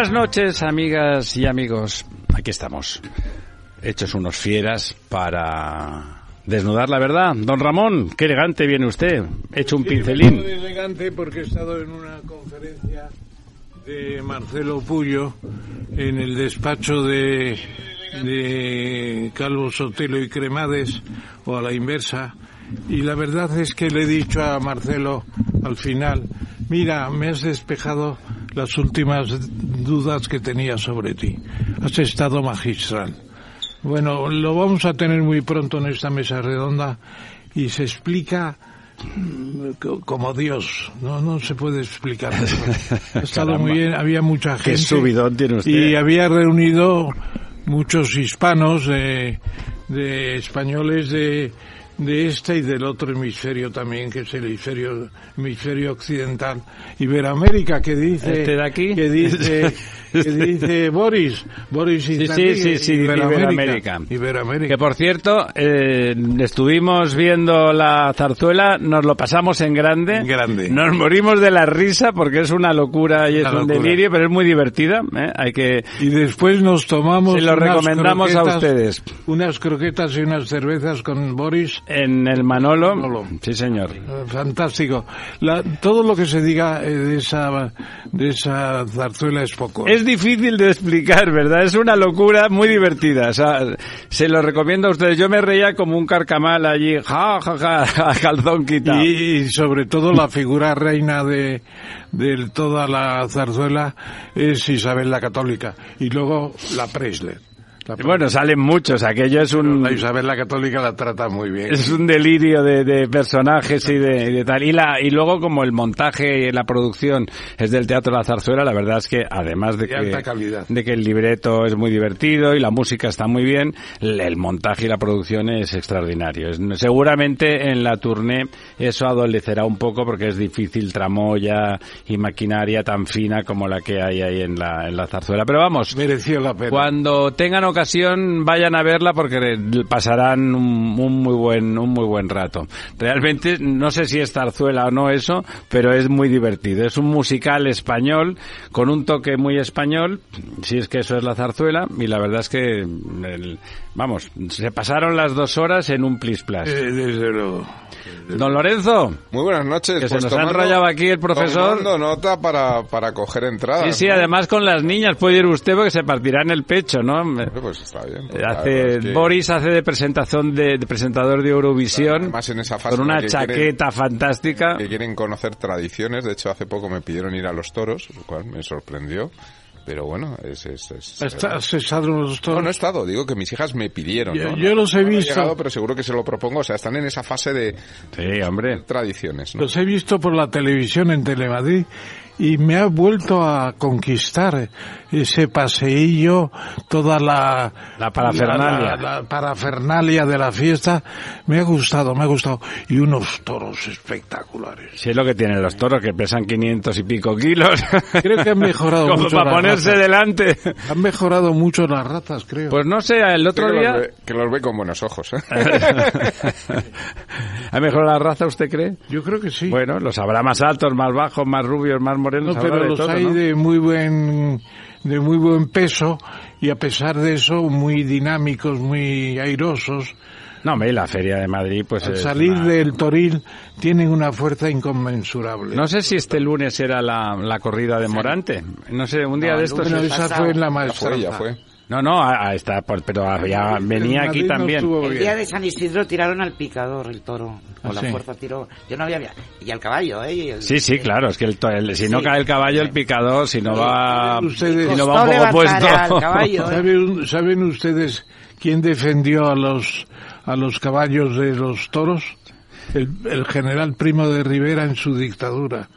Buenas noches, amigas y amigos. Aquí estamos, hechos unos fieras para desnudar la verdad. Don Ramón, qué elegante viene usted, hecho un pincelín. Muy elegante porque he estado en una conferencia de Marcelo Puyo en el despacho de, de Calvo Sotelo y Cremades, o a la inversa, y la verdad es que le he dicho a Marcelo al final, mira, me has despejado las últimas dudas que tenía sobre ti. Has estado magistral. Bueno, lo vamos a tener muy pronto en esta mesa redonda y se explica mm, co- como Dios, no no se puede explicar. Ha estado muy bien, había mucha gente Qué subidón tiene usted. y había reunido muchos hispanos de, de españoles de, de este y del otro hemisferio también, que es el hemisferio, hemisferio occidental. Iberoamérica, que dice, ¿Este de aquí? que dice, que dice Boris, Boris Sí, sí, sí, sí, Iberoamérica. Iberoamérica. Que por cierto, eh, estuvimos viendo la zarzuela, nos lo pasamos en grande. En grande. Nos morimos de la risa porque es una locura y es Una un locura. delirio, pero es muy divertida. ¿eh? Hay que. Y después nos tomamos Se lo recomendamos a ustedes. Unas croquetas y unas cervezas con Boris En el Manolo. Manolo. Sí, señor. Eh, Fantástico. La- todo lo que se diga eh, de esa de esa zarzuela es poco. Es difícil de explicar, ¿verdad? Es una locura muy divertida. O sea, se lo recomiendo a ustedes. Yo me reía como un carcamal allí, ja, ja, ja, a calzón quitado. y, y sobre todo la figura reina de, de toda la zarzuela es Isabel la Católica y luego la Presley. Bueno, salen muchos. Aquello es un... la Isabel la Católica la trata muy bien. Es un delirio de, de personajes y de, tal. Y, la, y luego como el montaje y la producción es del Teatro La Zarzuela, la verdad es que además de De alta que, calidad. de que el libreto es muy divertido y la música está muy bien, el, el montaje y la producción es extraordinario. Es- seguramente en la tournée eso adolecerá un poco porque es difícil tramoya y maquinaria tan fina como la que hay ahí en la, en la Zarzuela. Pero vamos, Mereció la pena. cuando tengan ocasión, vayan a verla porque pasarán un, un muy buen un muy buen rato. Realmente no sé si es zarzuela o no eso, pero es muy divertido. Es un musical español con un toque muy español, si es que eso es la zarzuela y la verdad es que vamos, se pasaron las dos horas en un plis plas. Eh. Don Lorenzo, Muy buenas noches. Que se Pues nos ha enrollado aquí el profesor. Tomando nota para, para coger entradas. sí, sí, ¿no? además con las niñas puede ir usted porque se partirá en el pecho, ¿no? Pues está bien. pues Hace, es que- Boris hace de presentación de, de presentador de Eurovisión Además, en esa fase con una chaqueta fantástica. que quieren conocer tradiciones. De hecho, hace poco me pidieron ir a los toros, lo cual me sorprendió. Pero bueno, es... es, es- ¿Has estado en los No, no he estado. Digo que mis hijas me pidieron. Yo- ¿no? yo los he No he visto. llegado, pero seguro que se lo propongo. O sea, están en esa fase de Sí, hombre. tradiciones. ¿no? Los he visto por la televisión en Telemadrid y me ha vuelto a conquistar ese paseillo, toda la, La parafernalia. la, la parafernalia de la fiesta. Me ha gustado, me ha gustado. Y unos toros espectaculares. Sí, es lo que tienen los toros, que pesan 500 y pico kilos. Creo que han mejorado Como mucho para las ponerse razas. delante. Han mejorado mucho las ratas, creo. Pues no sé, el otro Creo que día... los, ve, que los ve con buenos ojos. ¿eh? ¿Ha mejorado la raza, usted cree? Yo creo que sí. Bueno, los habrá más altos, más bajos, más rubios, más morenos. No, pero de los todo, hay ¿no? de muy buen de muy buen peso y a pesar de eso muy dinámicos, muy airosos. No, y la feria de Madrid, pues Al salir una- del Toril tienen una fuerza inconmensurable. No sé si este lunes era la, la corrida de Morante. No sé, un día No, de estos... Bueno, esa pasado. fue en la ya maestranza. fue, ya fue. No, no, ah, está, pues, pero ya venía En aquí no también. El día de San Isidro tiraron al picador el toro. Con ¿Ah, la sí? fuerza tiró. Yo no había. Y al caballo, ¿eh? El- Sí, sí, claro, es que el, to- el- si no cae el caballo, el picador, si no va, Ustedes- si no va un poco puesto. caballo, ¿eh? ¿Saben, saben ustedes quién defendió a los a los caballos de los toros? El, el general Primo de Rivera en su dictadura.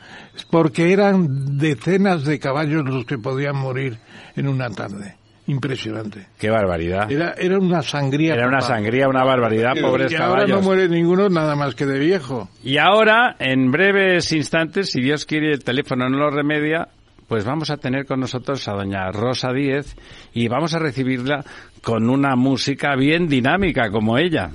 porque eran decenas de caballos los que podían morir en una tarde. Impresionante. Qué barbaridad. Era, era una sangría. Era una sangría, una barbaridad, pobres y ahora caballos. no muere ninguno nada más que de viejo. Y ahora, en breves instantes, si Dios quiere el teléfono no lo remedia, pues vamos a tener con nosotros a doña Rosa Díez y vamos a recibirla con una música bien dinámica como ella.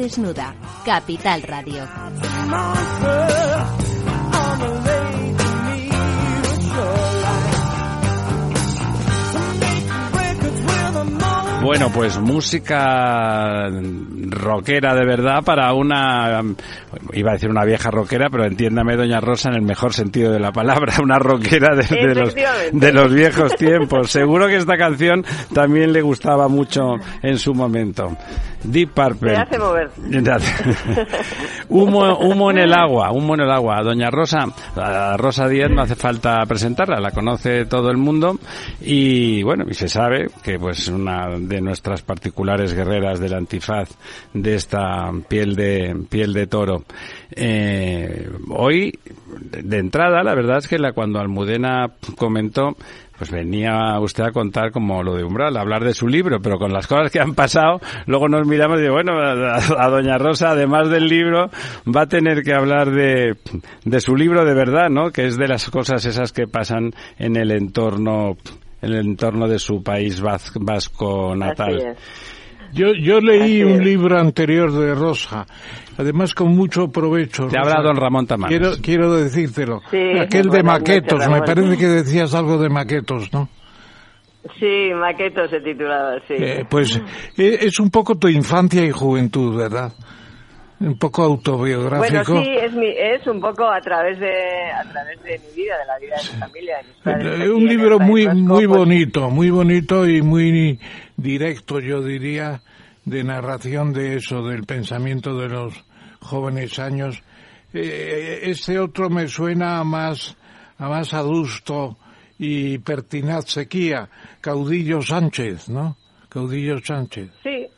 Desnuda. Capital Radio. Bueno, pues música rockera de verdad para una, iba a decir una vieja rockera, pero entiéndame doña Rosa en el mejor sentido de la palabra, una rockera de, de los, de los viejos tiempos. Seguro que esta canción también le gustaba mucho en su momento. Deep Purple. Te hace mover. humo, humo en el agua, humo en el agua. Doña Rosa, a Rosa Díaz no hace falta presentarla, la conoce todo el mundo y bueno, y se sabe que pues una de nuestras particulares guerreras del antifaz de esta piel de piel de toro. Eh, hoy, de entrada, la verdad es que la, cuando Almudena comentó pues venía usted a contar como lo de Umbral, a hablar de su libro, pero con las cosas que han pasado, luego nos miramos y digo, bueno, a, a doña Rosa, además del libro, va a tener que hablar de, de su libro de verdad, ¿no? Que es de las cosas esas que pasan en el entorno, en el entorno de su país vas- vasco natal. Así es. Yo, yo leí Así un libro anterior de Rosa, además con mucho provecho. Te habla don Ramón Tamames. Quiero, quiero decírtelo. Sí, Aquel de maquetos, noches, me parece que decías algo de maquetos, ¿no? Sí, Maqueto se titulaba, sí. Eh, pues eh, es un poco tu infancia y juventud, ¿verdad? Un poco Bueno, autobiográfico. sí, es, mi, es un poco a través de a través de mi vida, de la vida de mi familia, de mis padres. Eh, un libro muy muy pues, bonito, muy bonito y muy directo, yo diría, de narración de eso, del pensamiento de los jóvenes años. Eh, este otro me suena a más a más adusto y pertinaz sequía, Caudillo Sánchez, ¿no? Caudillo Sánchez. Sí,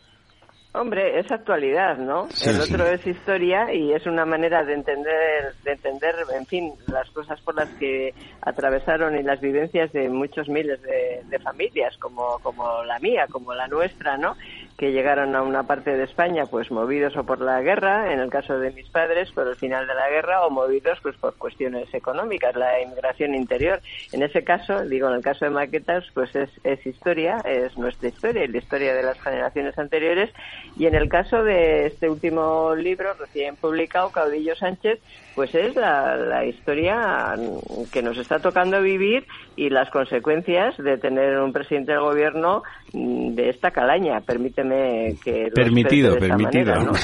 hombre, es actualidad, ¿no? Sí, el sí. otro es historia y es una manera de entender, de entender, en fin, las cosas por las que atravesaron y las vivencias de muchos miles de, de familias, como, como la mía, como la nuestra, ¿no? Que llegaron a una parte de España, pues movidos o por la guerra, en el caso de mis padres, por el final de la guerra, o movidos, pues por cuestiones económicas, la inmigración interior. En ese caso, digo, en el caso de Maquetas, pues es, es historia, es nuestra historia y la historia de las generaciones anteriores. Y en el caso de este último libro, recién publicado, Caudillo Sánchez, pues es la, la historia que nos está tocando vivir y las consecuencias de tener un presidente del gobierno mm, de esta calaña. Permíteme que Permitido, permitido. manera, ¿no?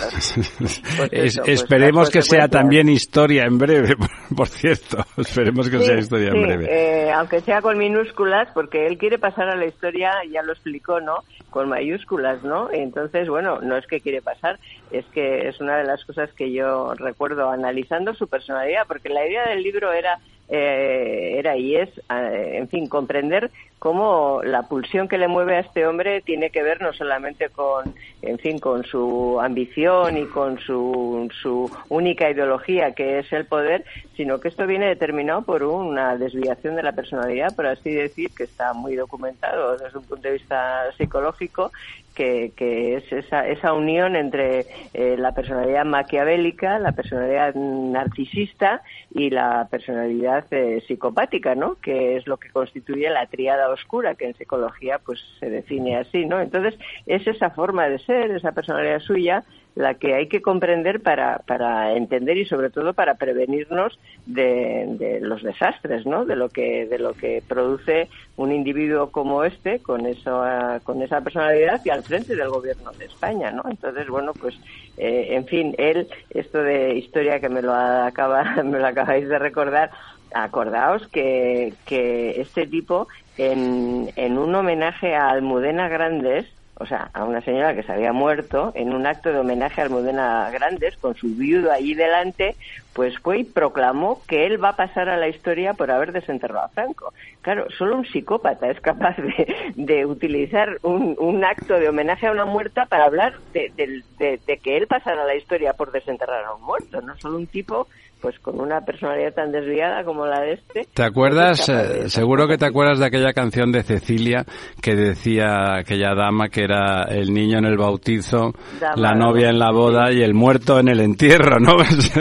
Pues Es- eso, pues esperemos que sea también historia en breve, por cierto. Esperemos que Sí, sea historia en sí, breve. eh, aunque sea con minúsculas, porque él quiere pasar a la historia, ya lo explicó, ¿no? Con mayúsculas, ¿no? Entonces, bueno, no es que quiere pasar, es que es una de las cosas que yo recuerdo analizando su personalidad, porque la idea del libro era eh, era y es, eh, en fin, comprender cómo la pulsión que le mueve a este hombre tiene que ver no solamente con, en fin, con su ambición y con su, su única ideología que es el poder, sino que esto viene determinado por una desviación de la personalidad, por así decir, que está muy documentado desde un punto de vista psicológico, que, que es esa, esa unión entre eh, la personalidad maquiavélica, la personalidad narcisista y la personalidad eh, psicopática, ¿no? Que es lo que constituye la triada oscura, que en psicología pues se define así, ¿no? Entonces es esa forma de ser, esa personalidad suya, la que hay que comprender para, para entender y sobre todo para prevenirnos de, de, los desastres, ¿no? De lo que de lo que produce un individuo como este con eso con esa personalidad y al frente del gobierno de España, ¿no? Entonces bueno pues eh, en fin él esto de historia que me lo me lo acabáis de recordar acordaos que, que este tipo en, en un homenaje a Almudena Grandes o sea, a una señora que se había muerto en un acto de homenaje a Almudena Grandes con su viudo allí delante, pues fue y proclamó que él va a pasar a la historia por haber desenterrado a Franco. Claro, solo un psicópata es capaz de, de utilizar un, un, acto de homenaje a una muerta para hablar de, de, de, que él pasara a la historia por desenterrar a un muerto, no solo un tipo pues con una personalidad tan desviada como la de este. ¿Te acuerdas? Eh, seguro que te acuerdas de aquella canción de Cecilia que decía aquella dama que era el niño en el bautizo, dama, la novia en la boda y el muerto en el entierro, ¿no?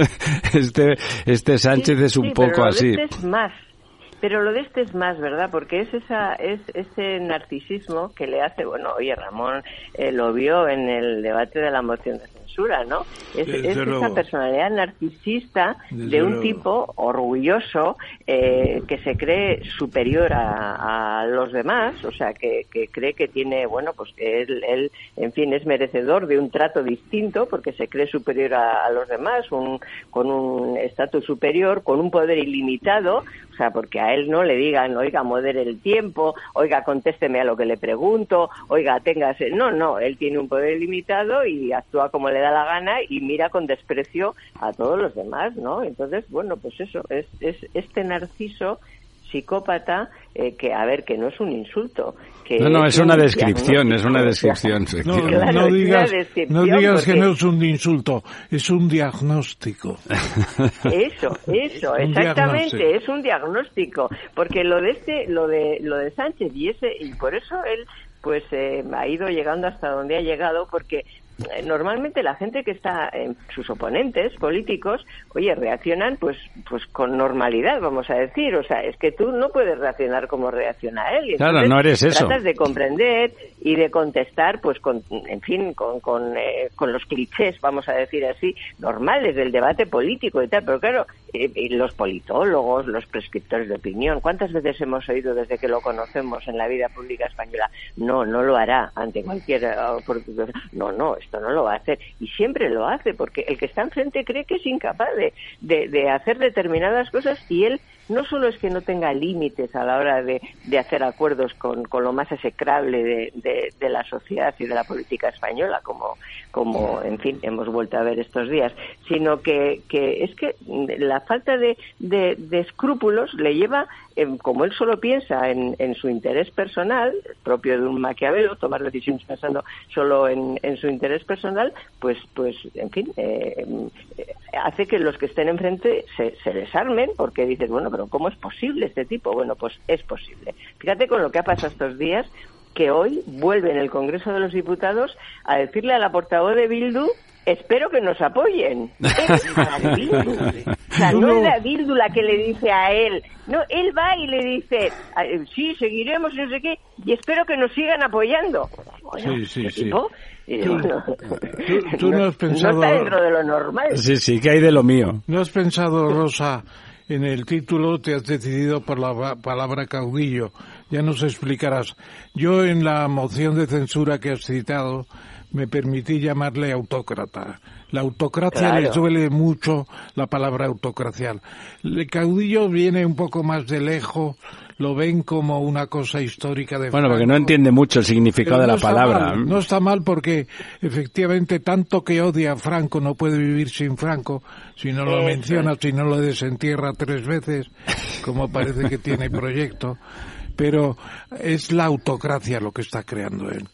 este este Sánchez sí, es un sí, poco pero así. Este es más. Pero lo de este es más, ¿verdad? Porque es esa es ese narcisismo que le hace, bueno, oye, Ramón eh, lo vio en el debate de la moción de censura, ¿no? Es, es esa personalidad narcisista Desde de un luego. tipo orgulloso eh, que se cree superior a, a, los demás, o sea, que, que cree que tiene, bueno, pues que él, él, en fin, es merecedor de un trato distinto porque se cree superior a, a los demás, un, con un estatus superior, con un poder ilimitado, o sea, porque a él no le digan, oiga, modere el tiempo, oiga, contésteme a lo que le pregunto, oiga, téngase. No, no, él tiene un poder limitado y actúa como le da la gana y mira con desprecio a todos los demás, ¿no? Entonces, bueno, pues eso, es, es este narciso psicópata eh, que a ver que no es un insulto que no no es, una descripción es una descripción no, claro, no digas, no digas porque... que no es un insulto es un diagnóstico. Eso eso exactamente es un diagnóstico porque lo de este lo de lo de Sánchez y ese y por eso él pues eh, ha ido llegando hasta donde ha llegado porque normalmente la gente que está en sus oponentes políticos, oye, reaccionan pues pues con normalidad, vamos a decir, o sea, es que tú no puedes reaccionar como reacciona él. Y claro, no eres eso. Tratas de comprender y de contestar, pues con, en fin, con con, eh, con los clichés, vamos a decir así, normales del debate político y tal, pero claro, eh, los politólogos, los prescriptores de opinión, ¿cuántas veces hemos oído desde que lo conocemos en la vida pública española? No, no lo hará ante cualquier no, no, esto no lo va a hacer. Y siempre lo hace, porque el que está enfrente cree que es incapaz de, de, de hacer determinadas cosas y él no solo es que no tenga límites a la hora de, de hacer acuerdos con, con, lo más execrable de, de, la sociedad y de la política española, como, como, en fin, hemos vuelto a ver estos días, sino que, que es que la falta de, escrúpulos le lleva, eh, como él solo piensa en, en, su interés personal, propio de un maquiavelo, tomar decisiones pensando solo en, en su interés personal, pues, pues en fin, eh, hace que los que estén enfrente se, se desarmen porque dicen, bueno, ¿cómo es posible este tipo? Bueno, pues es posible. Fíjate con lo que ha pasado estos días, que hoy vuelve en el Congreso de los Diputados a decirle a la portavoz de Bildu espero que nos apoyen. Es Bildu. O sea, no es la Bildu la que le dice a él. No, él va y le dice, sí, seguiremos, no sé qué, y espero que nos sigan apoyando. Bueno, sí, sí, sí. Tipo, Tú, tú, tú no, no, has pensado... No está dentro de lo normal. Sí, sí, que hay de lo mío. ¿No has pensado, Rosa, en el título te has decidido por la palabra caudillo? Ya nos explicarás. Yo en la moción de censura que has citado me permití llamarle autócrata. La autocracia claro. les duele mucho la palabra autocracial. El caudillo viene un poco más de lejos, lo ven como una cosa histórica de Bueno, Franco. porque no entiende mucho el significado Pero de no la está palabra. mal, no está mal porque efectivamente tanto que odia a Franco no puede vivir sin Franco si no lo Eso menciona, si no lo desentierra tres veces, como parece que tiene proyecto, pero es la autocracia lo que está creando él.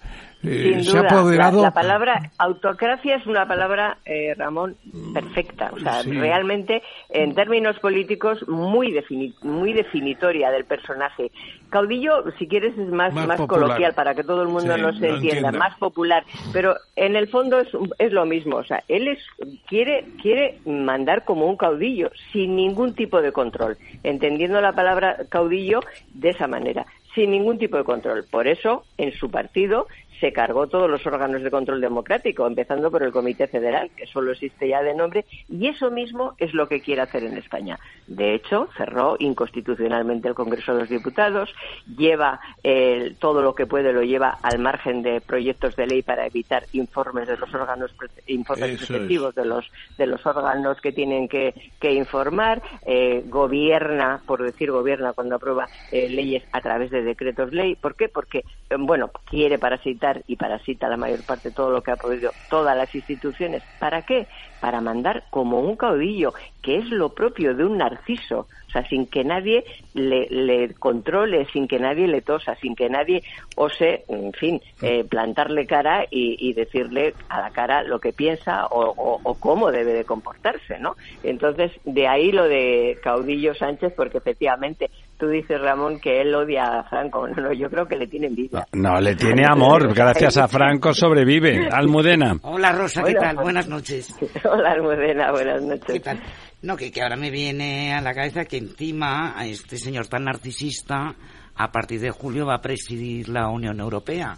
Eh, Sin se ha duda, apoderado. La, la palabra autocracia es una palabra, eh, Ramón, perfecta. O sea, Sí. realmente, en términos políticos, muy, defini- muy definitoria del personaje. Caudillo, si quieres, es más, Más coloquial para que todo el mundo Sí, no se lo entienda, entienda. más popular. Pero en el fondo es, es lo mismo. O sea, él es, quiere, quiere mandar como un caudillo, sin ningún tipo de control. Entendiendo la palabra caudillo de esa manera sin ningún tipo de control. Por eso, en su partido se cargó todos los órganos de control democrático, empezando por el Comité Federal, que solo existe ya de nombre, y eso mismo es lo que quiere hacer en España. De hecho, cerró inconstitucionalmente el Congreso de los Diputados, lleva eh, todo lo que puede, lo lleva al margen de proyectos de ley para evitar informes de los órganos, informes preceptivos de los de los órganos que tienen que, que informar, eh, gobierna, por decir gobierna cuando aprueba eh, leyes a través de decretos ley. ¿Por qué? Porque, eh, bueno, quiere parasitar y parasita la mayor parte de todo lo que ha podido todas las instituciones. ¿Para qué? Para mandar como un caudillo, que es lo propio de un narciso. Sea, sin que nadie le, le controle, sin que nadie le tosa, sin que nadie ose, en fin, eh, plantarle cara y, y decirle a la cara lo que piensa o, o- o cómo debe de comportarse, ¿no? Entonces, de ahí lo de Caudillo Sánchez, porque efectivamente tú dices, Ramón, que él odia a Franco. No, no, yo creo que le tiene envidia. No, le tiene amor. Gracias a Franco sobrevive. Almudena. Hola Rosa, ¿qué Hola, tal? Buenas noches. Hola, Almudena, buenas noches. ¿Qué tal? No, que, que ahora me viene a la cabeza que encima a este señor tan narcisista a partir de julio va a presidir la Unión Europea.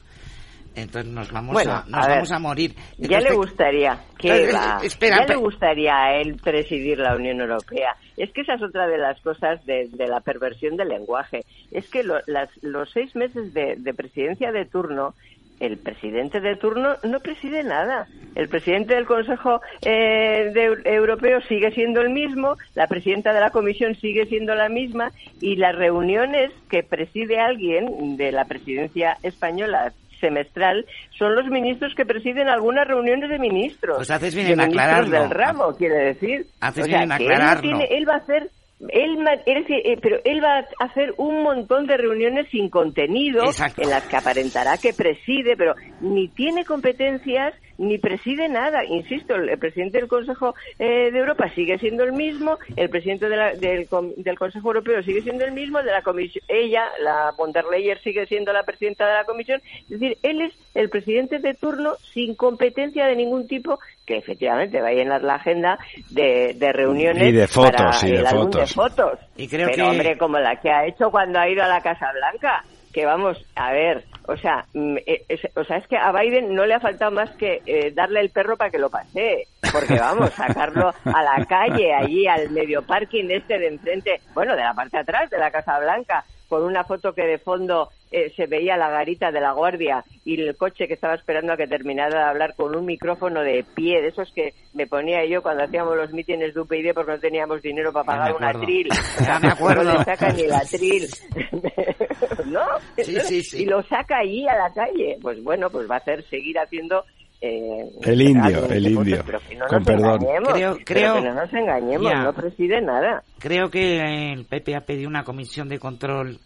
Entonces nos vamos, Bueno, a, nos a ver, vamos a morir. Ya le gustaría que espera, ya le gustaría a él presidir la Unión Europea. Es que esa es otra de las cosas de, de la perversión del lenguaje. Es que lo- las- los seis meses de, de presidencia de turno, el presidente de turno no preside nada. El presidente del Consejo eh, de Eu- Europeo sigue siendo el mismo, la presidenta de la Comisión sigue siendo la misma y las reuniones que preside alguien de la presidencia española semestral son los ministros que presiden algunas reuniones de ministros. Pues haces bien en aclararlo. del ramo, quiere decir. Haces O sea, bien en él aclararlo. tiene- él va a hacer él, él eh, pero él va a hacer un montón de reuniones sin contenido Exacto. en las que aparentará que preside, pero ni tiene competencias ni preside nada. Insisto, el, presidente del Consejo eh, de Europa sigue siendo el mismo, el presidente de la- del, com- del Consejo Europeo sigue siendo el mismo, de la comisión, ella, la von der Leyen, sigue siendo la presidenta de la Comisión. Es decir, él es el presidente de turno sin competencia de ningún tipo, que efectivamente va a llenar la agenda de, de reuniones Y de fotos, para y de el fotos. de fotos. Y creo Pero que- hombre, como la que ha hecho cuando ha ido a la Casa Blanca, que vamos, a ver, o sea, mm, eh, es, o sea, es que a Biden no le ha faltado más que eh, darle el perro para que lo pasee, porque vamos, sacarlo a la calle, allí al medio parking este de enfrente, bueno, de la parte de atrás de la Casa Blanca, con una foto que de fondo eh, se veía la garita de la guardia y el coche que estaba esperando a que terminara de hablar con un micrófono de pie, de esos que me ponía yo cuando hacíamos los mítines de UPyD porque no teníamos dinero para pagar un atril. Ya me acuerdo. No le saca ni el atril. ¿No? Sí, sí, sí. Y lo saca allí a la calle. Pues bueno, pues va a hacer seguir haciendo... eh, El indio, el indio. pero que no Con nos perdón. engañemos, Creo- pero creo- que no nos engañemos, Ya. no preside nada. Creo que el PP ha pedido una comisión de control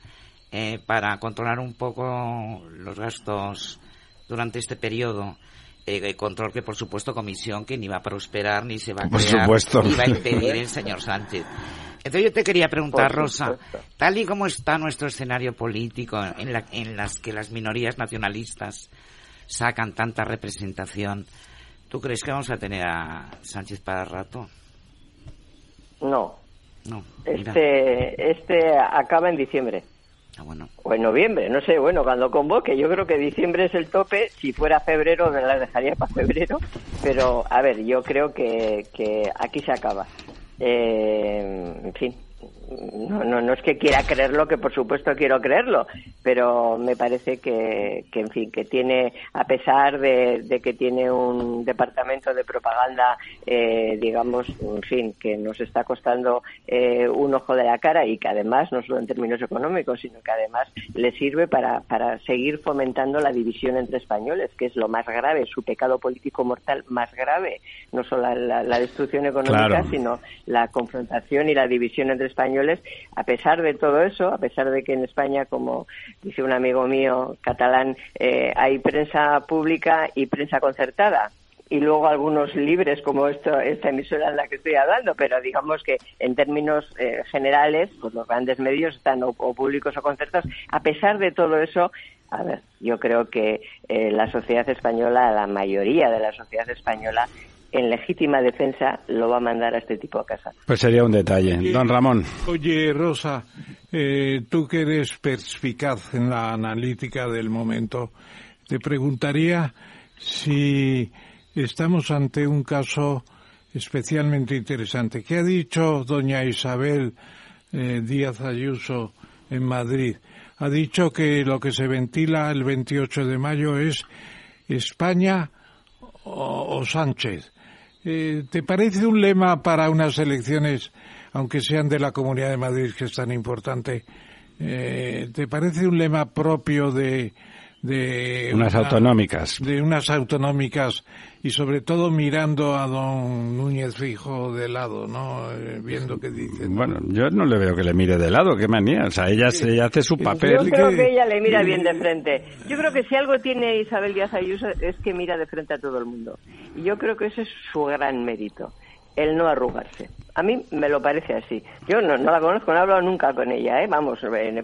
eh, para controlar un poco los gastos durante este periodo. Eh, eh, control que, por supuesto, comisión que ni va a prosperar ni se va a Por crear, supuesto. ni va a impedir el señor Sánchez. Entonces yo te quería preguntar, Rosa, tal y como está nuestro escenario político en, la, en las que las minorías nacionalistas sacan tanta representación, ¿tú crees que vamos a tener a Sánchez para rato? No. No, mira. Este, este acaba en diciembre. Ah, bueno. O en noviembre, no sé, bueno, cuando convoque, yo creo que diciembre es el tope, si fuera febrero me las dejaría para febrero, pero a ver, yo creo que, que aquí se acaba. Eh, en fin, no, no, no es que quiera creerlo, que por supuesto quiero creerlo, pero me parece que, que en fin, que tiene, a pesar de, de que tiene un departamento de propaganda, eh, digamos, en fin, que nos está costando eh, un ojo de la cara y que además, no solo en términos económicos, sino que además le sirve para, para seguir fomentando la división entre españoles, que es lo más grave, su pecado político mortal más grave, no solo la, la- la destrucción económica, Claro. sino la confrontación y la división entre españoles a pesar de todo eso, a pesar de que en España, como dice un amigo mío catalán, eh, hay prensa pública y prensa concertada y luego algunos libres como esto, esta emisora en la que estoy hablando, pero digamos que en términos eh, generales, pues los grandes medios están o, públicos o concertados. A pesar de todo eso, a ver, yo creo que eh, la sociedad española, la mayoría de la sociedad española, en legítima defensa lo va a mandar a este tipo a casa. Pues sería un detalle. Don Ramón. Oye, Rosa, eh, tú que eres perspicaz en la analítica del momento, te preguntaría si estamos ante un caso especialmente interesante. ¿Qué ha dicho doña Isabel eh, Díaz Ayuso en Madrid? Ha dicho que lo que se ventila el 28 de mayo es España o, Sánchez. Eh, ¿Te parece un lema para unas elecciones, aunque sean de la Comunidad de Madrid, que es tan importante? Eh, ¿Te parece un lema propio de, de unas autonómicas de unas autonómicas y sobre todo mirando a don Núñez Fijo de lado, ¿no? Eh, viendo qué dice. Bueno, yo no le veo que le mire de lado, qué manía. O sea, ella, hace su papel. Yo creo que ella le mira bien de frente. Yo creo que si algo tiene Isabel Díaz Ayuso es que mira de frente a todo el mundo. Y yo creo que ese es su gran mérito el no arrugarse. A mí me lo parece así. Yo no, no la conozco, no he hablado nunca con ella, ¿eh? vamos,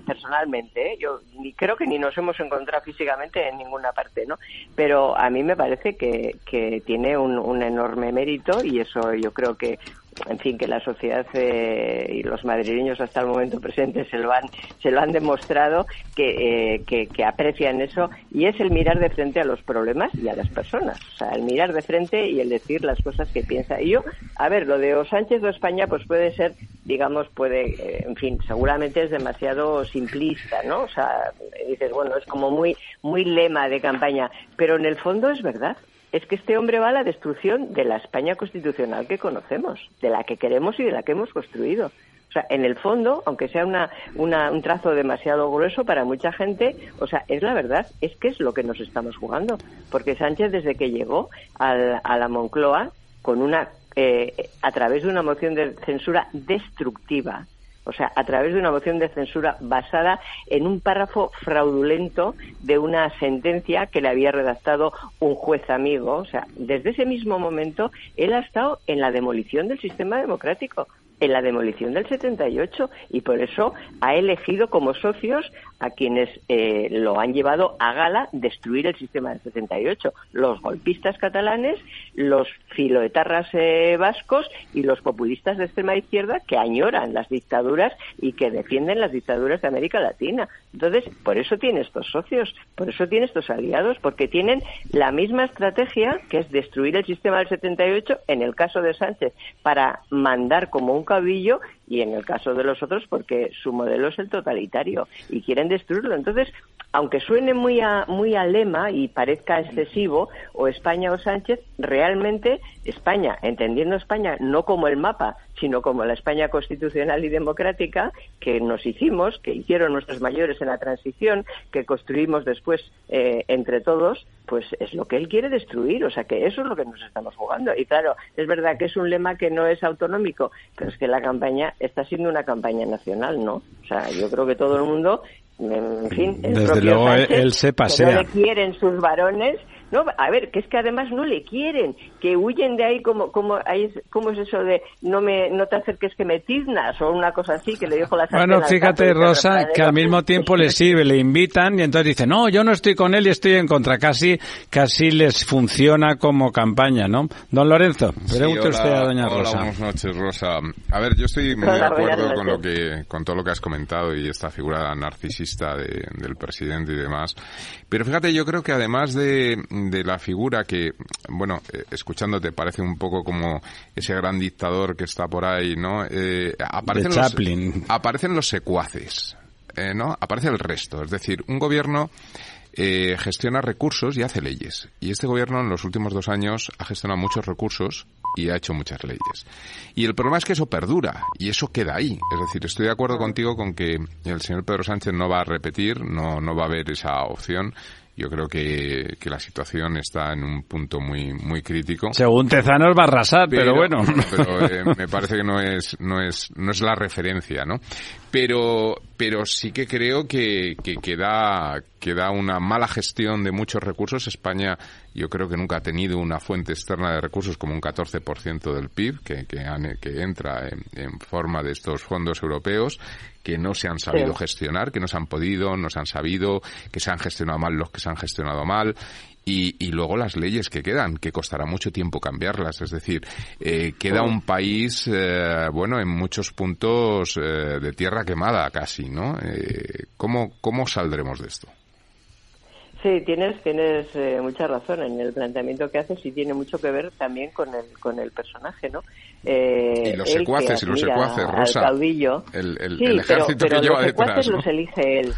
personalmente. ¿eh? Yo ni, creo que ni nos hemos encontrado físicamente en ninguna parte, ¿no? Pero a mí me parece que, que tiene un, un enorme mérito y eso yo creo que en fin, que la sociedad eh, y los madrileños hasta el momento presente se lo han, demostrado que, eh, que, aprecian eso y es el mirar de frente a los problemas y a las personas. O sea, el mirar de frente y el decir las cosas que piensa. Y yo, a ver, lo de o Sánchez o España, pues puede ser, digamos, puede, eh, en fin, seguramente es demasiado simplista, ¿no? O sea, dices, bueno, es como muy, muy lema de campaña, pero en el fondo es verdad es que este hombre va a la destrucción de la España constitucional que conocemos, de la que queremos y de la que hemos construido. O sea, en el fondo, aunque sea una, un trazo demasiado grueso para mucha gente, o sea, es la verdad, es que es lo que nos estamos jugando. Porque Sánchez, desde que llegó a la Moncloa, con una, eh, a través de una moción de censura destructiva, o sea, a través de una moción de censura basada en un párrafo fraudulento de una sentencia que le había redactado un juez amigo. O sea, desde ese mismo momento él ha estado en la demolición del sistema democrático en la demolición del 78 y por eso ha elegido como socios a quienes eh, lo han llevado a gala destruir el sistema del 78, los golpistas catalanes, los filoetarras eh, vascos y los populistas de extrema izquierda que añoran las dictaduras y que defienden las dictaduras de América Latina. Entonces, por eso tiene estos socios, por eso tiene estos aliados, porque tienen la misma estrategia que es destruir el sistema del 78 en el caso de Sánchez para mandar como un cabillo y en el caso de los otros porque su modelo es el totalitario y quieren destruirlo. Entonces, aunque suene muy a, muy a lema y parezca excesivo, o España o Sánchez, realmente España, entendiendo España no como el mapa, sino como la España constitucional y democrática que nos hicimos, que hicieron nuestros mayores en la transición, que construimos después eh, entre todos, pues es lo que él quiere destruir. O sea que eso es lo que nos estamos jugando. Y claro, es verdad que es un lema que no es autonómico, pero que la campaña está siendo una campaña nacional, ¿no? O sea, yo creo que todo el mundo en fin, el Desde luego él se pasea. no le quieren sus varones no, a ver, que es que además no le quieren, que huyen de ahí como, como, ¿cómo es eso de no me, no te acerques que me tiznas o una cosa así que le dijo la Bueno, fíjate, Rosa, que al mismo tiempo le sirve, le invitan y entonces dice, no, yo no estoy con él y estoy en contra. Casi, casi les funciona como campaña, ¿no? Don Lorenzo, pregunte usted a doña Rosa. buenas noches, Rosa. A ver, yo estoy muy de acuerdo con lo que, con todo lo que has comentado y esta figura narcisista del presidente y demás. Pero fíjate, yo creo que además de, de la figura que, bueno, eh, escuchándote parece un poco como ese gran dictador que está por ahí, ¿no? Eh, aparecen, los, aparecen los secuaces, eh, ¿no? Aparece el resto. Es decir, un gobierno eh, gestiona recursos y hace leyes. Y este gobierno en los últimos dos años ha gestionado muchos recursos y ha hecho muchas leyes. Y el problema es que eso perdura y eso queda ahí. Es decir, estoy de acuerdo contigo con que el señor Pedro Sánchez no va a repetir, no, no va a haber esa opción yo creo que, que la situación está en un punto muy muy crítico. Según Tezanos va a arrasar, pero, bueno. Pero eh, me parece que no es no es no es la referencia, ¿no? Pero pero sí que creo que, que, que, da, que da una mala gestión de muchos recursos. España yo creo que nunca ha tenido una fuente externa de recursos como un 14% del PIB que, que, que entra en, en, forma de estos fondos europeos que no se han sabido sí. gestionar, que no se han podido, no se han sabido, que se han gestionado mal los que se han gestionado mal y, y, luego las leyes que quedan, que costará mucho tiempo cambiarlas. Es decir, eh, queda un país, eh, bueno, en muchos puntos eh, de tierra quemada casi, ¿no? Eh, ¿cómo, ¿Cómo saldremos de esto? Sí, tienes, tienes eh, mucha razón en el planteamiento que haces y tiene mucho que ver también con el, con el personaje, ¿no? Eh, y los secuaces y los secuaces, Rosa. caudillo. El, el, sí, el ejército pero, pero que lleva los secuaces detrás. ¿no? los elige él.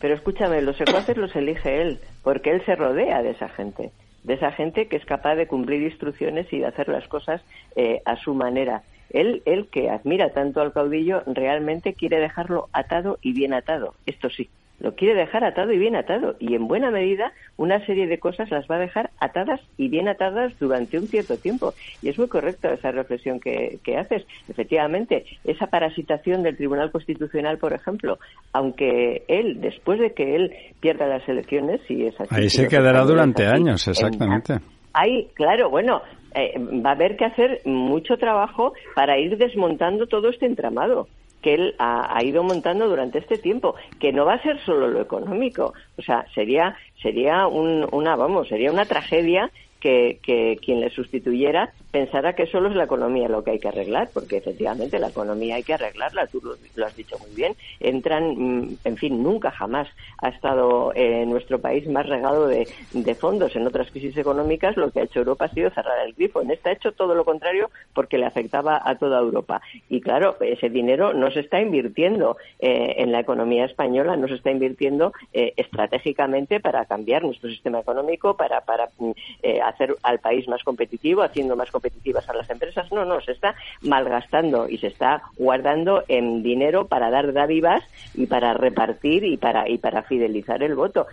Pero escúchame, los secuaces los elige él, porque él se rodea de esa gente, de esa gente que es capaz de cumplir instrucciones y de hacer las cosas eh, a su manera. Él, él que admira tanto al caudillo, realmente quiere dejarlo atado y bien atado. Esto sí, lo quiere dejar atado y bien atado. Y en buena medida, una serie de cosas las va a dejar atadas y bien atadas durante un cierto tiempo. Y es muy correcta esa reflexión que, que haces. Efectivamente, esa parasitación del Tribunal Constitucional, por ejemplo, aunque él, después de que él pierda las elecciones, si es así. Ahí se quedará durante años, exactamente. Ahí, claro, bueno, eh, va a haber que hacer mucho trabajo para ir desmontando todo este entramado que él ha, ido montando durante este tiempo, que no va a ser solo lo económico, o sea, sería sería un, una vamos, sería una tragedia que, quien le sustituyera pensara que solo es la economía lo que hay que arreglar, porque efectivamente la economía hay que arreglarla, tú lo, has dicho muy bien. Entran, mm, en fin, nunca jamás ha estado eh, nuestro país más regado de, fondos. En otras crisis económicas lo que ha hecho Europa ha sido cerrar el grifo. En esta ha hecho todo lo contrario porque le afectaba a toda Europa. Y claro, ese dinero no se está invirtiendo eh, en la economía española, no se está invirtiendo eh, estratégicamente para cambiar nuestro sistema económico, para, para eh, hacer al país más competitivo, haciendo más competitivas a las empresas. No, no, se está malgastando y se está guardando en dinero para dar dádivas y para repartir y para, y para fidelizar el voto.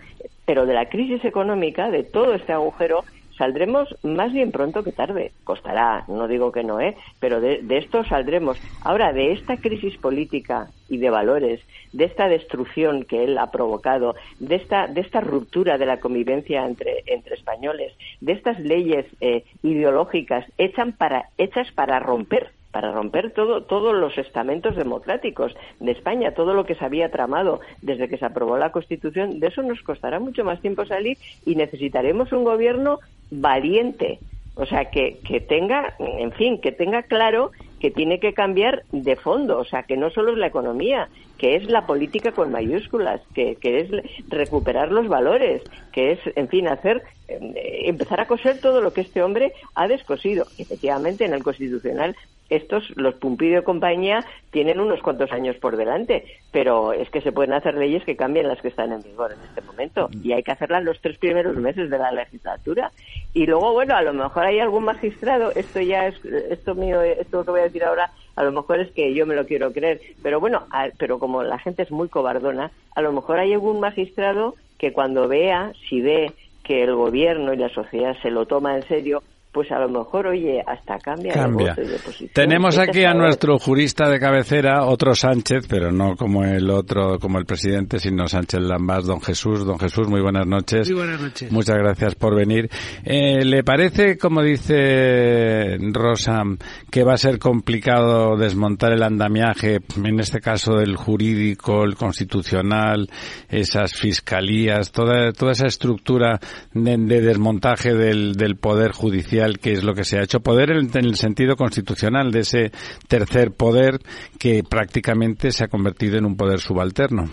Pero de la crisis económica, de todo este agujero, saldremos más bien pronto que tarde. Costará, no digo que no, ¿eh? Pero de, esto saldremos. Ahora, de esta crisis política y de valores, de esta destrucción que él ha provocado, de esta, de esta ruptura de la convivencia entre, entre españoles, de estas leyes eh, ideológicas hechas para, hechas para romper para romper todo, todos los estamentos democráticos de España, todo lo que se había tramado desde que se aprobó la Constitución, de eso nos costará mucho más tiempo salir y necesitaremos un gobierno valiente, o sea, que, que tenga, en fin, que tenga claro que tiene que cambiar de fondo, o sea, que no solo es la economía, que es la política con mayúsculas, que, que es recuperar los valores, que es, en fin, hacer, eh, empezar a coser todo lo que este hombre ha descosido. Efectivamente, en el Constitucional estos, los Pumpido y compañía, tienen unos cuantos años por delante, pero es que se pueden hacer leyes que cambien las que están en vigor en este momento y hay que hacerlas los tres primeros meses de la legislatura. Y luego, bueno, a lo mejor hay algún magistrado, esto ya es, esto mío, esto que voy a decir ahora, a lo mejor es que yo me lo quiero creer, pero bueno, pero como la gente es muy cobardona, a lo mejor hay algún magistrado que cuando vea, si ve que el gobierno y la sociedad se lo toma en serio, pues a lo mejor, oye, hasta cambia, cambia. De, de posición. Tenemos aquí a nuestro jurista de cabecera, otro Sánchez, pero no como el otro, como el presidente, sino Sánchez Lambás, don Jesús. Don Jesús, muy buenas noches. Muy buenas noches. Muchas gracias por venir. Eh, ¿Le parece, como dice Rosa, que va a ser complicado desmontar el andamiaje, en este caso el jurídico, el constitucional, esas fiscalías, toda, toda esa estructura de, de desmontaje del, del poder judicial? Que es lo que se ha hecho. Poder en, el sentido constitucional de ese tercer poder que prácticamente se ha convertido en un poder subalterno.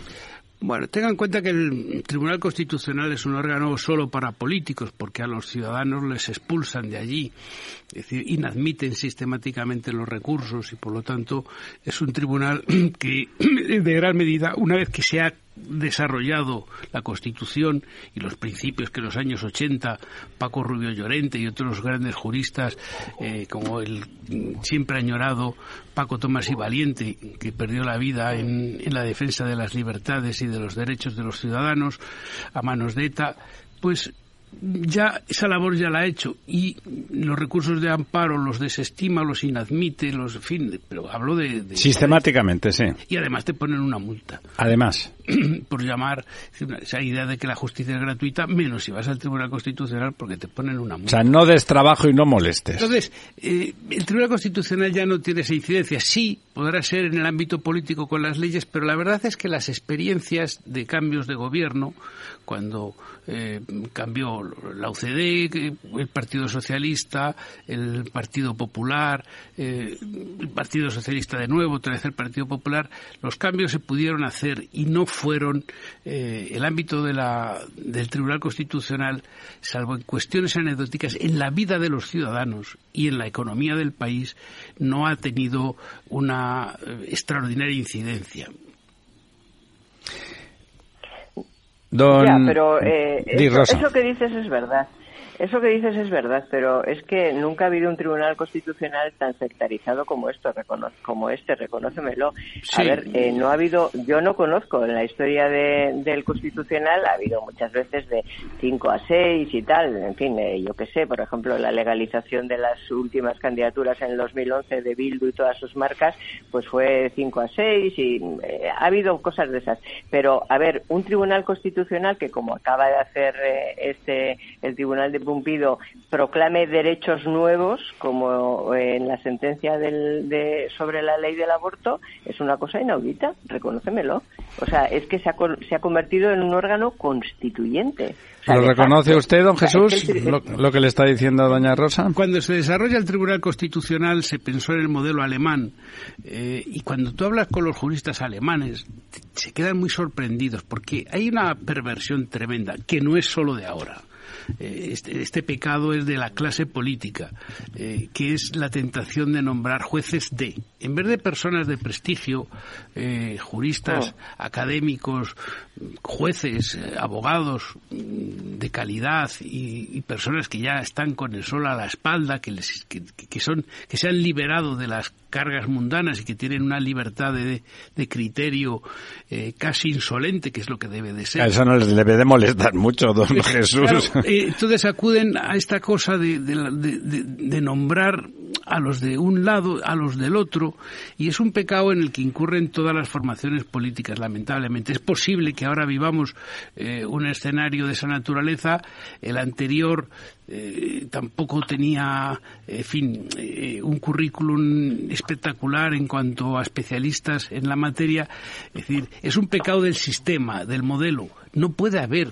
Bueno, tengan en cuenta que el Tribunal Constitucional es un órgano solo para políticos, porque a los ciudadanos les expulsan de allí, es decir, inadmiten sistemáticamente los recursos y, por lo tanto, es un tribunal que, de gran medida, una vez que se ha desarrollado la Constitución y los principios que en los años 80 Paco Rubio Llorente y otros grandes juristas, eh, como el siempre añorado Paco Tomás y Valiente, que perdió la vida en, en la defensa de las libertades y de los derechos de los ciudadanos a manos de ETA, pues ya esa labor ya la ha hecho y los recursos de amparo los desestima, los inadmite, los en fin, pero hablo de, sistemáticamente, sí. Y además te ponen una multa. Además, por llamar esa idea de que la justicia es gratuita, menos si vas al Tribunal Constitucional porque te ponen una multa. O sea, no des trabajo y no molestes. Entonces, eh, el Tribunal Constitucional ya no tiene esa incidencia. Sí, podrá ser en el ámbito político con las leyes, pero la verdad es que las experiencias de cambios de gobierno, cuando eh, cambió la UCD, el Partido Socialista, el Partido Popular, eh, el Partido Socialista de nuevo, otra vez el Partido Popular, los cambios se pudieron hacer y no fueron eh, el ámbito de la, del Tribunal Constitucional, salvo en cuestiones anecdóticas, en la vida de los ciudadanos y en la economía del país, no ha tenido una eh, extraordinaria incidencia. Ya, pero eh, eso, que dices es verdad. Eso que dices es verdad, pero es que nunca ha habido un tribunal constitucional tan sectarizado como esto, como este, reconócemelo. A ver, eh, no ha habido, yo no conozco en la historia del constitucional, ha habido muchas veces de 5 a 6 y tal, en fin, eh, yo qué sé, por ejemplo, la legalización de las últimas candidaturas en el 2011 de Bildu y todas sus marcas, pues fue 5 a 6 y eh, ha habido cosas de esas. Pero, a ver, un tribunal constitucional que como acaba de hacer este, el tribunal de proclame derechos nuevos, como en la sentencia de, sobre la ley del aborto, es una cosa inaudita, reconócemelo. O sea, es que se ha, se ha convertido en un órgano constituyente. ¿Lo reconoce usted, don Jesús, lo, que le está diciendo doña Rosa? Cuando se desarrolla el Tribunal Constitucional se pensó en el modelo alemán eh, y cuando tú hablas con los juristas alemanes se quedan muy sorprendidos porque hay una perversión tremenda que no es solo de ahora. Eh, este, este, pecado es de la clase política, eh, que es la tentación de nombrar jueces de, en vez de personas de prestigio, eh, juristas, oh. académicos, jueces, abogados mm, de calidad y, personas que ya están con el sol a la espalda, que, les, que, son, que se han liberado de las cargas mundanas y que tienen una libertad de, criterio casi insolente, que es lo que debe de ser. A eso no les debe de molestar mucho, don Jesús entonces acuden a esta cosa de, de, nombrar a los de un lado, a los del otro, y es un pecado en el que incurren todas las formaciones políticas, lamentablemente. Es posible que ahora vivamos eh, un escenario de esa naturaleza. El anterior eh, tampoco tenía, en fin, eh, un currículum espectacular en cuanto a especialistas en la materia. Es decir, es un pecado del sistema, del modelo. No puede haber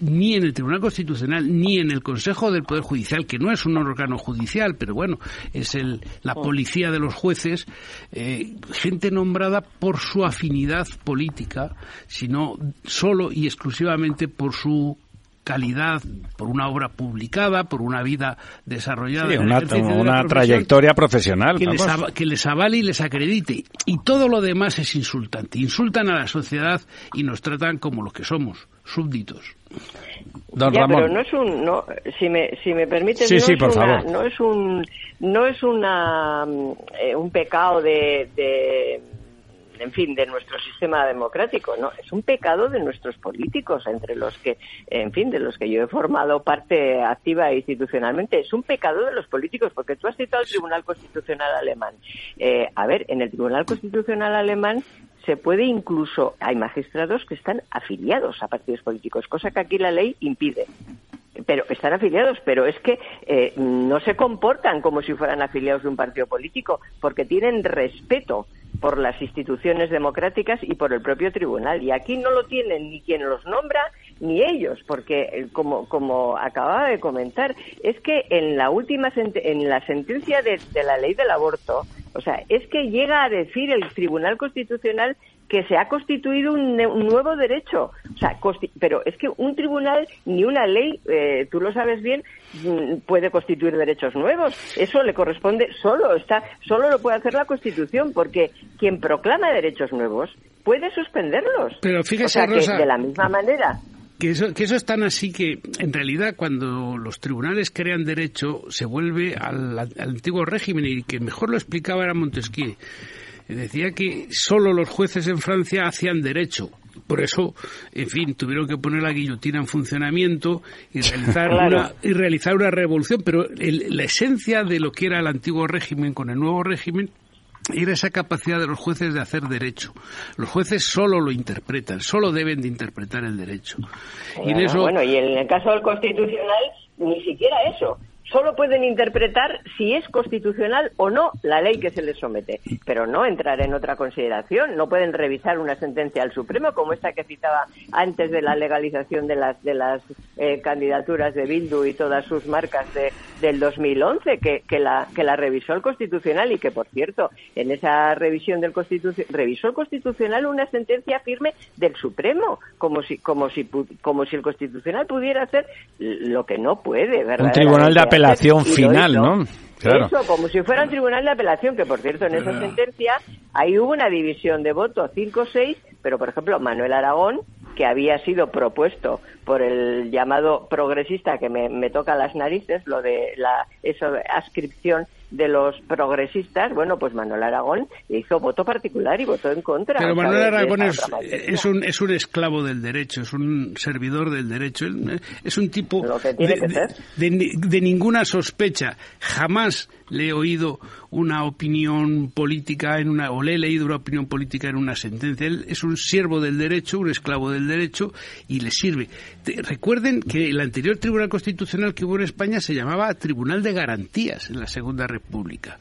ni en el Tribunal Constitucional ni en el Consejo del Poder Judicial, que no es un órgano judicial, pero bueno, es el, la oh. policía de los jueces, eh, gente nombrada por su afinidad política, sino solo y exclusivamente por su calidad, por una obra publicada, por una vida desarrollada. una, trayectoria profesional. Que les, que les, avale y les acredite. Y todo lo demás es insultante. Insultan a la sociedad y nos tratan como los que somos, súbditos pero no es un, no, si me, si me permite, no, es una, no es un, no es una, eh, un pecado de, de, en fin, de nuestro sistema democrático, no, es un pecado de nuestros políticos, entre los que, en fin, de los que yo he formado parte activa institucionalmente, es un pecado de los políticos, porque tú has citado el Tribunal Constitucional alemán. Eh, a ver, en el Tribunal Constitucional alemán se puede incluso, hay magistrados que están afiliados a partidos políticos, cosa que aquí la ley impide pero están afiliados, pero es que eh, no se comportan como si fueran afiliados de un partido político, porque tienen respeto por las instituciones democráticas y por el propio tribunal. Y aquí no lo tienen ni quien los nombra ni ellos, porque eh, como, como acababa de comentar, es que en la última en la sentencia de, la ley del aborto, o sea, es que llega a decir el Tribunal Constitucional que se ha constituido un, nuevo derecho. O sea, pero es que un tribunal ni una ley, eh, tú lo sabes bien, mm, puede constituir derechos nuevos. Eso le corresponde solo, está, solo lo puede hacer la Constitución, porque quien proclama derechos nuevos puede suspenderlos. Pero fíjese, o sea, Rosa, que de la misma manera. Que eso, que eso es tan así que, en realidad, cuando los tribunales crean derecho, se vuelve al, al antiguo régimen y que mejor lo explicaba era Montesquieu. Decía que solo los jueces en Francia hacían derecho. Por eso, en fin, tuvieron que poner la guillotina en funcionamiento y realizar, Claro. una, y realizar una revolución. Pero el- la esencia de lo que era el antiguo régimen con el nuevo régimen era esa capacidad de los jueces de hacer derecho. Los jueces solo lo interpretan, solo deben de interpretar el derecho. Y en eso, bueno, y en el caso del constitucional, ni siquiera eso. Solo pueden interpretar si es constitucional o no la ley que se les somete, pero no entrar en otra consideración. No pueden revisar una sentencia al Supremo como esta que citaba antes de la legalización de las de las eh, candidaturas de Bildu y todas sus marcas de, del 2011 que, que la que la revisó el Constitucional y que por cierto en esa revisión del Constitucional revisó el Constitucional una sentencia firme del Supremo como si como si como si el Constitucional pudiera hacer lo que no puede Un tribunal de apelación final, hizo. ¿no? Claro. Eso, como si fuera un tribunal de apelación, que por cierto en esa sentencia ahí hubo una división de voto 5-6, pero por ejemplo Manuel Aragón, que había sido propuesto por el llamado progresista que me, me toca las narices, lo de la eso, ascripción de los progresistas, bueno, pues Manuel Aragón hizo voto particular y votó en contra. pero Manuel Aragón es, un, es un esclavo del derecho, es un servidor del derecho, eh, es un tipo de, de- de ni- de ninguna sospecha. Jamás le he oído una opinión política en una, o le he leído una opinión política en una sentencia. Él es un siervo del derecho, un esclavo del derecho y le sirve. Te- recuerden que el anterior Tribunal Constitucional que hubo en España se llamaba Tribunal de Garantías en la Segunda República.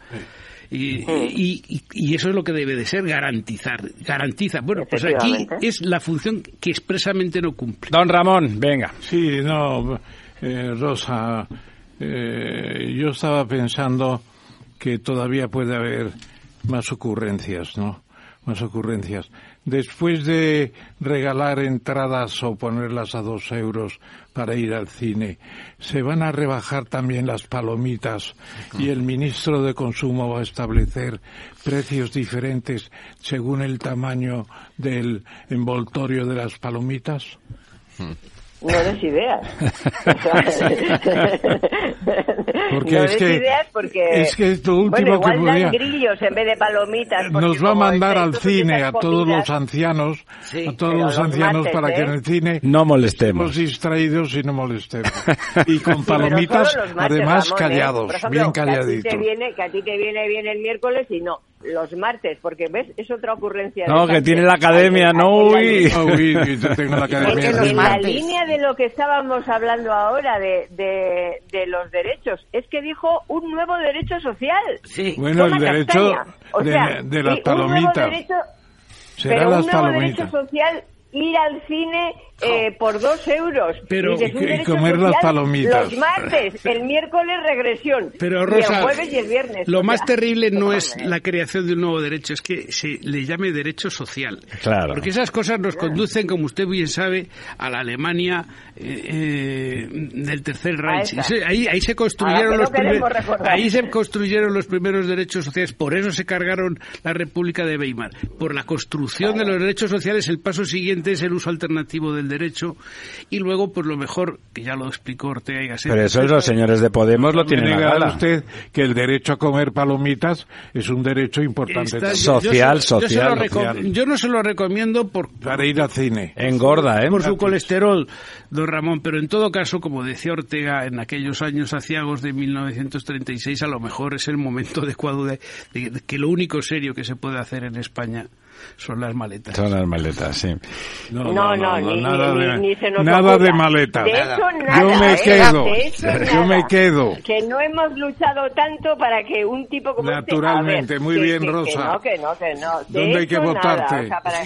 Y, y- y- y eso es lo que debe de ser, garantizar. Garantiza. Bueno, pues aquí es la función que expresamente no cumple. Don Ramón, venga. Sí, no, eh, Rosa, eh, yo estaba pensando que todavía puede haber más ocurrencias, ¿no? Más ocurrencias. Después de regalar entradas o ponerlas a dos euros para ir al cine, se van a rebajar también las palomitas y el ministro de Consumo va a establecer precios diferentes según el tamaño del envoltorio de las palomitas. No des ideas. Porque no es des que- ideas porque... es que es lo último bueno, igual que podía- dan grillos en vez de palomitas. Nos va a mandar al cine a todos comidas- los ancianos, Sí, a todos los los ancianos martes, para que ¿eh? en el cine No estemos molestemos. distraídos y no molestemos. Y con palomitas, martes, además Ramón, ¿eh? callados, ejemplo, bien Que a, ti calladitos. te viene, que a ti te viene bien el miércoles y no, los martes, porque ves, es otra ocurrencia. No, de que tiene la academia, no, en la uy. tengo la En, academia la línea de lo que estábamos hablando ahora de, de, de los derechos, es que dijo un nuevo derecho social. Sí. Bueno, el derecho. O de, sea, de las y un nuevo palomitas. derecho- Será pero las un nuevo palomitas. derecho social ir al cine eh, por dos euros. Pero- y comer las palomitas. Los martes, el miércoles regresión. Pero y el jueves y el viernes. lo O más terrible no es la creación de un nuevo derecho, es que se le llame derecho social. Claro. Porque esas cosas nos conducen, como usted bien sabe, a la Alemania eh, eh, del Tercer Reich. Ahí, ahí se A construyeron los primeros, ahí se construyeron los primeros derechos sociales. Por eso se cargaron la República de Weimar. Por la construcción de los derechos sociales, el paso siguiente es el uso alternativo del derecho y luego, pues lo mejor, que ya lo explicó Ortega y Gasset. Pero eso es los señores de Podemos lo tienen a gala. usted que el derecho a comer palomitas es un derecho importante Está- también. yo- Social, yo social. Yo no se lo recomiendo por, para ir al cine. Engorda, ¿eh? por su colesterol, don Ramón, pero en todo caso, como decía Ortega en aquellos años aciagos de 1936, a lo mejor es el momento adecuado de, de- de que lo único serio que se puede hacer en España son las maletas. Son las maletas, sí. No, No, no, ni, nada ni- de, ni se nos nada ocurra. de maletas. De hecho, nada, Yo me ¿eh? quedo, De hecho, yo nada. me quedo. Que no hemos luchado tanto para que un tipo como este... Naturalmente, a ver, muy que- bien, que- que Rosa. no, que no, que no. De ¿Dónde hay que hecho, nada. votarte? O sea, para-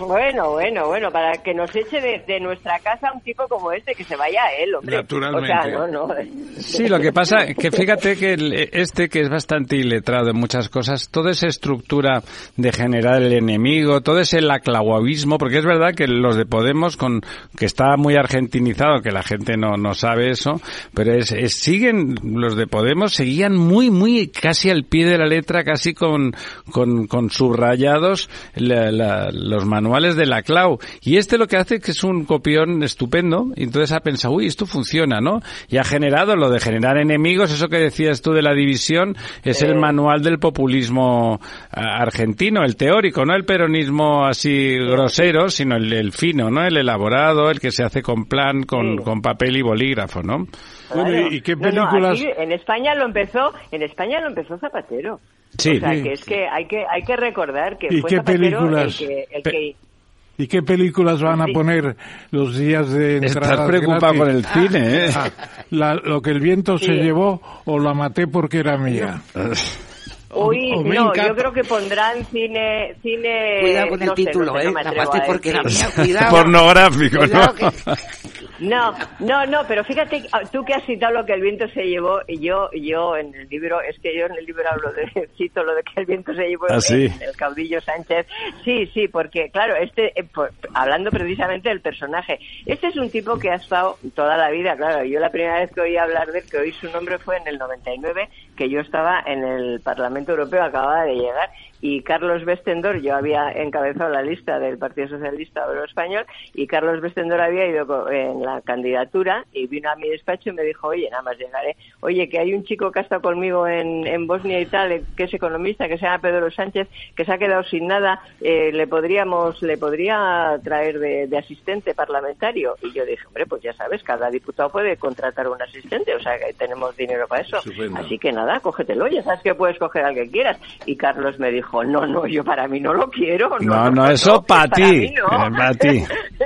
Bueno, bueno, bueno, para que nos eche de, nuestra casa un tipo como este, que se vaya a él, hombre. Naturalmente. O sea, no, no. Sí, lo que pasa que fíjate que este que es bastante iletrado en muchas cosas, toda esa estructura de generar el enemigo, todo ese laclauavismo, porque es verdad que los de Podemos, con que está muy argentinizado, que la gente no, no sabe eso, pero es, siguen, los de Podemos seguían muy, muy casi al pie de la letra, casi con, con, con subrayados los manuales de la clau. Y este lo que hace es que es un copión estupendo, y entonces ha pensado, uy, esto funciona, ¿no? Y ha generado lo de generar enemigos, eso que decías tú de la división, es el manual del populismo argentino, el teórico, no el peronismo así grosero, sino el, fino, ¿no? El elaborado, el que se hace con plan, con, con papel y bolígrafo, ¿no? ¿y qué películas? en España lo empezó, en España lo empezó Zapatero. Sí. O sea, que es que hay que hay que recordar que ¿Y fue qué películas? el que, ¿Y qué películas van a poner los días de entrada? Estás preocupado con el cine, ¿eh? Ah, lo que el viento se llevó o la maté porque era mía. Uy, no, yo creo que pondrán cine, cine. Cuidado con el título, ¿eh? La maté porque era mía, cuidado. Pornográfico, ¿no? No, no, no, pero fíjate, ah, tú que has citado lo que el viento se llevó, y yo, yo en el libro, es que yo en el libro hablo de, cito lo de que el viento se llevó ¿Ah, el, caudillo Sánchez. Sí, sí, porque claro, este, eh, hablando precisamente del personaje, este es un tipo que ha estado toda la vida, claro, yo la primera vez que oí hablar de él, que oí su nombre fue en el 99, que yo estaba en el Parlamento Europeo, acababa de llegar, y Carlos Bestendor, yo había encabezado la lista del Partido Socialista Obrero Español y Carlos Bestendor había ido en la candidatura y vino a mi despacho y me dijo, oye, nada más llegaré, oye, que hay un chico que ha estado conmigo en, en Bosnia y tal, que es economista, que se llama Pedro Sánchez, que se ha quedado sin nada, eh, le podríamos, le podría traer de, asistente parlamentario. Y yo dije, hombre, pues ya sabes, cada diputado puede contratar un asistente, o sea que tenemos dinero para eso. Así que nada, cógetelo, ya sabes que puedes coger al que quieras. Y Carlos me dijo, no, no, yo para mí no lo quiero. No, no, eso para ti. Para ti.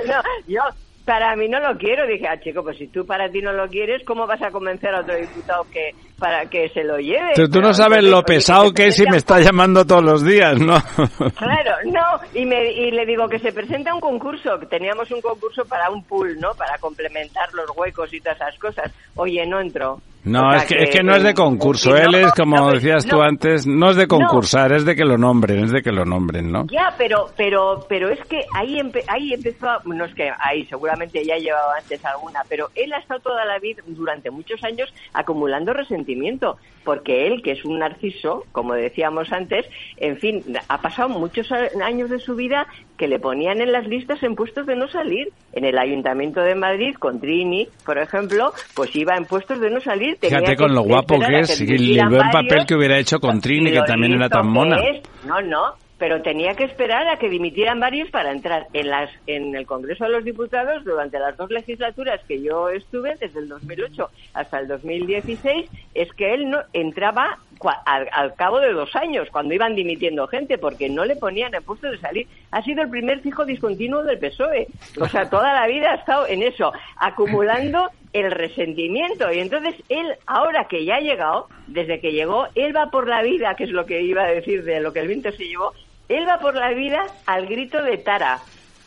no, yo para mí no lo quiero. Dije, ah, chico, pues si tú para ti no lo quieres, ¿cómo vas a convencer a otro diputado que para que se lo lleve? tú no sabes lo pesado que es y me está llamando todos los días, ¿no? Claro, no. Y, me, y le digo que se presenta un concurso. que Teníamos un concurso para un pool, ¿no? Para complementar los huecos y todas esas cosas. Oye, no entró. No, es, que, es que no es de concurso. Él es, como decías tú antes, no es de concursar, es de que lo nombren, es de que lo nombren, ¿no? Ya, pero pero pero es que ahí, ahí empezó, no es que ahí seguramente ya llevaba antes alguna, pero él ha estado toda la vida, durante muchos años, acumulando resentimiento, porque él, que es un narciso, como decíamos antes, en fin, ha pasado muchos años de su vida que le ponían en las listas en puestos de no salir. En el Ayuntamiento de Madrid, con Trini, por ejemplo, pues iba en puestos de no salir. Fíjate con lo guapo que es, y el buen papel que hubiera hecho con Trini, que también era tan mona. no, no, pero tenía que esperar a que dimitieran varios para entrar en las en el Congreso de los Diputados durante las dos legislaturas que yo estuve desde el 2008 hasta el 2016 es que él no entraba al, cabo de dos años cuando iban dimitiendo gente porque no le ponían en puesto de salir. Ha sido el primer fijo discontinuo del PSOE o sea toda la vida ha estado en eso acumulando el resentimiento y entonces él ahora que ya ha llegado desde que llegó él va por la vida que es lo que iba a decir de lo que el viento se llevó él va por la vida al grito de Tara.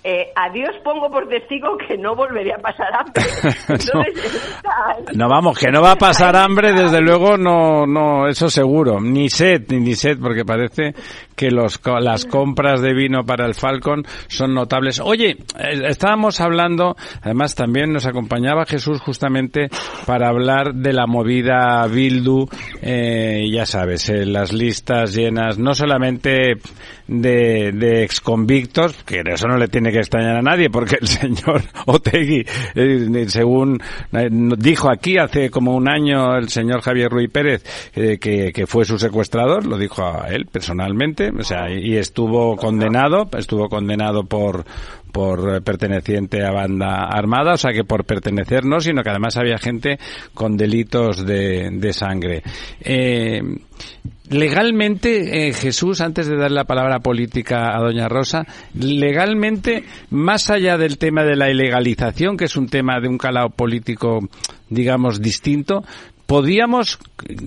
Eh, a Dios pongo por testigo que no volvería a pasar hambre. no, vamos, que no va a pasar hambre, desde luego, no, no, eso seguro. Ni sed, ni sed, porque parece que los, las compras de vino para el Falcon son notables. Oye, eh, estábamos hablando, además también nos acompañaba Jesús justamente para hablar de la movida Bildu, eh, ya sabes, eh, las listas llenas, no solamente de, de exconvictos, que eso no le tiene que extrañar a nadie, porque el señor Otegui, eh, según dijo aquí hace como un año el señor Javier Ruiz Pérez, que, que fue su secuestrador, lo dijo a él personalmente, o sea, y estuvo condenado, estuvo condenado por por perteneciente a banda armada, o sea que por pertenecer no, sino que además había gente con delitos de, de sangre. Eh, legalmente, eh, Jesús, antes de dar la palabra política a Doña Rosa, legalmente, más allá del tema de la ilegalización, que es un tema de un calado político, digamos, distinto, podíamos,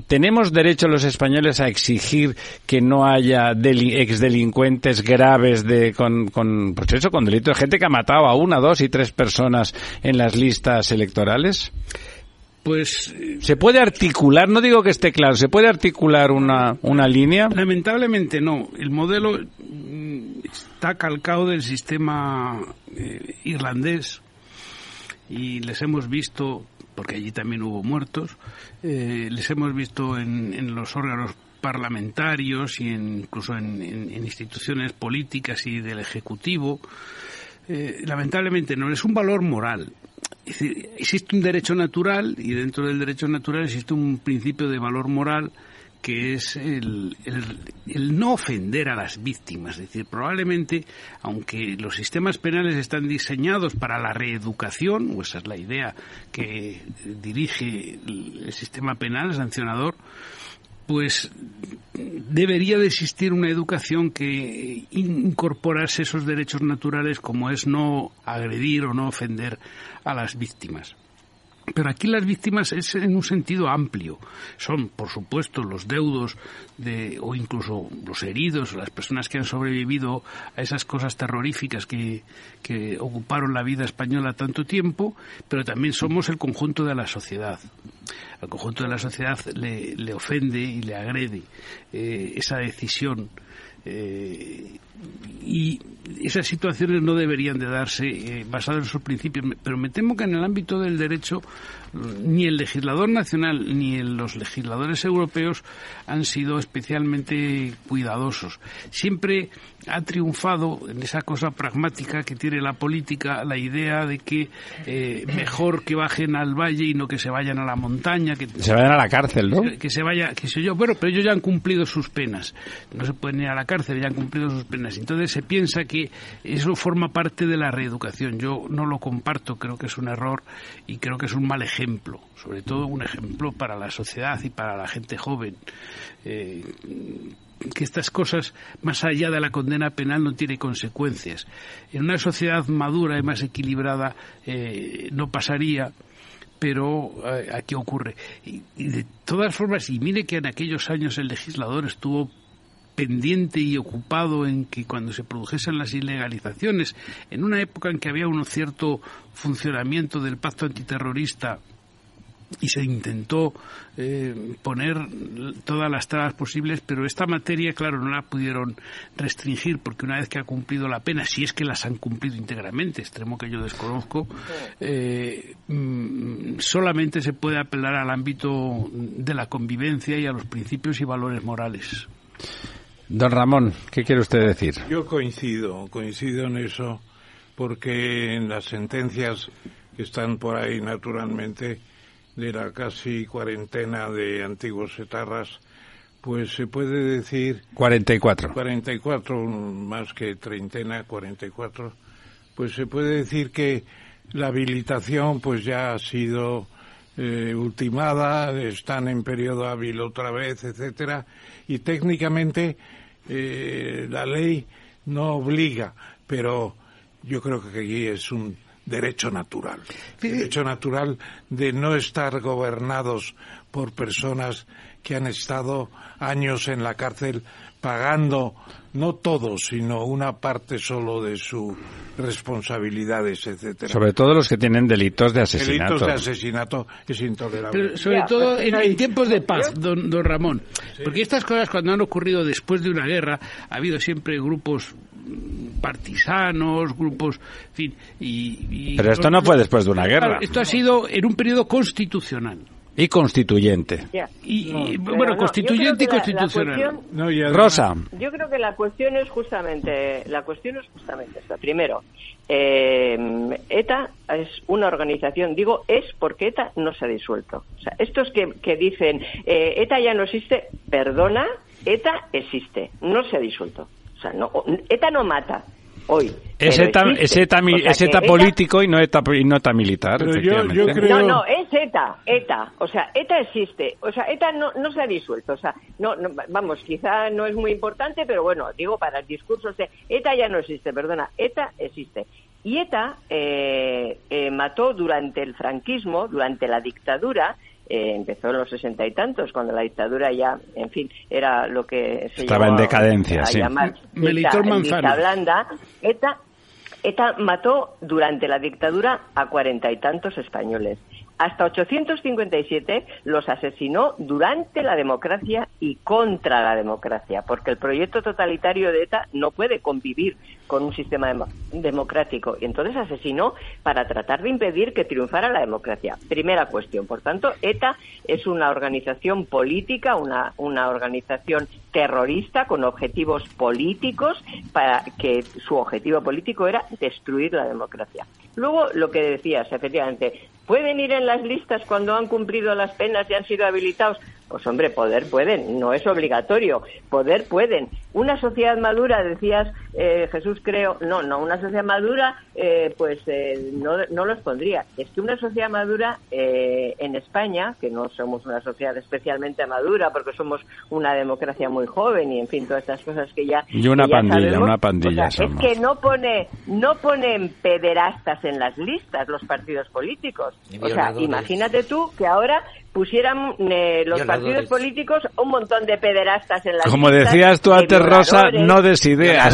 tenemos derecho los españoles a exigir que no haya exdelincuentes graves de, con, con, pues eso, con delitos, gente que ha matado a una, dos y tres personas en las listas electorales? Pues se puede articular, no digo que esté claro, se puede articular una, una línea. Lamentablemente no. El modelo mm, está calcado del sistema eh, irlandés y les hemos visto, porque allí también hubo muertos, eh, les hemos visto en, en, los órganos parlamentarios y incluso en, instituciones políticas y del ejecutivo. Eh, lamentablemente no es un valor moral existe un derecho natural y dentro del derecho natural existe un principio de valor moral que es el, el, no ofender a las víctimas. Es decir, probablemente, aunque los sistemas penales están diseñados para la reeducación, o esa es la idea que dirige el sistema penal sancionador, pues debería de existir una educación que incorporase esos derechos naturales como es no agredir o no ofender a las víctimas. Pero aquí las víctimas es en un sentido amplio. Son, por supuesto, los deudos de, o incluso los heridos, las personas que han sobrevivido a esas cosas terroríficas que, que ocuparon la vida española tanto tiempo, pero también somos el conjunto de la sociedad. Al conjunto de la sociedad le, le ofende y le agrede eh, esa decisión eh, y esas situaciones no deberían de darse eh, basadas en esos principios, pero me temo que en el ámbito del derecho ni el legislador nacional ni los legisladores europeos han sido especialmente cuidadosos. Siempre ha triunfado en esa cosa pragmática que tiene la política la idea de que eh, mejor que bajen al valle y no que se vayan a la montaña, que se vayan a la cárcel, ¿no? Que se vaya, que sé yo, bueno, pero ellos ya han cumplido sus penas, no se pueden ir a la cárcel, ya han cumplido sus penas. Entonces se piensa que eso forma parte de la reeducación. Yo no lo comparto, creo que es un error y creo que es un mal ejemplo, sobre todo un ejemplo para la sociedad y para la gente joven. Eh, que estas cosas, más allá de la condena penal, no tienen consecuencias. En una sociedad madura y más equilibrada eh, no pasaría, pero eh, aquí ocurre. De todas formas, y mire que en aquellos años el legislador estuvo pendiente y ocupado en que cuando se produjesen las ilegalizaciones, en una época en que había un cierto funcionamiento del pacto antiterrorista y se intentó eh, poner todas las trabas posibles, pero esta materia, claro, no la pudieron restringir porque una vez que ha cumplido la pena, si es que las han cumplido íntegramente, extremo que yo desconozco, eh, mm, solamente se puede apelar al ámbito de la convivencia y a los principios y valores morales. Don Ramón, ¿qué quiere usted decir? Yo coincido, coincido en eso, porque en las sentencias que están por ahí naturalmente, de la casi cuarentena de antiguos etarras, pues se puede decir... 44. 44, más que treintena, 44. Pues se puede decir que la habilitación pues ya ha sido eh, ultimada, están en periodo hábil otra vez, etcétera, y técnicamente eh, la ley no obliga, pero yo creo que aquí es un derecho natural. Derecho natural de no estar gobernados por personas que han estado años en la cárcel pagando no todo, sino una parte solo de sus responsabilidades, etcétera. Sobre todo los que tienen delitos de asesinato. Delitos de asesinato es intolerable. sobre todo en, tiempos de paz, don, don Ramón. Porque estas cosas cuando han ocurrido después de una guerra, ha habido siempre grupos partisanos, grupos, en fin, y, Pero esto no fue después de una guerra. Esto ha sido en un periodo constitucional. Y constituyente. Y, bueno, constituyente y constitucional. Rosa. Yo creo que la cuestión es justamente, la cuestión es justamente esta. Primero, eh, ETA es una organización, digo es porque ETA no se ha disuelto. O sea, estos que, que dicen eh, ETA ya no existe, perdona, ETA existe, no se ha disuelto. O sea, no, ETA no mata hoy. Es ETA, es ETA, político y no ETA, y no ETA militar. No, no, es ETA, ETA. O sea, ETA existe. O sea, ETA no, no se ha disuelto. O sea, no, vamos, quizá no es muy importante, pero bueno, digo para el discurso, de ETA ya no existe, perdona, ETA existe. Y ETA eh, eh, mató durante el franquismo, durante la dictadura, eh, empezó en los sesenta y tantos, cuando la dictadura ya, en fin, era lo que se Estaba en decadencia, sí. llamar blanda. ETA, ETA mató durante la dictadura a cuarenta y tantos españoles hasta 857 los asesinó durante la democracia y contra la democracia, porque el proyecto totalitario de ETA no puede convivir con un sistema democrático. Y entonces asesinó para tratar de impedir que triunfara la democracia. Primera cuestión. Por tanto, ETA es una organización política, una, una organización terrorista con objetivos políticos para que su objetivo político era destruir la democracia. Luego, lo que decías, efectivamente, ¿pueden ir en las listas cuando han cumplido las penas y han sido habilitados? Pues hombre, poder pueden, no es obligatorio, poder pueden. Una sociedad madura, decías eh, Jesús, creo, no, no, una sociedad madura, eh, pues eh, no, no, los pondría. Es que una sociedad madura en España, que no somos una sociedad especialmente madura porque somos una democracia muy joven y en fin, todas estas cosas que ya. Y una pandilla, una pandilla. es que no pone, no ponen pederastas en las listas los partidos políticos. O sea, imagínate tú que ahora pusieran los partidos políticos un montón de pederastas en las Como decías tú antes, Rosa, no des ideas.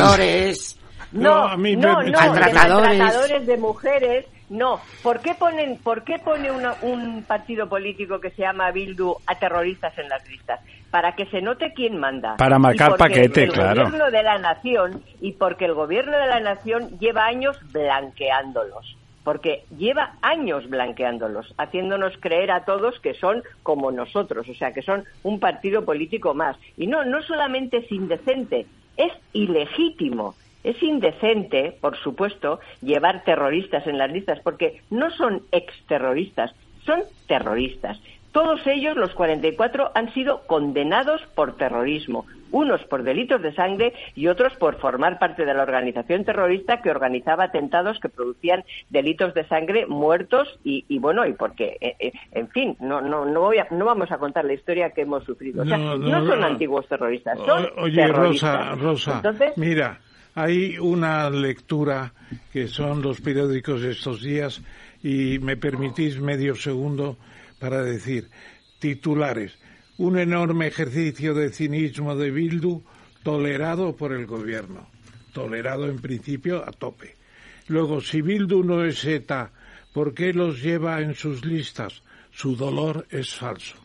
No, no, no, de de mujeres. No, ¿por qué ponen, por qué pone un partido político que se llama Bildu a terroristas en las listas? Para que se note quién manda. Para marcar paquete, claro. El gobierno de la nación y porque el gobierno de la nación lleva años blanqueándolos porque lleva años blanqueándolos, haciéndonos creer a todos que son como nosotros, o sea, que son un partido político más. Y no, no solamente es indecente, es ilegítimo. Es indecente, por supuesto, llevar terroristas en las listas, porque no son exterroristas, son terroristas. Todos ellos, los 44, han sido condenados por terrorismo, unos por delitos de sangre y otros por formar parte de la organización terrorista que organizaba atentados que producían delitos de sangre, muertos y, bueno, y porque, eh, eh, en fin, no, no, no, voy no vamos a contar la historia que hemos sufrido. O sea, no, son antiguos terroristas, son Oye, Rosa, Rosa, mira, hay una lectura que son los periódicos de estos días y me permitís medio segundo para decir titulares un enorme ejercicio de cinismo de Bildu tolerado por el gobierno, tolerado en principio a tope. Luego, si Bildu no es ETA, ¿por qué los lleva en sus listas? Su dolor es falso.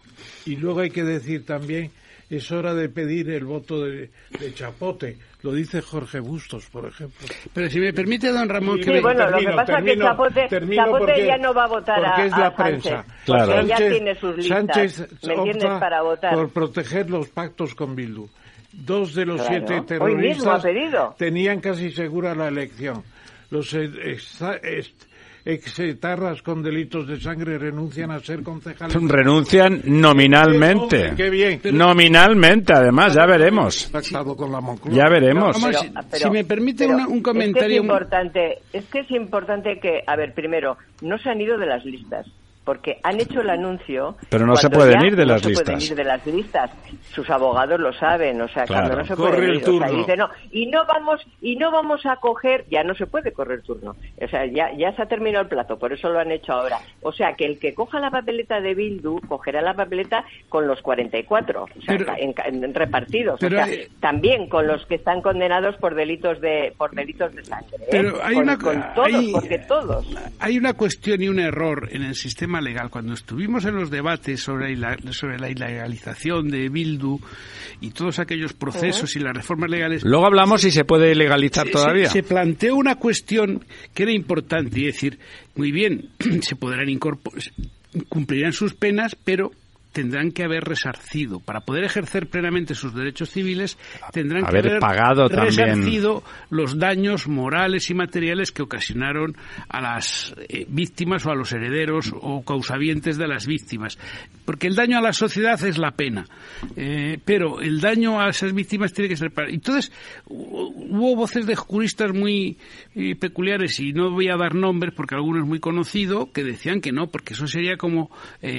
Y luego hay que decir también, es hora de pedir el voto de, Chapote. Lo dice Jorge Bustos, por ejemplo. Pero si me permite, don Ramón, que bueno, lo que pasa es que Chapote, Chapote ya no va a votar a, es la prensa. Claro. ya tiene sus listas, Sánchez opta para votar. por proteger los pactos con Bildu. Dos de los siete terroristas tenían casi segura la elección. Los exetarras con delitos de sangre renuncian a ser concejales. Renuncian nominalmente. Qué bien. Nominalmente, además, ya veremos. Ya veremos. si me permite un comentario. Es, es importante, es que es importante que, a ver, primero, no se han ido de las listas porque han hecho el anuncio. Pero no se pueden ir de las listas. Pueden ir de las listas. Sus abogados lo saben, o sea, cuando no se puede ir, dice, no, y no vamos y no vamos a coger, ya no se puede correr turno. O sea, ya ya se ha terminado el plazo, por eso lo han hecho ahora. O sea, que el que coja la papeleta de Bildu cogerá la papeleta con los 44, o sea, en, repartidos, o sea, también con los que están condenados por delitos de por delitos de sangre. ¿eh? Pero hay una con todos, porque todos. Hay una cuestión y un error en el sistema legal. Cuando estuvimos en los debates sobre la, sobre la ilegalización de Bildu y todos aquellos procesos y las reformas legales. Luego hablamos si se puede legalizar todavía. Se, planteó una cuestión que era importante y decir, muy bien, se podrán incorporar, cumplirán sus penas, pero tendrán que haber resarcido. Para poder ejercer plenamente sus derechos civiles, tendrán que haber pagado resarcido los daños morales y materiales que ocasionaron a las eh, víctimas o a los herederos o causavientes de las víctimas. Porque el daño a la sociedad es la pena, eh, pero el daño a esas víctimas tiene que ser para. Entonces, hubo voces de juristas muy eh, peculiares, y no voy a dar nombres porque alguno es muy conocido, que decían que no, porque eso sería como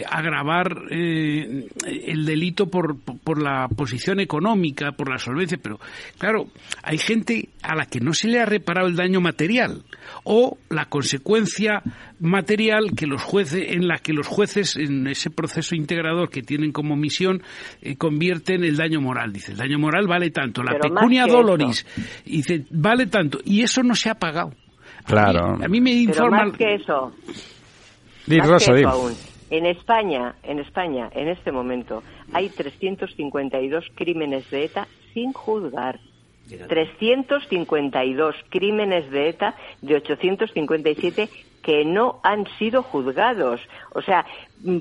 agravar eh, el delito por, por la posición económica, por la solvencia, pero claro, hay gente a la que no se le ha reparado el daño material o la consecuencia material que los jueces, en la que los jueces, en ese proceso integrador que tienen como misión, eh, convierten el daño moral. Dice, el daño moral vale tanto, la pecunia doloris, dice, vale tanto, y eso no se ha pagado. Claro. A mí, me informa... más que eso, en España, en España, en este momento, hay 352 crímenes de ETA sin juzgar. 352 crímenes de ETA de 857 que no han sido juzgados. O sea,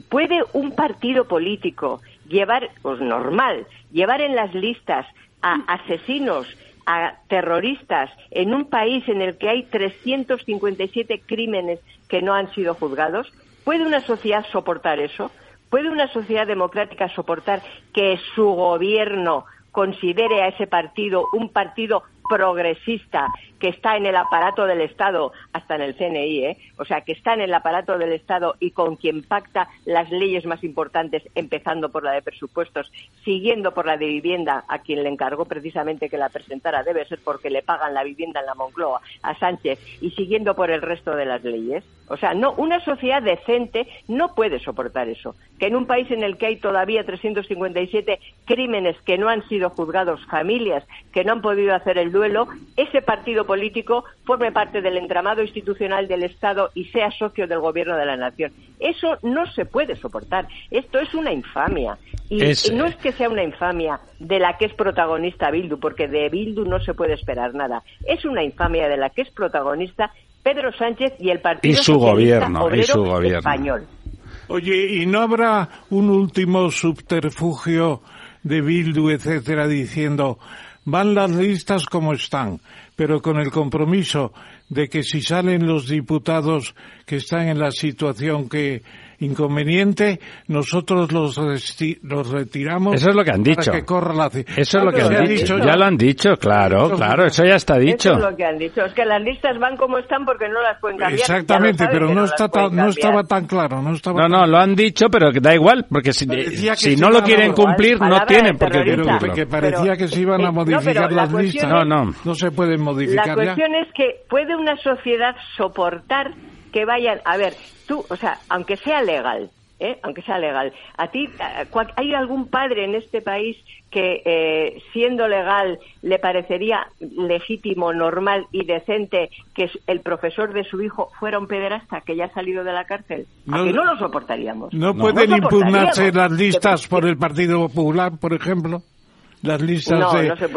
¿puede un partido político llevar, pues normal, llevar en las listas a asesinos, a terroristas, en un país en el que hay 357 crímenes que no han sido juzgados? ¿Puede una sociedad soportar eso? ¿Puede una sociedad democrática soportar que su gobierno considere a ese partido un partido progresista que está en el aparato del Estado, hasta en el CNI, ¿eh? o sea, que está en el aparato del Estado y con quien pacta las leyes más importantes, empezando por la de presupuestos, siguiendo por la de vivienda, a quien le encargó precisamente que la presentara, debe ser porque le pagan la vivienda en la Moncloa a Sánchez, y siguiendo por el resto de las leyes. O sea, no, una sociedad decente no puede soportar eso. Que en un país en el que hay todavía 357 crímenes que no han sido juzgados, familias que no han podido hacer el duelo, ese partido político forme parte del entramado institucional del Estado y sea socio del gobierno de la nación. Eso no se puede soportar. Esto es una infamia. Y, no es que sea una infamia de la que es protagonista Bildu, porque de Bildu no se puede esperar nada. Es una infamia de la que es protagonista Pedro Sánchez y el Partido y su gobierno, y su gobierno. Español. Oye, ¿y no habrá un último subterfugio de Bildu, etcétera, diciendo van las listas como están, pero con el compromiso de que si salen los diputados que están en la situación que inconveniente, nosotros los, los retiramos. Eso es lo que han dicho. que corra la... Eso es lo que han dicho. Ya lo han dicho, claro, claro, eso ya está dicho. Eso es lo que han dicho. Es que las listas van como están porque no las pueden cambiar. Exactamente, pero no, está no estaba tan claro. No, estaba no, no, lo han dicho, pero da igual, porque si, si no lo quieren cumplir, no tienen por qué cumplirlo. Que parecía que se iban a modificar las listas. No, no. No se pueden modificar La cuestión es que puede una sociedad soportar que vayan, a ver, tú, o sea, aunque sea legal, ¿eh? aunque sea legal, a ti, ¿hay algún padre en este país que eh, siendo legal le parecería legítimo, normal y decente que el profesor de su hijo fuera un pederasta que ya ha salido de la cárcel? No, que no lo soportaríamos. ¿No, pueden impugnarse las listas por el Partido Popular, por ejemplo? Las listas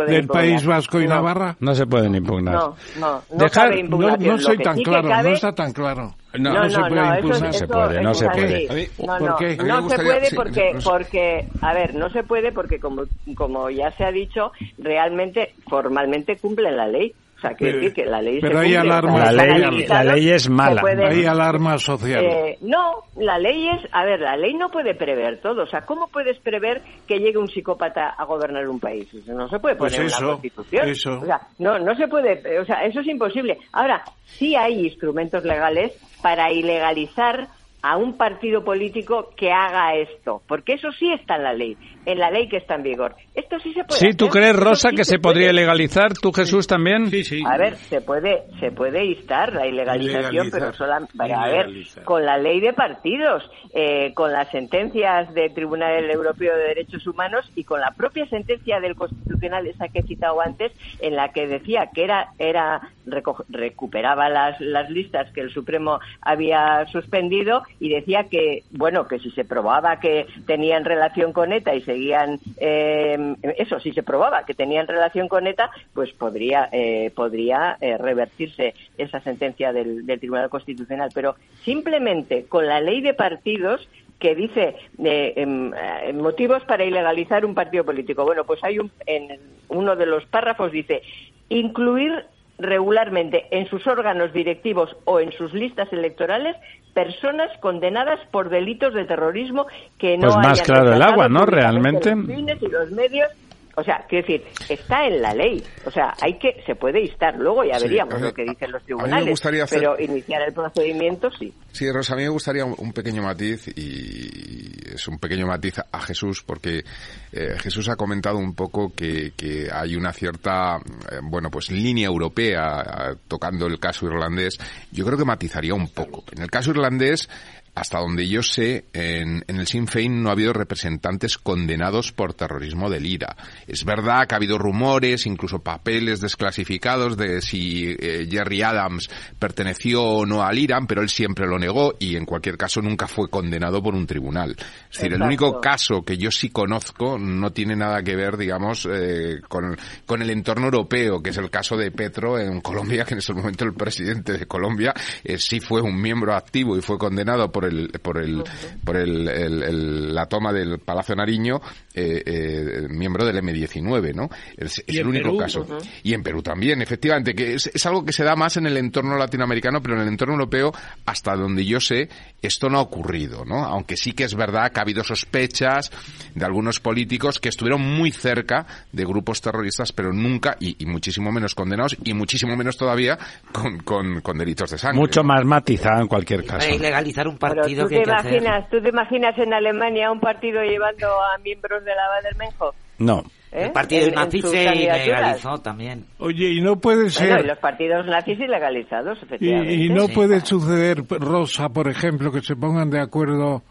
del País Vasco y Navarra? No se pueden impugnar. No, no, no, no, soy tan claro, no está tan claro. No, no, se puede impugnar. no se puede, no se puede. No, no, no se puede porque, porque, a ver, no se puede porque como, como ya se ha dicho, realmente, formalmente cumplen la ley que la ley pero hay alarma, la ley, es mala. hay alarma social. Eh, no, la ley es, a ver, la ley no puede prever todo. O sea, ¿cómo puedes prever que llegue un psicópata a gobernar un país? no se puede pues poner en la Constitución. Eso. O sea, no, no se puede, o sea, eso es imposible. Ahora, sí hay instrumentos legales para ilegalizar a un partido político que haga esto, porque eso sí está en la ley, en la ley que está en vigor. Esto sí se puede. Sí, ¿tú crees, Rosa, que se, podría legalizar? ¿Tú, Jesús, también? Sí, sí. A ver, se puede, se puede instar la ilegalización, pero solamente, a ver, con la ley de partidos, eh, con las sentencias del Tribunal Europeo de Derechos Humanos y con la propia sentencia del Constitucional, esa que he citado antes, en la que decía que era, era recuperaba las, las listas que el Supremo había suspendido y decía que, bueno, que si se probaba que tenían relación con ETA y seguían, eh, eso, si se probaba que tenían relación con ETA, pues podría, eh, podría eh, revertirse esa sentencia del, Tribunal Constitucional. Pero simplemente con la ley de partidos que dice em, motivos para ilegalizar un partido político. Bueno, pues hay un, en uno de los párrafos dice incluir regularmente en sus órganos directivos o en sus listas electorales personas condenadas por delitos de terrorismo que no pues más claro el agua, ¿no? Realmente. Los y los medios o sea, quiero decir, está en la ley. O sea, hay que, se puede instar. Luego ya veríamos lo que dicen los tribunales. Pero iniciar el procedimiento sí. Sí, Rosa, a mí me gustaría un, pequeño matiz y es un pequeño matiz a Jesús, porque eh, Jesús ha comentado un poco que, que hay una cierta, eh, bueno, pues línea europea tocando el caso irlandés. Yo creo que matizaría un poco. En el caso irlandés, hasta donde yo sé, en, el Sinn Féin no ha habido representantes condenados por terrorismo del IRA. Es verdad que ha habido rumores, incluso papeles desclasificados de si eh, Jerry Adams perteneció o no al IRA, pero él siempre lo negó y en cualquier caso nunca fue condenado por un tribunal. Es decir, el único caso que yo sí conozco no tiene nada que ver, digamos, eh, con, con el entorno europeo, que es el caso de Petro en Colombia, que en ese momento el presidente de Colombia eh, sí fue un miembro activo y fue condenado por el, por el, por el, la toma del Palacio Nariño, eh, eh, miembro del M19, ¿no? Es, el único caso. Y en Perú también, efectivamente, que es, es, algo que se da más en el entorno latinoamericano, pero en el entorno europeo, hasta donde yo sé, esto no ha ocurrido, ¿no? Aunque sí que es verdad que ha habido sospechas de algunos políticos que estuvieron muy cerca de grupos terroristas, pero nunca, y, muchísimo menos condenados, y muchísimo menos todavía con, con, delitos de sangre. Mucho más matizado en cualquier caso. legalizar un ¿tú te imaginas, ¿Tú te imaginas en Alemania un partido llevando a miembros de la del Menjo? No. ¿Eh? El partido nazi se ilegalizó también. Oye, y no puede ser... los partidos nazis ilegalizados, efectivamente. Y, no puede suceder, Rosa, por ejemplo, que se pongan de acuerdo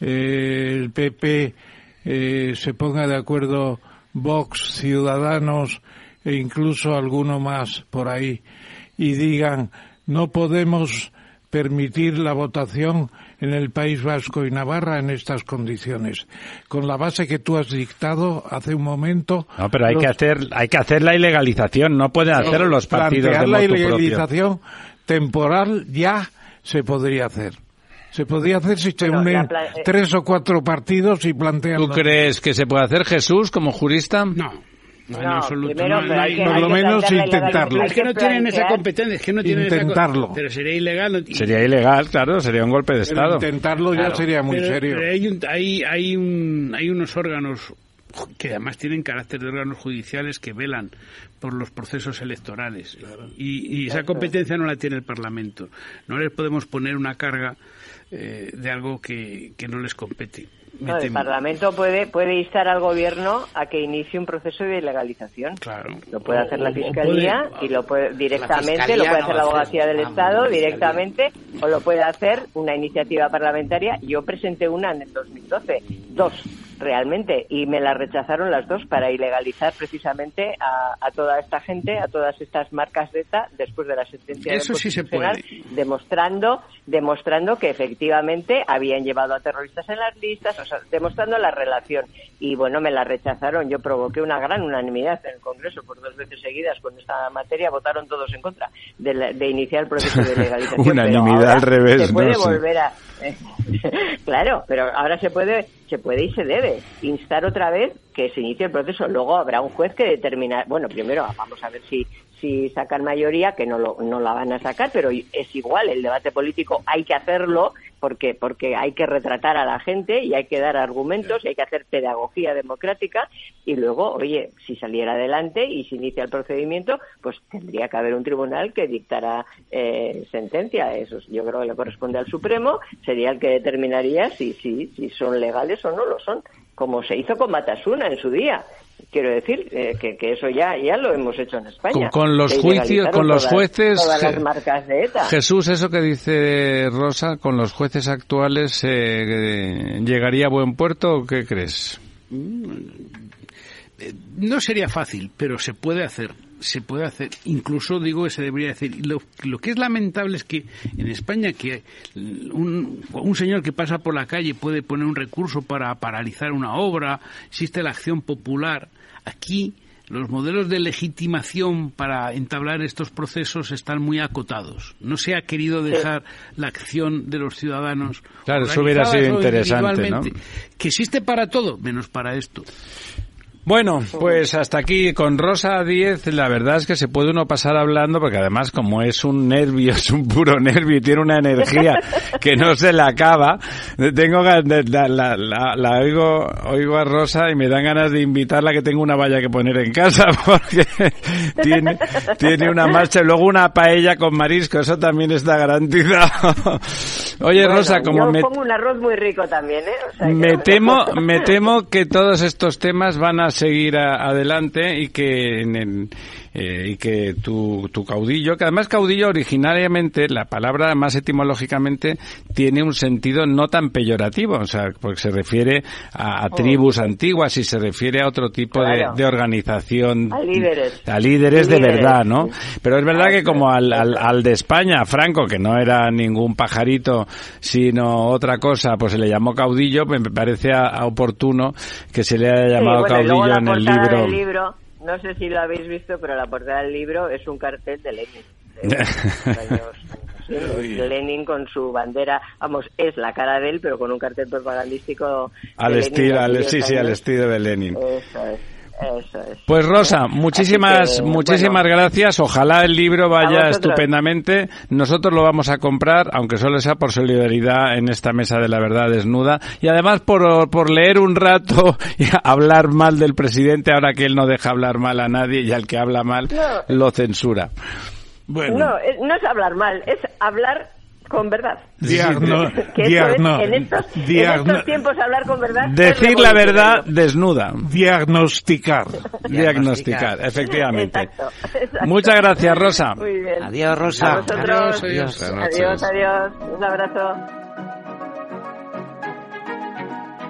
eh, el PP, eh, se ponga de acuerdo Vox, Ciudadanos e incluso alguno más por ahí y digan no podemos permitir la votación en el País Vasco y Navarra en estas condiciones. Con la base que tú has dictado hace un momento. No, pero hay que hacer hay que hacer la ilegalización. No pueden hacerlo los partidos de la ilegalización temporal ya se podría hacer. Se podría hacer si se unen eh, tres o cuatro partidos y plantean. ¿Tú crees que se puede hacer Jesús como jurista? No. No, en absoluto. no, por lo menos intentarlo. Es que no tienen esa competencia, es que no tienen intentarlo. pero sería ilegal. Sería ilegal, claro, sería un golpe de Estado. intentarlo ya sería muy serio. Pero hay, un, hay, hay, un, hay unos órganos que además tienen carácter de órganos judiciales que velan por los procesos electorales. Y, y, esa competencia no la tiene el Parlamento. No les podemos poner una carga eh, de algo que, que no les compete el Parlamento puede, puede instar al Gobierno a que inicie un proceso de legalización. Claro. Lo puede hacer la Fiscalía y lo puede directamente, lo puede hacer la Abogacía del Estado directamente o lo puede hacer una iniciativa parlamentaria. Yo presenté una en el 2012, dos realmente y me la rechazaron las dos para ilegalizar precisamente a, toda esta gente, a todas estas marcas de ETA después de la sentencia Eso sí se puede. demostrando demostrando que efectivamente habían llevado a terroristas en las listas, o sea, demostrando la relación y bueno, me la rechazaron. Yo provoqué una gran unanimidad en el Congreso por dos veces seguidas con esta materia, votaron todos en contra de, iniciar el proceso de legalización. unanimidad al revés, se puede volver a claro, pero ahora se puede se puede y se debe instar otra vez que se inicie el proceso. Luego habrá un juez que determina, bueno, primero vamos a ver si si sacan mayoría, que no, lo, no la van a sacar, pero es igual, el debate político hay que hacerlo porque, porque hay que retratar a la gente y hay que dar argumentos y hay que hacer pedagogía democrática. Y luego, oye, si saliera adelante y se inicia el procedimiento, pues tendría que haber un tribunal que dictara eh, sentencia. Eso yo creo que le corresponde al Supremo, sería el que determinaría si, si, si son legales o no lo son, como se hizo con Matasuna en su día quiero decir eh, que, que, eso ya ya lo hemos hecho en España. Con, los juicios, con los jueces. Todas las marcas de ETA. Jesús, eso que dice Rosa, con los jueces actuales, eh, ¿llegaría a buen puerto o qué crees? Mm, no sería fácil, pero se puede hacer se puede hacer, incluso digo que se debería hacer. Lo, lo que es lamentable es que en España que un, un, señor que pasa por la calle puede poner un recurso para paralizar una obra, existe la acción popular. Aquí los modelos de legitimación para entablar estos procesos están muy acotados. No se ha querido dejar la acción de los ciudadanos. Claro, eso hubiera sido interesante, ¿no? Que existe para todo, menos para esto. Bueno, pues hasta aquí con Rosa 10, la verdad es que se puede uno pasar hablando porque además como es un nervio, es un puro nervio y tiene una energía que no se le acaba, tengo la, la, la, oigo, oigo a Rosa y me dan ganas de invitarla que tengo una valla que poner en casa porque tiene, tiene una marcha y luego una paella con marisco, eso también está garantizado. Oye, Rosa, como yo me... pongo un arroz muy rico también, ¿eh? me, temo, me temo que todos estos temas van a seguir adelante y que en el eh, y que tu, tu caudillo, que además caudillo originariamente, la palabra más etimológicamente tiene un sentido no tan peyorativo, o sea, porque se refiere a, oh. tribus antiguas y se refiere a otro tipo de, organización. A líderes. A líderes, de verdad, ¿no? Pero es verdad que como al, al, de España, Franco, que no era ningún pajarito, sino otra cosa, pues se le llamó caudillo, me parece oportuno que se le haya llamado caudillo en el libro no sé si lo habéis visto, pero la portada del libro es un cartel de Lenin. Lenin con su bandera, vamos, es la cara de él, pero con un cartel propagandístico. Al estilo, al, sí, sí, al estilo de Lenin. Eso es. Pues Rosa, muchísimas, muchísimas gracias. Ojalá el libro vaya estupendamente. Nosotros lo vamos a comprar, aunque solo sea por solidaridad en esta mesa de la verdad desnuda. Y además por, por leer un rato y hablar mal del presidente, ahora que él no deja hablar mal a nadie y al que habla mal lo censura. Bueno. No, no es hablar mal, es hablar con verdad. Diagno en, estos, tiempos hablar con verdad. Decir la verdad desnuda. Diagnosticar. Diagnosticar, efectivamente. Muchas gracias, Rosa. Muy bien. Adiós, Rosa. adiós, adiós. Adiós, adiós. Un abrazo.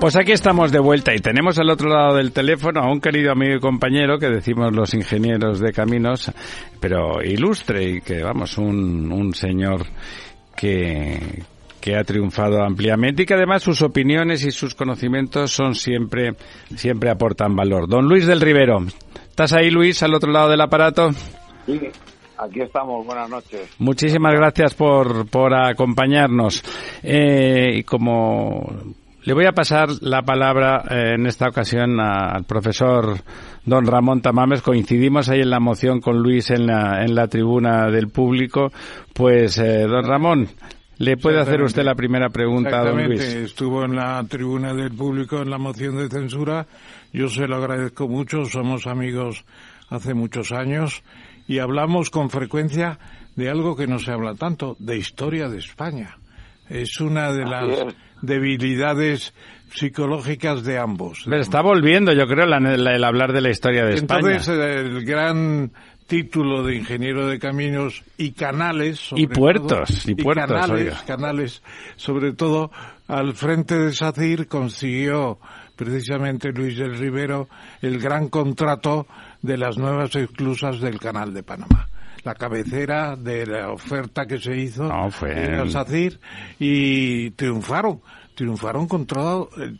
Pues aquí estamos de vuelta y tenemos al otro lado del teléfono a un querido amigo y compañero que decimos los ingenieros de caminos, pero ilustre y que, vamos, un, un señor que, que ha triunfado ampliamente y que además sus opiniones y sus conocimientos son siempre, siempre aportan valor. Don Luis del Rivero, ¿estás ahí Luis al otro lado del aparato? Sí, aquí estamos, buenas noches. Muchísimas gracias por, por acompañarnos. Eh, y como le voy a pasar la palabra eh, en esta ocasión al profesor don Ramón Tamames. Coincidimos ahí en la moción con Luis en la, en la tribuna del público. Pues, eh, don Ramón, ¿le puede hacer usted la primera pregunta a don Luis? Estuvo en la tribuna del público en la moción de censura. Yo se lo agradezco mucho. Somos amigos hace muchos años y hablamos con frecuencia de algo que no se habla tanto, de historia de España. Es una de las debilidades psicológicas de ambos. Pero está volviendo, yo creo, el hablar de la historia de España. Entonces, el gran título de ingeniero de caminos y canales y puertos y puertos canales, canales sobre todo al frente de SACIR consiguió precisamente Luis del Rivero el gran contrato de las nuevas esclusas del canal de Panamá la cabecera de la oferta que se hizo en SACIR y triunfaron, triunfaron con todo, eh,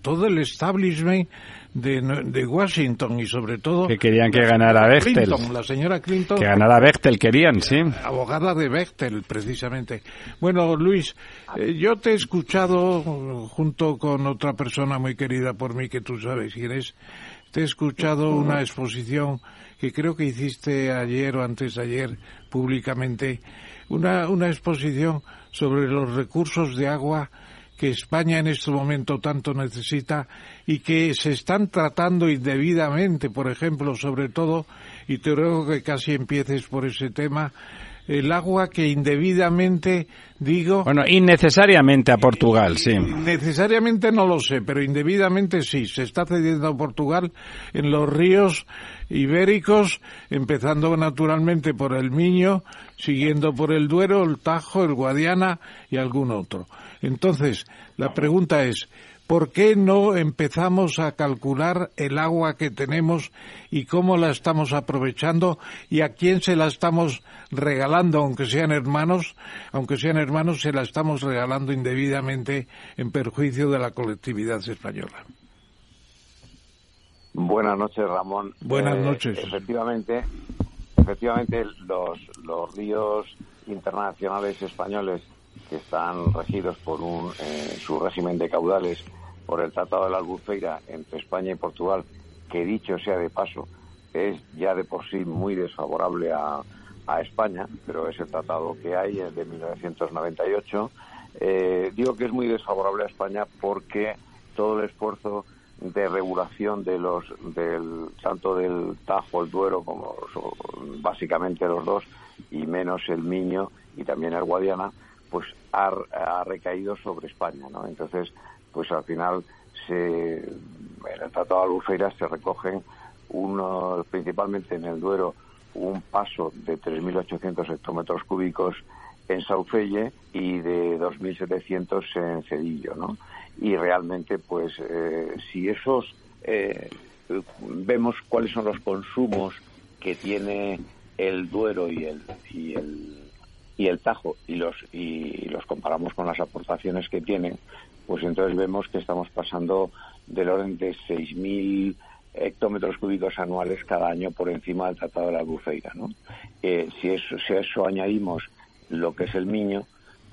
todo, el establishment de, de, Washington y sobre todo que querían que ganara Bechtel. La señora Clinton. Que ganara Bechtel querían sí. Abogada de Bechtel precisamente. Bueno Luis eh, yo te he escuchado junto con otra persona muy querida por mí que tú sabes quién es te he escuchado una exposición que creo que hiciste ayer o antes de ayer públicamente, una, una exposición sobre los recursos de agua que España en este momento tanto necesita y que se están tratando indebidamente, por ejemplo, sobre todo, y te ruego que casi empieces por ese tema, el agua que indebidamente digo. Bueno, innecesariamente a Portugal, sí. Necesariamente no lo sé, pero indebidamente sí. Se está cediendo a Portugal en los ríos ibéricos, empezando naturalmente por el Miño, siguiendo por el Duero, el Tajo, el Guadiana y algún otro. Entonces, la pregunta es, ¿por qué no empezamos a calcular el agua que tenemos y cómo la estamos aprovechando y a quién se la estamos regalando, aunque sean hermanos, aunque sean hermanos, se la estamos regalando indebidamente en perjuicio de la colectividad española? Buenas noches, Ramón. Buenas eh, noches. Efectivamente, efectivamente los, los ríos internacionales españoles que están regidos por un, eh, su régimen de caudales por el Tratado de la Albufeira entre España y Portugal, que dicho sea de paso, es ya de por sí muy desfavorable a, a España, pero es el tratado que hay, es de 1998. Eh, digo que es muy desfavorable a España porque todo el esfuerzo de regulación de los del tanto del Tajo, el Duero como básicamente los dos y menos el Miño y también el Guadiana, pues ha, ha recaído sobre España, ¿no? Entonces, pues al final se en el Tratado de Albufeira se recogen uno principalmente en el Duero un paso de 3.800 hectómetros cúbicos en Saucelle y de 2.700 en Cedillo, ¿no? Y realmente, pues, eh, si esos eh, vemos cuáles son los consumos que tiene el Duero y el y el y el Tajo y los y los comparamos con las aportaciones que tienen, pues entonces vemos que estamos pasando del orden de 6.000 hectómetros cúbicos anuales cada año por encima del Tratado de la Albufeira. ¿no? Eh, si, eso, si a eso añadimos lo que es el Miño,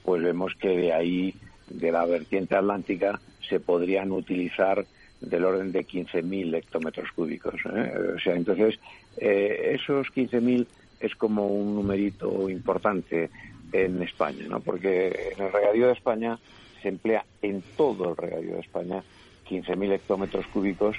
pues vemos que de ahí, de la vertiente atlántica, se podrían utilizar del orden de 15.000 hectómetros cúbicos. ¿eh? O sea, entonces, eh, esos 15.000 es como un numerito importante en España, ¿no? porque en el regadío de España se emplea en todo el regadío de España 15.000 hectómetros cúbicos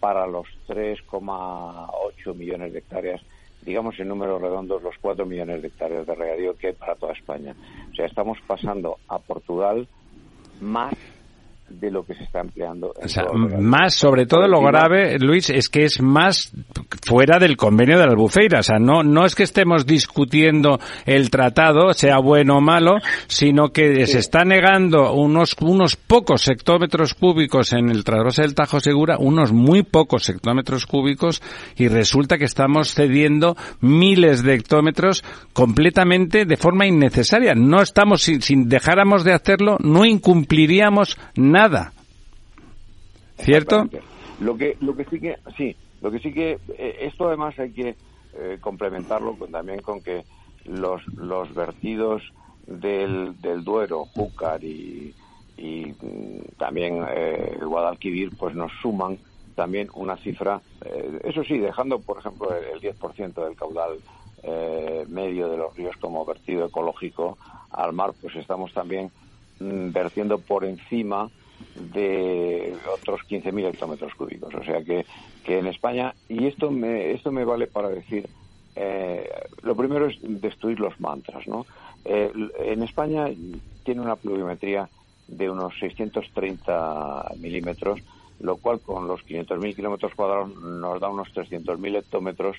para los 3,8 millones de hectáreas, digamos en números redondos los 4 millones de hectáreas de regadío que hay para toda España. O sea, estamos pasando a Portugal más de lo que se está empleando. o sea, más, sobre todo lo grave, Luis, es que es más fuera del convenio de la Albufeira. O sea, no, no es que estemos discutiendo el tratado, sea bueno o malo, sino que se está negando unos, unos pocos hectómetros cúbicos en el trasvase del Tajo Segura, unos muy pocos hectómetros cúbicos, y resulta que estamos cediendo miles de hectómetros completamente de forma innecesaria. No estamos, si, si dejáramos de hacerlo, no incumpliríamos nada. ¿Cierto? Lo que, lo que sí que, sí, lo que sí que, eh, esto además hay que eh, complementarlo también con que los, los vertidos del, del Duero, Júcar y, y mm, también eh, Guadalquivir, pues nos suman también una cifra, eh, eso sí, dejando, por ejemplo, el, 10% del caudal medio de los ríos como vertido ecológico al mar, pues estamos también mm, vertiendo por encima de otros 15.000 hectómetros cúbicos. O sea que, que en España, y esto me, esto me vale para decir, eh, lo primero es destruir los mantras, ¿no? Eh, en España tiene una pluviometría de unos 630 milímetros, lo cual con los 500.000 kilómetros cuadrados nos da unos 300.000 hectómetros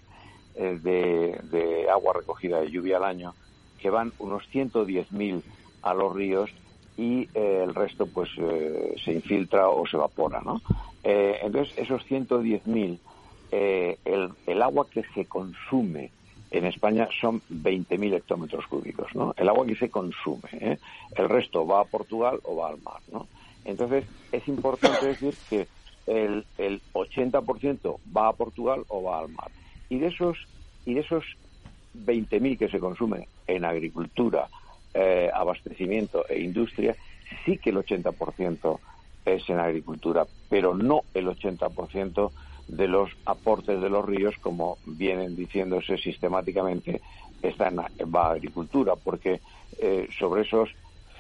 eh, de, de agua recogida de lluvia al año, que van unos 110.000 a los ríos y eh, el resto pues eh, se infiltra o se evapora, ¿no? Eh, entonces esos 110.000, el, el agua que se consume en España son 20.000 hectómetros cúbicos, ¿no? El agua que se consume, el resto va a Portugal o va al mar, ¿no? Entonces es importante decir que el, el 80% va a Portugal o va al mar. Y de esos y de esos 20.000 que se consumen en agricultura, eh, abastecimiento e industria, sí que el 80% es en agricultura, pero no el 80% de los aportes de los ríos, como vienen diciéndose sistemáticamente, está en, va a agricultura, porque eh, sobre esos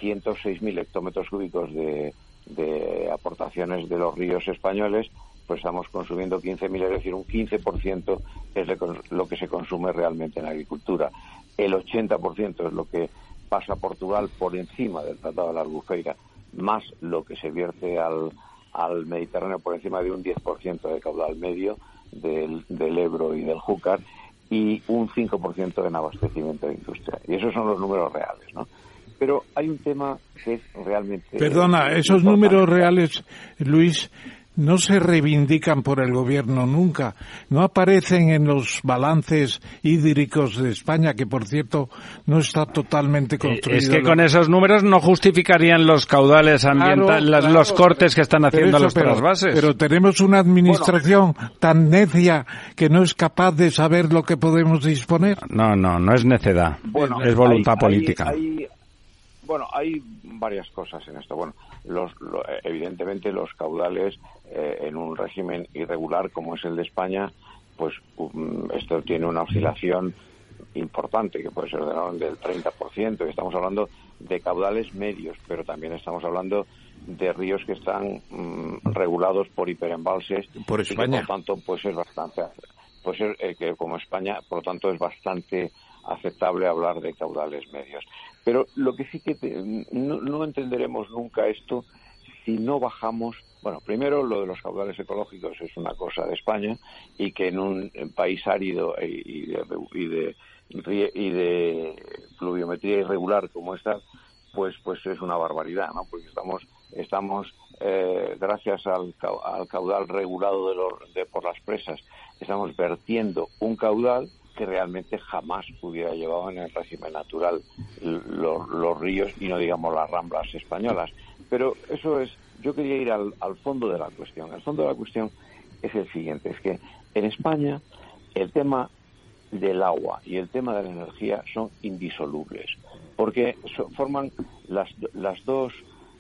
106.000 hectómetros cúbicos de, de aportaciones de los ríos españoles, pues estamos consumiendo 15.000, es decir, un 15% es lo que se consume realmente en agricultura. El 80% es lo que pasa a Portugal por encima del Tratado de la Albufeira, más lo que se vierte al, al Mediterráneo por encima de un 10% de caudal medio del, del Ebro y del Júcar y un 5% en abastecimiento de industria. Y esos son los números reales, ¿no? Pero hay un tema que es realmente... Perdona, esos números reales, Luis, no se reivindican por el gobierno nunca, no aparecen en los balances hídricos de España, que por cierto no está totalmente construido. Es que con esos números no justificarían los caudales ambientales, los cortes que están haciendo los trasvases. Pero tenemos una administración tan necia que no es capaz de saber lo que podemos disponer. No, no, no es necedad, es voluntad política. bueno, hay varias cosas en esto. Bueno, los, evidentemente los caudales eh, en un régimen irregular como es el de España, pues um, esto tiene una oscilación importante, que puede ser de del 30%. Estamos hablando de caudales medios, pero también estamos hablando de ríos que están um, regulados por hiperembalses. Por España. por tanto, pues es bastante, pues eh, que como España, por lo tanto, es bastante aceptable hablar de caudales medios. Pero lo que sí que no, entenderemos nunca esto si no bajamos. Bueno, primero lo de los caudales ecológicos es una cosa de España y que en un país árido y de, y de, pluviometría irregular como esta, pues pues es una barbaridad, ¿no? Porque estamos estamos eh, gracias al, caudal regulado de, por las presas, estamos vertiendo un caudal que realmente jamás hubiera llevado en el régimen natural los, ríos y no digamos las ramblas españolas. Pero eso es, yo quería ir al, fondo de la cuestión. El fondo de la cuestión es el siguiente, es que en España el tema del agua y el tema de la energía son indisolubles, porque forman las, las dos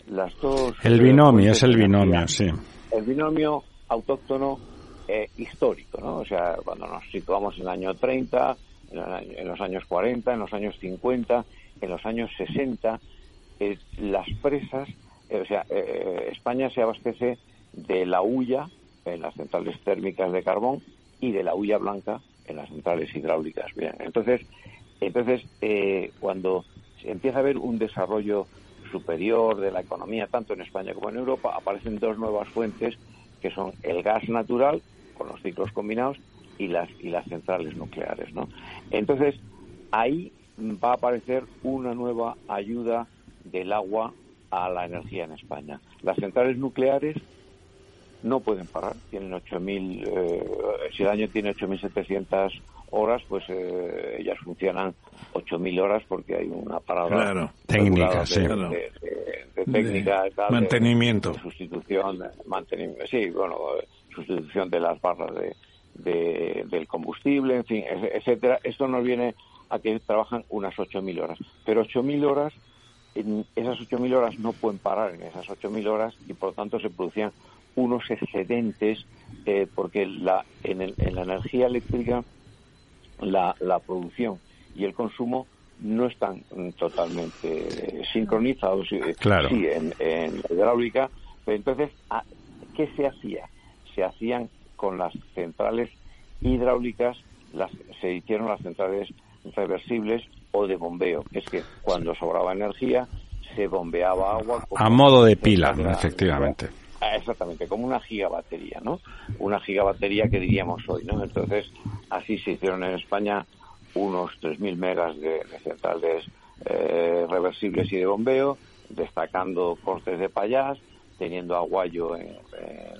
las dos el binomio es el binomio, sí. El binomio autóctono eh, histórico, ¿no? O sea, cuando nos situamos en el año 30, en, los años 40, en los años 50, en los años 60, eh, las presas, eh, o sea, España se abastece de la hulla en las centrales térmicas de carbón y de la hulla blanca en las centrales hidráulicas. Bien, entonces, entonces cuando empieza a haber un desarrollo superior de la economía, tanto en España como en Europa, aparecen dos nuevas fuentes que son el gas natural con los ciclos combinados y las y las centrales nucleares, ¿no? Entonces ahí va a aparecer una nueva ayuda del agua a la energía en España. Las centrales nucleares no pueden parar, tienen 8.000, eh, si el año tiene 8.700 horas, pues eh, ellas funcionan 8.000 horas porque hay una parada técnica, sí. de, técnica, mantenimiento, sustitución, mantenimiento, sí, bueno, sustitución de las barras de, del combustible, en fin, etcétera. Esto nos viene a que trabajan unas 8.000 horas. Pero 8.000 horas, en esas 8.000 horas no pueden parar en esas 8.000 horas y por lo tanto se producían unos excedentes eh, porque la, en, la energía eléctrica la, la producción y el consumo no están totalmente sincronizados, claro. sí, en, en hidráulica, pero entonces, ¿qué se hacía? Se hacían con las centrales hidráulicas, las, se hicieron las centrales reversibles o de bombeo. Es que cuando sobraba energía se bombeaba agua. a modo de pila, efectivamente. Ah, exactamente, como una gigabatería, ¿no? Una gigabatería que diríamos hoy, ¿no? Entonces, así se hicieron en España unos 3.000 megas de, centrales eh, reversibles y de bombeo, destacando cortes de payás, teniendo Aguayo en,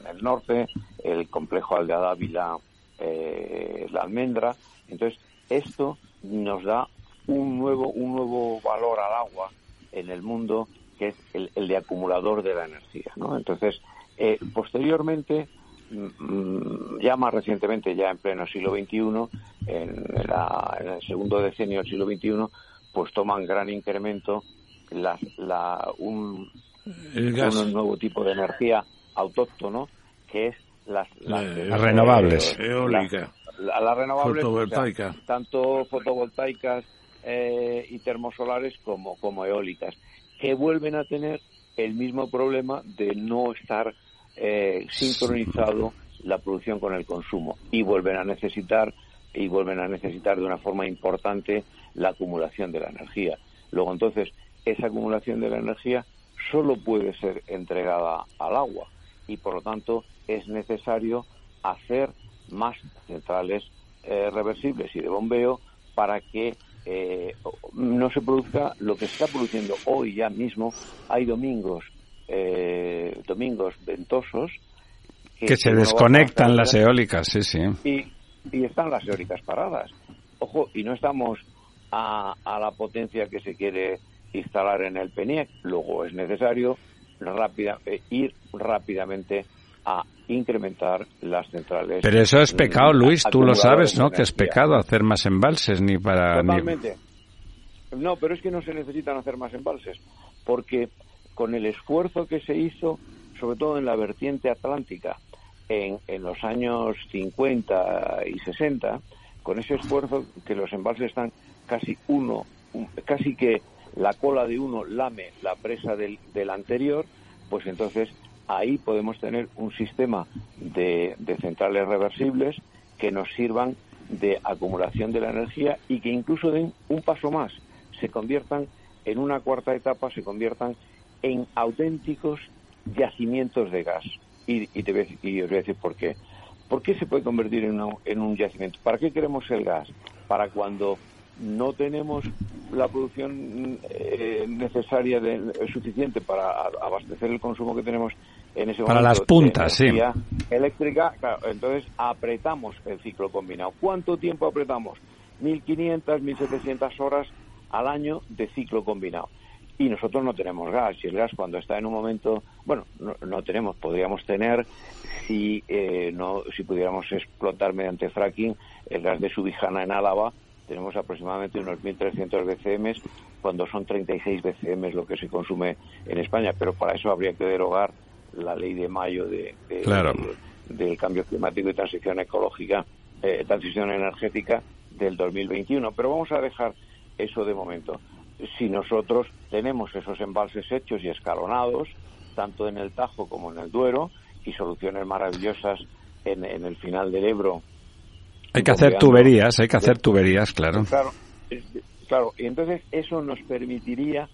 el norte, el complejo Aldea Dávila, eh, la almendra. Entonces, esto nos da un nuevo, un nuevo valor al agua en el mundo que es el, de acumulador de la energía. ¿no? Entonces, eh, posteriormente, mm, ya más recientemente, ya en pleno siglo XXI, en, en, el segundo decenio del siglo XXI, pues toman gran incremento la, la, un, un nuevo tipo de energía autóctono que es las, renovables, eólica, la, renovable, fotovoltaica, tanto fotovoltaicas eh, y termosolares como como eólicas, que vuelven a tener el mismo problema de no estar eh, sincronizado la producción con el consumo y vuelven a necesitar y vuelven a necesitar de una forma importante la acumulación de la energía. Luego entonces esa acumulación de la energía solo puede ser entregada al agua y por lo tanto es necesario hacer más centrales eh, reversibles y de bombeo para que eh, no se produzca lo que se está produciendo hoy ya mismo. Hay domingos, eh, domingos ventosos que, se desconectan las eólicas, sí, sí. Y, y, están las eólicas paradas. Ojo, y no estamos a, a la potencia que se quiere instalar en el PENIEC. Luego es necesario rápida, eh, ir rápidamente a incrementar las centrales. Pero eso es pecado, Luis, tú lo sabes, ¿no? Que es pecado hacer más embalses ni para... Totalmente. no, pero es que no se necesitan hacer más embalses, porque con el esfuerzo que se hizo, sobre todo en la vertiente atlántica, en, en los años 50 y 60, con ese esfuerzo que los embalses están casi uno, casi que la cola de uno lame la presa del, del anterior, pues entonces ahí podemos tener un sistema de, de centrales reversibles que nos sirvan de acumulación de la energía y que incluso den un paso más, se conviertan en una cuarta etapa, se conviertan en auténticos yacimientos de gas. Y, y, te voy y os voy a decir por qué. ¿Por qué se puede convertir en, una, en un yacimiento? ¿Para qué queremos el gas? Para cuando no tenemos la producción eh, necesaria de, suficiente para abastecer el consumo que tenemos en ese para las puntas, sí. Eléctrica, claro, entonces apretamos el ciclo combinado. ¿Cuánto tiempo apretamos? 1.500, 1.700 horas al año de ciclo combinado. Y nosotros no tenemos gas. Y el gas cuando está en un momento, bueno, no, no tenemos, podríamos tener si eh, no, si pudiéramos explotar mediante fracking el gas de Subijana en Álava, tenemos aproximadamente unos 1.300 BCM, cuando son 36 BCM lo que se consume en España. Pero para eso habría que derogar la ley de mayo de, del cambio climático y transición ecológica, eh, transición energética del 2021. Pero vamos a dejar eso de momento. Si nosotros tenemos esos embalses hechos y escalonados, tanto en el Tajo como en el Duero, y soluciones maravillosas en, en el final del Ebro. Hay que hacer tuberías, hay que hacer tuberías, claro. Claro, claro. y entonces eso nos permitiría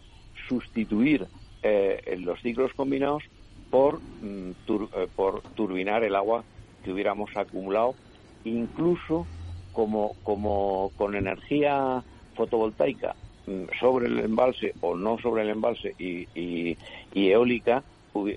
sustituir eh, los ciclos combinados por, mm, eh, por turbinar el agua que hubiéramos acumulado, incluso como, como con energía fotovoltaica mm, sobre el embalse o no sobre el embalse y, y, eólica,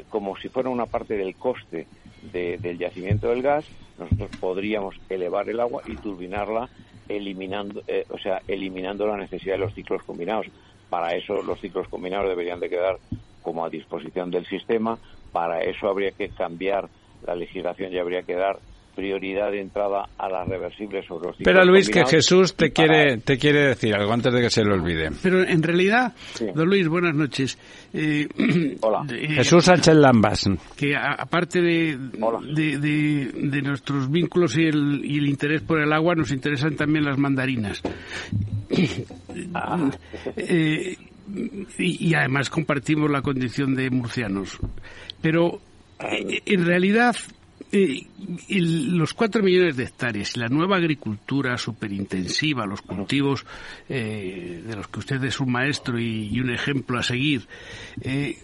como si fuera una parte del coste del yacimiento del gas, nosotros podríamos elevar el agua y turbinarla eliminando, eh, o sea, eliminando la necesidad de los ciclos combinados. Para eso los ciclos combinados deberían de quedar como a disposición del sistema. Para eso habría que cambiar la legislación y habría que dar prioridad de entrada a las reversibles sobre los Pero Luis, que Jesús te quiere, te quiere decir algo antes de que se lo olvide. Pero en realidad, don Luis, buenas noches. Eh, Hola. Jesús Sánchez Lambas. Que aparte de, de, de, nuestros vínculos y el, y el interés por el agua, nos interesan también las mandarinas. Ah. Eh, y, y además compartimos la condición de murcianos. Pero eh, en realidad eh, los cuatro millones de hectáreas la nueva agricultura superintensiva, los cultivos eh, de los que usted es un maestro y, un ejemplo a seguir, eh,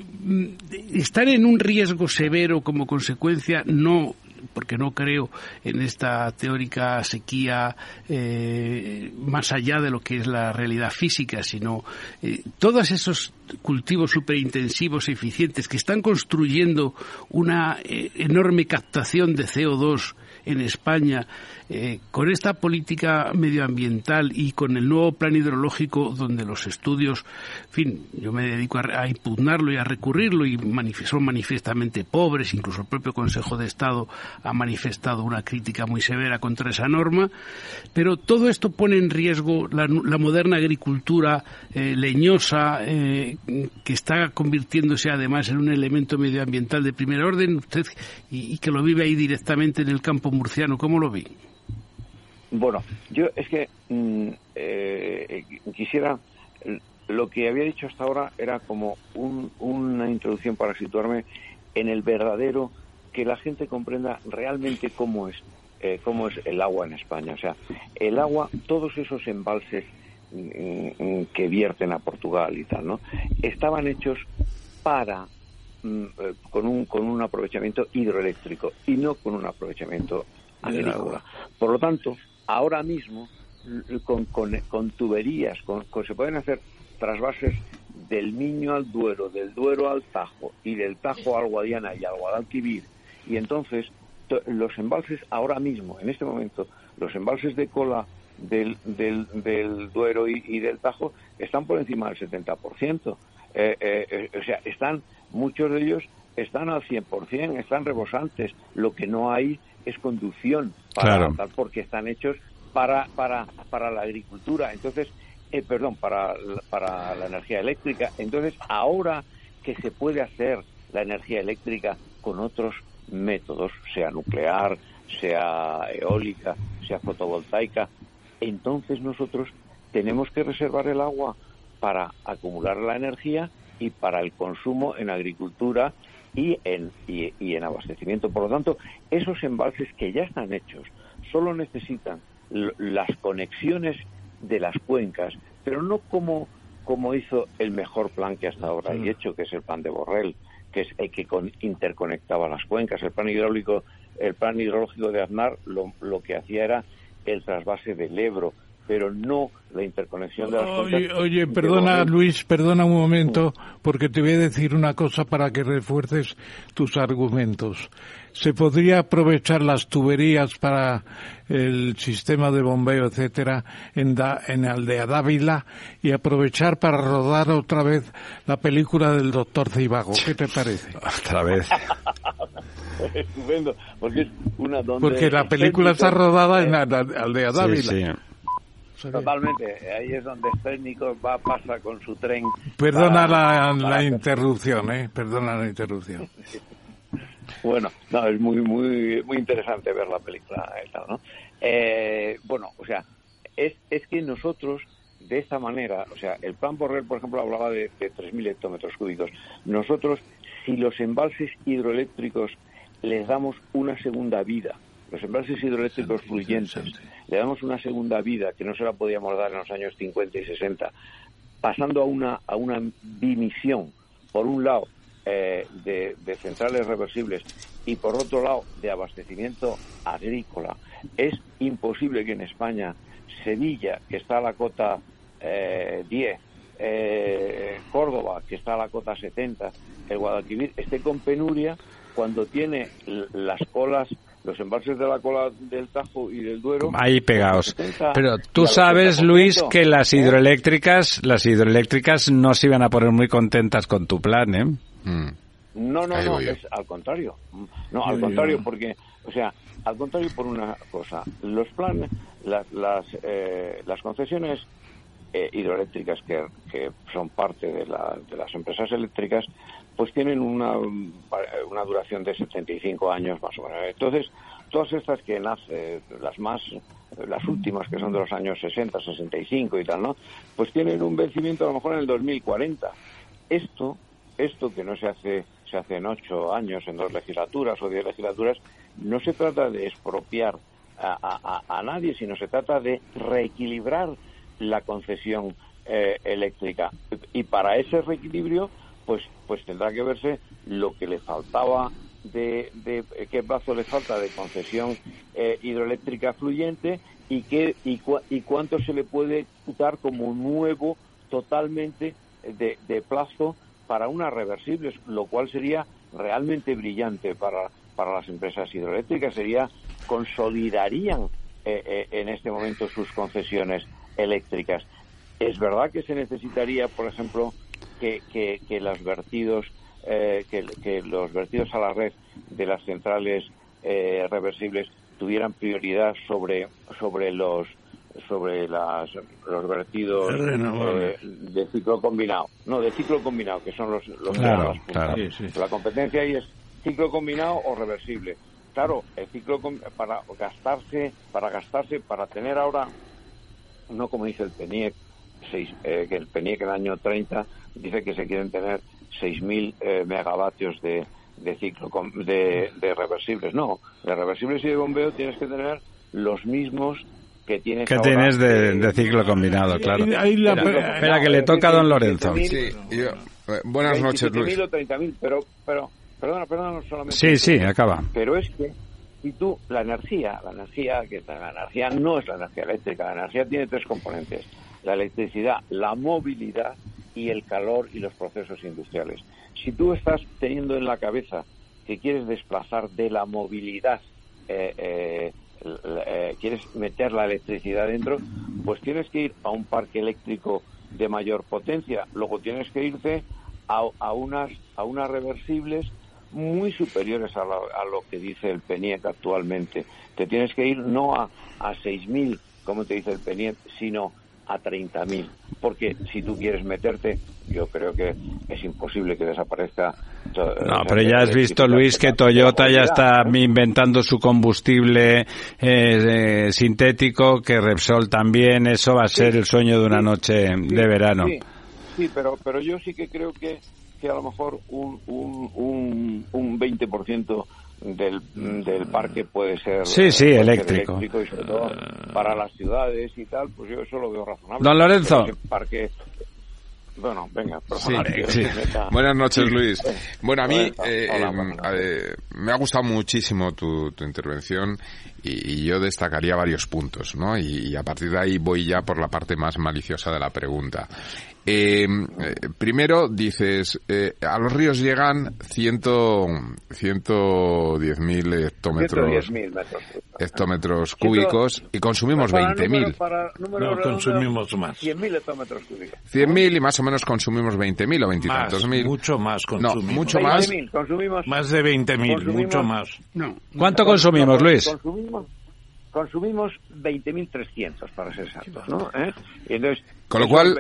están en un riesgo severo como consecuencia no porque no creo en esta teórica sequía eh, más allá de lo que es la realidad física, sino eh, todos esos cultivos superintensivos eficientes que están construyendo una eh, enorme captación de CO2 en España eh, con esta política medioambiental y con el nuevo plan hidrológico donde los estudios, en fin, yo me dedico a, impugnarlo y a recurrirlo y son manifiestamente pobres, incluso el propio Consejo de Estado ha manifestado una crítica muy severa contra esa norma, pero todo esto pone en riesgo la, moderna agricultura eh, leñosa eh, que está convirtiéndose además en un elemento medioambiental de primer orden, usted y, y que lo vive ahí directamente en el campo murciano, ¿cómo lo ve? Bueno, yo es que mm, eh, quisiera lo que había dicho hasta ahora era como una introducción para situarme en el verdadero que la gente comprenda realmente cómo es eh, cómo es el agua en España. O sea, el agua, todos esos embalses mm, mm, que vierten a Portugal y tal, ¿no? Estaban hechos para eh, con un con un aprovechamiento hidroeléctrico y no con un aprovechamiento agrícola. Por lo tanto, ahora mismo con, con, tuberías, con, se pueden hacer trasvases del Miño al Duero, del Duero al Tajo y del Tajo al Guadiana y al Guadalquivir. Y entonces los embalses ahora mismo, en este momento, los embalses de cola del, del, del Duero y, del Tajo están por encima del 70%. Eh, eh, eh, o sea, están, muchos de ellos están al 100%, están rebosantes. Lo que no hay es conducción para porque están hechos para, para, para la agricultura. Entonces, eh, perdón, para, para la energía eléctrica. Entonces, ahora que se puede hacer la energía eléctrica con otros métodos, sea nuclear, sea eólica, sea fotovoltaica, entonces nosotros tenemos que reservar el agua para acumular la energía y para el consumo en agricultura y en, y, en abastecimiento. Por lo tanto, esos embalses que ya están hechos solo necesitan las conexiones de las cuencas, pero no como, como hizo el mejor plan que hasta ahora hay hecho, que es el plan de Borrell, que es el que interconectaba las cuencas. El plan hidráulico, el plan hidrológico de Aznar lo, lo que hacía era el trasvase del Ebro, pero no la interconexión de las Oye, oye perdona Luis, perdona un momento, porque te voy a decir una cosa para que refuerces tus argumentos. ¿Se podría aprovechar las tuberías para el sistema de bombeo, etcétera, en, en Aldea Dávila y aprovechar para rodar otra vez la película del doctor Cibago? ¿Qué te parece? Otra vez. Estupendo, porque es una Porque la película está rodada en Aldea Dávila. Sí, sí. Totalmente, ahí es donde el técnico va, pasa con su tren. Perdona la, interrupción, ¿eh? Perdona la interrupción. bueno, no, es muy, muy, muy interesante ver la película ¿no? Eh, bueno, o sea, es, es que nosotros de esta manera, o sea, el plan Borrell, por ejemplo, hablaba de, de 3.000 hectómetros cúbicos. Nosotros, si los embalses hidroeléctricos les damos una segunda vida, los embalses hidroeléctricos fluyentes, le damos una segunda vida que no se la podíamos dar en los años 50 y 60, pasando a una, a una dimisión, por un lado, eh, de, centrales reversibles y por otro lado, de abastecimiento agrícola. Es imposible que en España Sevilla, que está a la cota 10, eh, eh, Córdoba, que está a la cota 70, el Guadalquivir, esté con penuria cuando tiene las colas los embalses de la cola del Tajo y del Duero ahí pegados. Pero tú sabes, Luis, que las hidroeléctricas, las hidroeléctricas no se iban a poner muy contentas con tu plan, ¿eh? Mm. No, no, no, es al contrario. No, al contrario, porque, o sea, al contrario por una cosa, los planes, las, las, eh, las concesiones eh, hidroeléctricas que, que, son parte de, la, de las empresas eléctricas pues tienen una, una duración de 75 años más o menos. Entonces, todas estas que nacen, las más, las últimas que son de los años 60, 65 y tal, ¿no? Pues tienen un vencimiento a lo mejor en el 2040. Esto, esto que no se hace, se hace en ocho años, en dos legislaturas o diez legislaturas, no se trata de expropiar a, a, nadie, sino se trata de reequilibrar la concesión eh, eléctrica. Y para ese reequilibrio, pues, pues tendrá que verse lo que le faltaba de, qué plazo le falta de concesión eh, hidroeléctrica fluyente y qué y, cuánto se le puede dar como nuevo totalmente de, plazo para unas reversibles, lo cual sería realmente brillante para, para las empresas hidroeléctricas, sería consolidarían eh, eh, en este momento sus concesiones eléctricas. Es verdad que se necesitaría, por ejemplo, que, que, los vertidos eh, que, los vertidos a la red de las centrales eh, reversibles tuvieran prioridad sobre sobre los sobre las, los vertidos eh, de ciclo combinado no de ciclo combinado que son los los claro, la competencia ahí es ciclo combinado o reversible. Claro el ciclo para gastarse para gastarse para tener ahora no como dice el PENIEC que el PENIEC en el año 30 dice que se quieren tener 6.000 eh, megavatios de, de ciclo de, de, reversibles. No, de reversibles y de bombeo tienes que tener los mismos que tienes, que tienes de, ciclo combinado, claro. Espera, que le toca a don Lorenzo. Sí, eh, buenas noches, Luis. o 30.000, pero, pero, perdona, perdona, solamente. Sí, sí, acaba. Pero es que si tú, la energía, la energía, que la energía no es la energía eléctrica, la energía tiene tres componentes. La electricidad, la movilidad y el calor y los procesos industriales. Si tú estás teniendo en la cabeza que quieres desplazar de la movilidad, eh, eh, eh, quieres meter la electricidad dentro, pues tienes que ir a un parque eléctrico de mayor potencia. Luego tienes que irte a, unas, a unas reversibles muy superiores a, a, lo que dice el PENIEC actualmente. Te tienes que ir no a, a 6.000, como te dice el PENIEC, sino a 30.000. Porque si tú quieres meterte, yo creo que es imposible que desaparezca. No, pero ya has visto, Luis, que Toyota ya está inventando su combustible eh, sintético, que Repsol también, eso va a ser el sueño de una noche de verano. Sí, pero, pero yo sí que creo que, que a lo mejor un, un, un, un 20% del, del parque puede ser, sí, sí, eléctrico. y sobre todo para las ciudades y tal, pues yo eso lo veo razonable. Don Lorenzo. Parque, bueno, venga. Sí, sí. Buenas noches, Luis. Bueno, a mí eh, eh, me ha gustado muchísimo tu, tu intervención y, y, yo destacaría varios puntos, ¿no? Y, y, a partir de ahí voy ya por la parte más maliciosa de la pregunta. Eh, primero dices, eh, a los ríos llegan ciento, 110.000 hectómetros, hectómetros cúbicos y consumimos 20.000. No, consumimos más. 100.000 hectómetros cúbicos. 100.000 y más o menos consumimos 20.000 o 20 tantos mil. Mucho más consumimos. No, mucho más. Consumimos, más de 20.000, mucho más. No. ¿Cuánto consumimos, Luis? Consumimos, consumimos 20.300 para ser exactos, ¿no? ¿Eh? Entonces, con lo cual,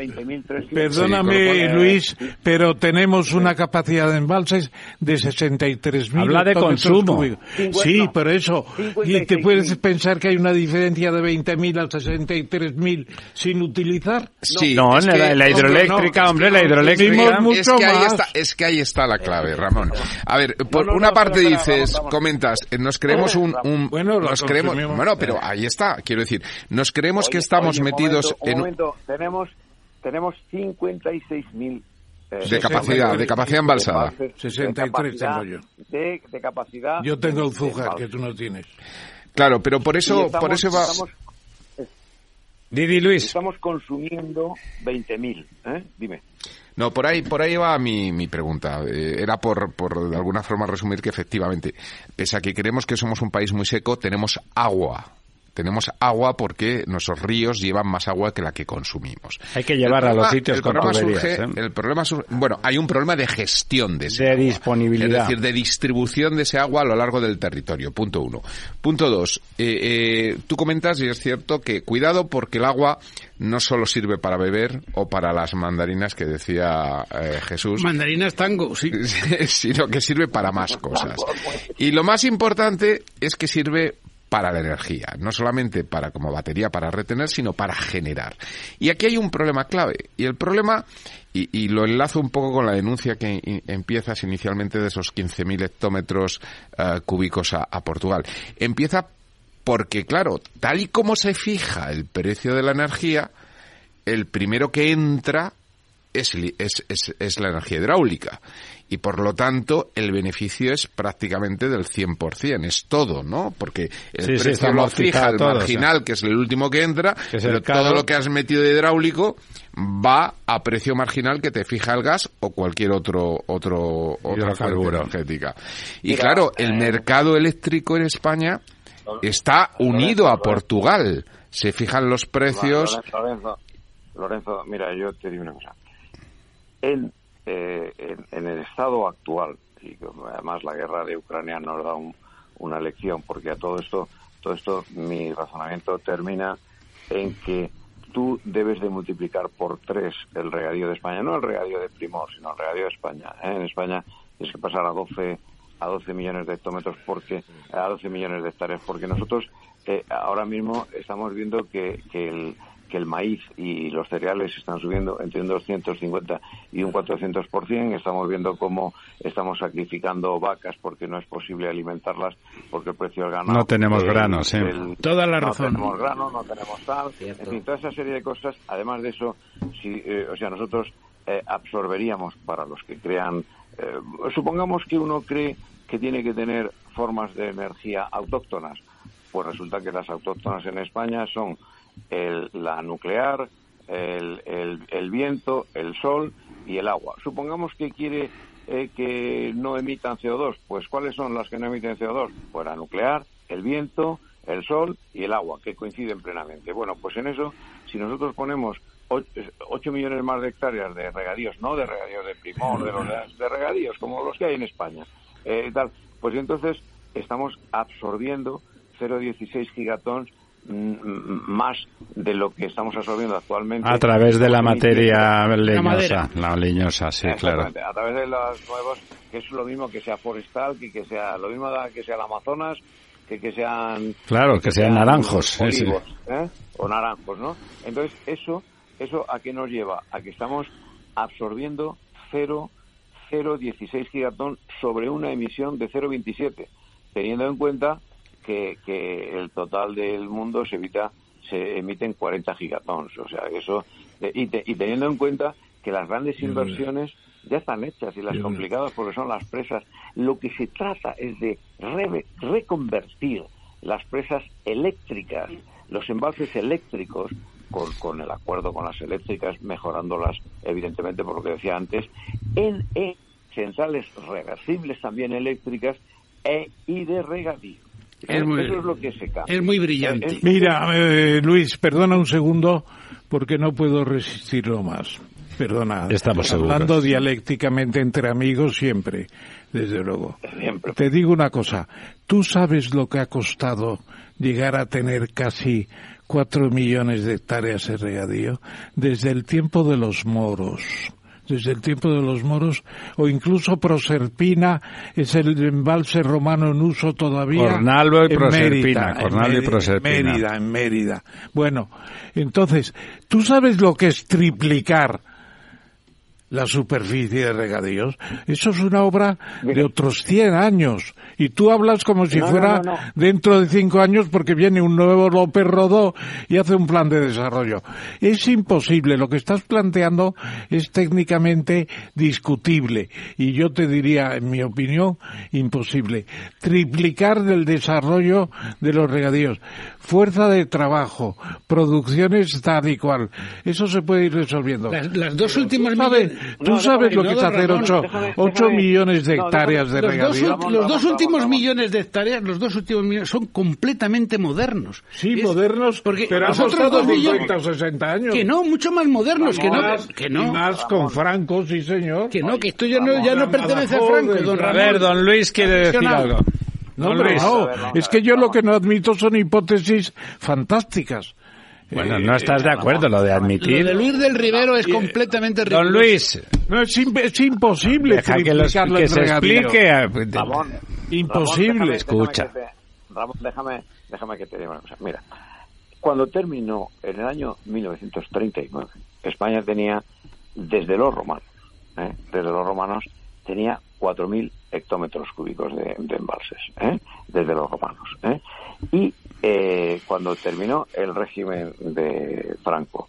perdóname sí, Luis, pero tenemos una capacidad de embalses de 63.000 Habla de consumo. 50, sí, por eso. y te puedes pensar que hay una diferencia de 20.000 a 63.000 sin utilizar. Sí, no, en la, la, hidroeléctrica, no, hombre, la hidroeléctrica. Es que, ahí está, es que ahí está la clave, Ramón. A ver, por no, no, una parte dices, comentas, nos creemos un, un bueno, nos creemos, bueno, pero ahí está, quiero decir, nos creemos oye, que estamos oye, metidos momento, en momento, tenemos tenemos 56.000 eh, de capacidad, de capacidad embalsada. 63 tengo yo. De, de, capacidad. Yo tengo el Zújar que tú no tienes. Claro, pero por eso, estamos, por eso va. Estamos, Didi Luis. Estamos consumiendo 20.000, ¿eh? Dime. No, por ahí, por ahí va mi, mi pregunta. Eh, era por, por de alguna forma resumir que efectivamente, pese a que creemos que somos un país muy seco, tenemos agua tenemos agua porque nuestros ríos llevan más agua que la que consumimos. Hay que llevar problema, a los sitios el con problema tuberías, surge, ¿eh? El problema surge, bueno, hay un problema de gestión de ese De agua. disponibilidad. Es decir, de distribución de ese agua a lo largo del territorio. Punto uno. Punto dos. Eh, eh, tú comentas, y es cierto, que cuidado porque el agua no solo sirve para beber o para las mandarinas que decía eh, Jesús. Mandarinas tango, sí. sino que sirve para más cosas. Y lo más importante es que sirve para la energía, no solamente para como batería para retener, sino para generar. Y aquí hay un problema clave, y el problema, y, lo enlazo un poco con la denuncia que empiezas inicialmente de esos 15.000 hectómetros uh, cúbicos a, Portugal, empieza porque, claro, tal y como se fija el precio de la energía, el primero que entra es, es, la energía hidráulica. Y por lo tanto, el beneficio es prácticamente del 100%. Es todo, ¿no? Porque el sí, precio sí, lo fija el todo, marginal, o sea. que es el último que entra, que pero todo lo que has metido de hidráulico va a precio marginal que te fija el gas o cualquier otro, otro, otra fuente energética. Y Mira, claro, el eh... mercado eléctrico en España está unido a Portugal. Se fijan los precios. Lorenzo, Lorenzo, mira, yo te digo una cosa en, eh, en, el estado actual, y además la guerra de Ucrania nos da un, una lección, porque a todo esto, todo esto, mi razonamiento termina en que tú debes de multiplicar por tres el regadío de España, no el regadío de Primor, sino el regadío de España. ¿eh? En España tienes que pasar a 12 a 12 millones de hectómetros porque a 12 millones de hectáreas porque nosotros eh, ahora mismo estamos viendo que el que el maíz y los cereales están subiendo entre un 250 y un 400%. Estamos viendo cómo estamos sacrificando vacas porque no es posible alimentarlas porque el precio del ganado... No tenemos grano, sí. El, Toda la razón. No tenemos grano, no tenemos sal, Cierto. en fin, toda esa serie de cosas. Además de eso, si, eh, o sea, nosotros eh, absorberíamos para los que crean... Eh, supongamos que uno cree que tiene que tener formas de energía autóctonas. Pues resulta que las autóctonas en España son el, la nuclear, el, el, viento, el sol y el agua. Supongamos que quiere eh, que no emitan CO2, pues ¿cuáles son las que no emiten CO2? Pues la nuclear, el viento, el sol y el agua, que coinciden plenamente. Bueno, pues en eso, si nosotros ponemos 8 millones más de hectáreas de regadíos, no de regadíos de primor, de, regadíos como los que hay en España, eh, tal, pues entonces estamos absorbiendo 0,16 gigatons más de lo que estamos absorbiendo actualmente. A través de la materia leñosa, la, leñosa, sí, claro. A través de los nuevos, que es lo mismo que sea forestal, que, que sea lo mismo que sea el Amazonas, que, que sean... Claro, que, sean, naranjos. ¿eh? O naranjos, ¿no? Entonces, eso, eso ¿a qué nos lleva? A que estamos absorbiendo 0,016 gigatón sobre una emisión de 0,27, teniendo en cuenta que, que el total del mundo se evita se emiten 40 gigatons, o sea, eso y, y teniendo en cuenta que las grandes inversiones ya están hechas y las complicadas porque son las presas. Lo que se trata es de reconvertir las presas eléctricas, los embalses eléctricos, con, con, el acuerdo con las eléctricas, mejorándolas, evidentemente, por lo que decía antes, en, centrales reversibles también eléctricas e, y de regadío. Es muy, Eso es lo que se Es muy brillante. Mira, eh, Luis, perdona un segundo porque no puedo resistirlo más. Perdona, Estamos hablando dialécticamente entre amigos siempre, desde luego. Te digo una cosa, tú sabes lo que ha costado llegar a tener casi cuatro millones de hectáreas de regadío desde el tiempo de los moros desde el tiempo de los moros, o incluso Proserpina es el embalse romano en uso todavía. Cornalvo y Proserpina. y Proserpina. Mérida, en Mérida. Bueno, entonces, ¿tú sabes lo que es triplicar la superficie de regadíos. Eso es una obra de otros 100 años. Y tú hablas como si fuera dentro de cinco años porque viene un nuevo López Rodó y hace un plan de desarrollo. Es imposible. Lo que estás planteando es técnicamente discutible. Y yo te diría, en mi opinión, imposible. Triplicar el desarrollo de los regadíos. Fuerza de trabajo, producciones tal y cual. Eso se puede ir resolviendo. Las, dos últimas... Tú sabes lo que es hacer 8 millones de hectáreas de regadío. Los dos últimos millones de hectáreas, los dos últimos millones son completamente modernos. Sí, modernos, porque pero han costado 50 o 60 años. Que no, mucho más modernos, que no, que no. Y más con Franco, sí señor. Que no, que esto ya no, ya no pertenece a Franco, don Ramón. A ver, don Luis quiere decir algo. No, hombre, no, es que yo lo que no admito son hipótesis fantásticas. Bueno, no estás de acuerdo lo de admitir. Lo de Luis del Rivero es completamente ridículo. Don Luis. No, es, es imposible Deja que, los, que se explique. Ramón, imposible. Escucha. Ramón, déjame, déjame que te diga una cosa. Mira, cuando terminó en el año 1939, España tenía, desde los romanos, ¿eh? desde los romanos, tenía 4.000 hectómetros cúbicos de, embalses, ¿eh? desde los romanos. ¿eh? Y eh, cuando terminó el régimen de Franco,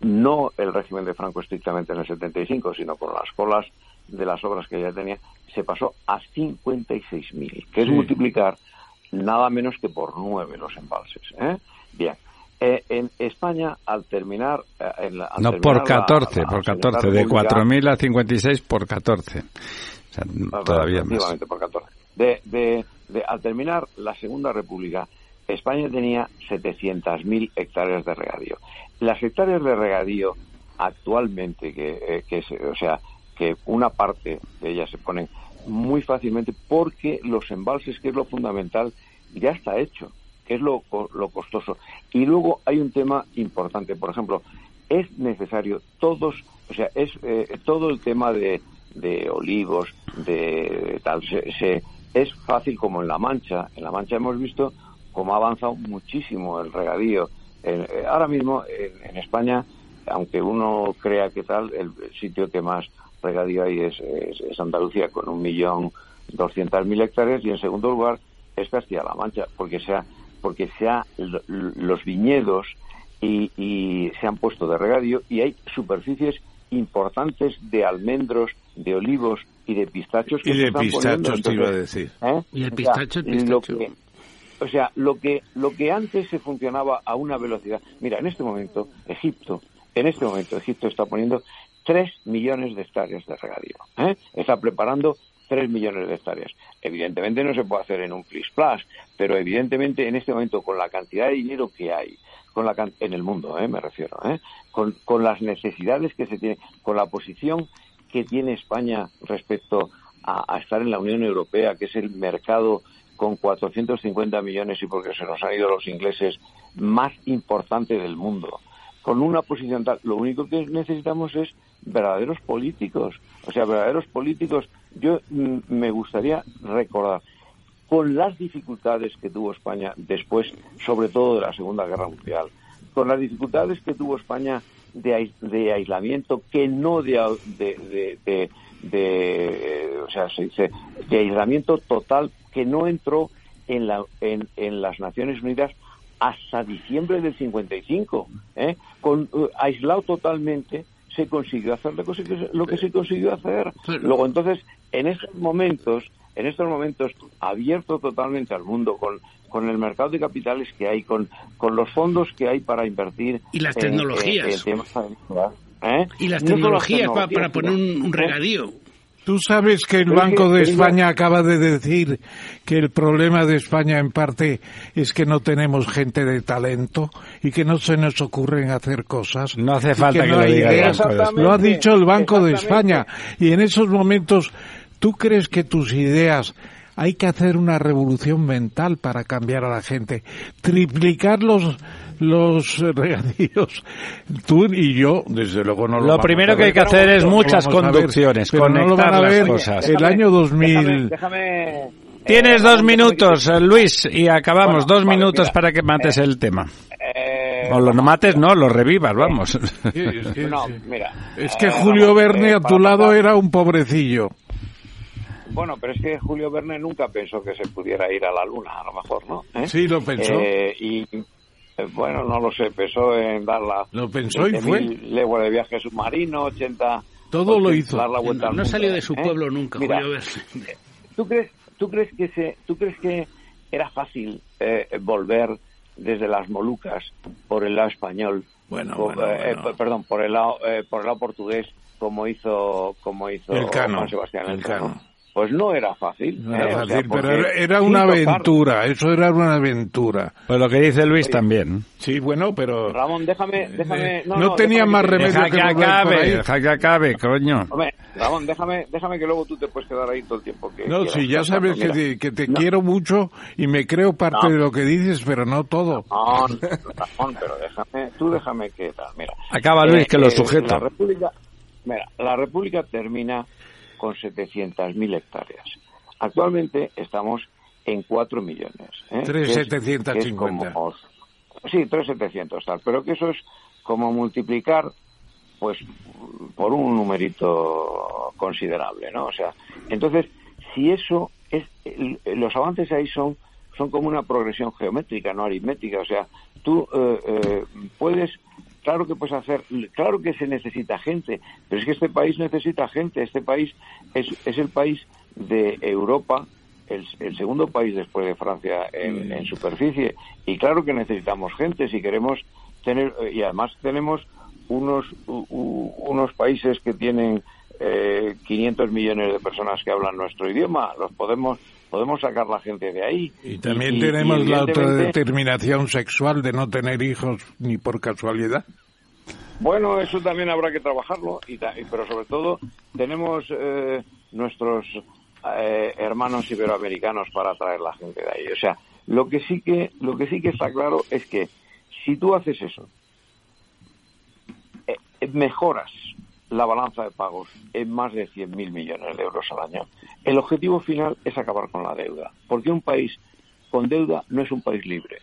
no el régimen de Franco estrictamente en el 75, sino con las colas de las obras que ya tenía, se pasó a 56.000, que es multiplicar nada menos que por nueve los embalses. ¿eh? Bien. Eh, en España, al terminar. Eh, no, por 14, por 14, de 4.000 a 56 por 14. O sea, ah, todavía más. por 14. De, de, de, al terminar la Segunda República, España tenía 700.000 hectáreas de regadío. Las hectáreas de regadío actualmente, que, eh, o sea, que una parte de ellas se ponen muy fácilmente porque los embalses, que es lo fundamental, ya está hecho, que es lo, lo costoso. Y luego hay un tema importante, por ejemplo, es necesario todos, o sea, es eh, todo el tema de, de olivos, de, tal, se, es fácil como en La Mancha. En La Mancha hemos visto como ha avanzado muchísimo el regadío. Eh, ahora mismo en, España, aunque uno crea que tal, el sitio que más regadío hay es, Andalucía con un millón doscientas mil hectáreas y en segundo lugar es Castilla-La Mancha porque sea porque sea los viñedos y, se han puesto de regadío y hay superficies importantes de almendros, de olivos y de pistachos que y de pistachos te iba a decir. ¿eh? Y el pistacho, el pistacho. O sea, lo que, lo que antes se funcionaba a una velocidad. Mira, en este momento, Egipto, en este momento, Egipto está poniendo 3 millones de hectáreas de regadío. ¿eh? Está preparando 3 millones de hectáreas. Evidentemente no se puede hacer en un flis plus, pero evidentemente en este momento, con la cantidad de dinero que hay, con la en el mundo, ¿eh? me refiero, ¿eh? con, con las necesidades que se tienen, con la posición que tiene España respecto a, estar en la Unión Europea, que es el mercado con 450 millones y porque se nos han ido los ingleses, más importante del mundo. Con una posición tal, lo único que necesitamos es verdaderos políticos. O sea, verdaderos políticos. Yo mm, me gustaría recordar, con las dificultades que tuvo España después, sobre todo de la Segunda Guerra Mundial, con las dificultades que tuvo España de, de aislamiento, que no de, de, o sea, se dice, de aislamiento total que no entró en, la, en, en las Naciones Unidas hasta diciembre del 55. ¿eh? Con, uh, aislado totalmente se consiguió hacer lo que se, lo que se consiguió hacer. Luego, entonces, en estos momentos, en estos momentos, abierto totalmente al mundo, con, con el mercado de capitales que hay, con, con los fondos que hay para invertir. Y las tecnologías. ¿Eh? Y las tecnologías, para, poner un, un regadío. Tú sabes que el Banco de España acaba de decir que el problema de España en parte es que no tenemos gente de talento y que no se nos ocurren hacer cosas. No hace falta que, lo diga Lo ha dicho el Banco de España. Y en esos momentos, ¿tú crees que tus ideas hay que hacer una revolución mental para cambiar a la gente? Triplicar los los regadíos. Tú y yo, desde luego, no lo Lo primero que hay que hacer es muchas conducciones, conectar las cosas. El año 2000... Tienes dos minutos, Luis, y acabamos. dos minutos para que mates el tema. Eh, o lo no mates, no, lo revivas, vamos. es que, no, mira, es que Julio Verne a tu lado era un pobrecillo. Bueno, pero es que Julio Verne nunca pensó que se pudiera ir a la luna, a lo mejor, ¿no? ¿Eh? Sí, lo pensó. Eh, y eh, bueno, no lo sé, pensó en dar la... Lo pensó y fue. Legua de viaje submarino, 80... Todo lo hizo. Dar la vuelta no, salió de su ¿eh? pueblo nunca, Mira, ¿tú crees, ¿tú, crees que se, ¿Tú crees que era fácil eh, volver desde las Molucas por el lado español? Bueno, perdón, por el lado, por el lado portugués, como hizo, como hizo el Cano, Sebastián el Cano. Pues no era fácil. No era ¿eh? fácil, pero era una aventura, eso era una aventura. Pues lo que dice Luis también. Sí, bueno, pero... Ramón, déjame... déjame no, tenía más remedio que, que acabe, deja que acabe, coño. Hombre, Ramón, déjame, déjame que luego tú te puedes quedar ahí todo el tiempo que No, sí, ya sabes que te, que te quiero mucho y me creo parte de lo que dices, pero no todo. Ramón, Ramón pero déjame, tú déjame que tal, mira. Acaba Luis, que lo eh, sujeta. La República, mira, la República termina con 700.000 hectáreas. Actualmente estamos en 4 millones. ¿eh? 3.750. Sí, 3.700 tal, pero que eso es como multiplicar pues por un numerito considerable, ¿no? O sea, entonces, si eso es, los avances ahí son son como una progresión geométrica, no aritmética, o sea, tú eh, eh, puedes claro que puedes hacer, claro que se necesita gente, pero es que este país necesita gente, este país es, es el país de Europa, el, segundo país después de Francia en, superficie, y claro que necesitamos gente si queremos tener, y además tenemos unos, unos países que tienen eh, 500 millones de personas que hablan nuestro idioma, los podemos podemos sacar la gente de ahí. Y también tenemos la autodeterminación sexual de no tener hijos ni por casualidad. Bueno, eso también habrá que trabajarlo, y pero sobre todo tenemos eh, nuestros eh, hermanos iberoamericanos para traer la gente de ahí. O sea, lo que sí que lo que sí que está claro es que si tú haces eso, eh, mejoras la balanza de pagos en más de 100.000 millones de euros al año. El objetivo final es acabar con la deuda, porque un país con deuda no es un país libre.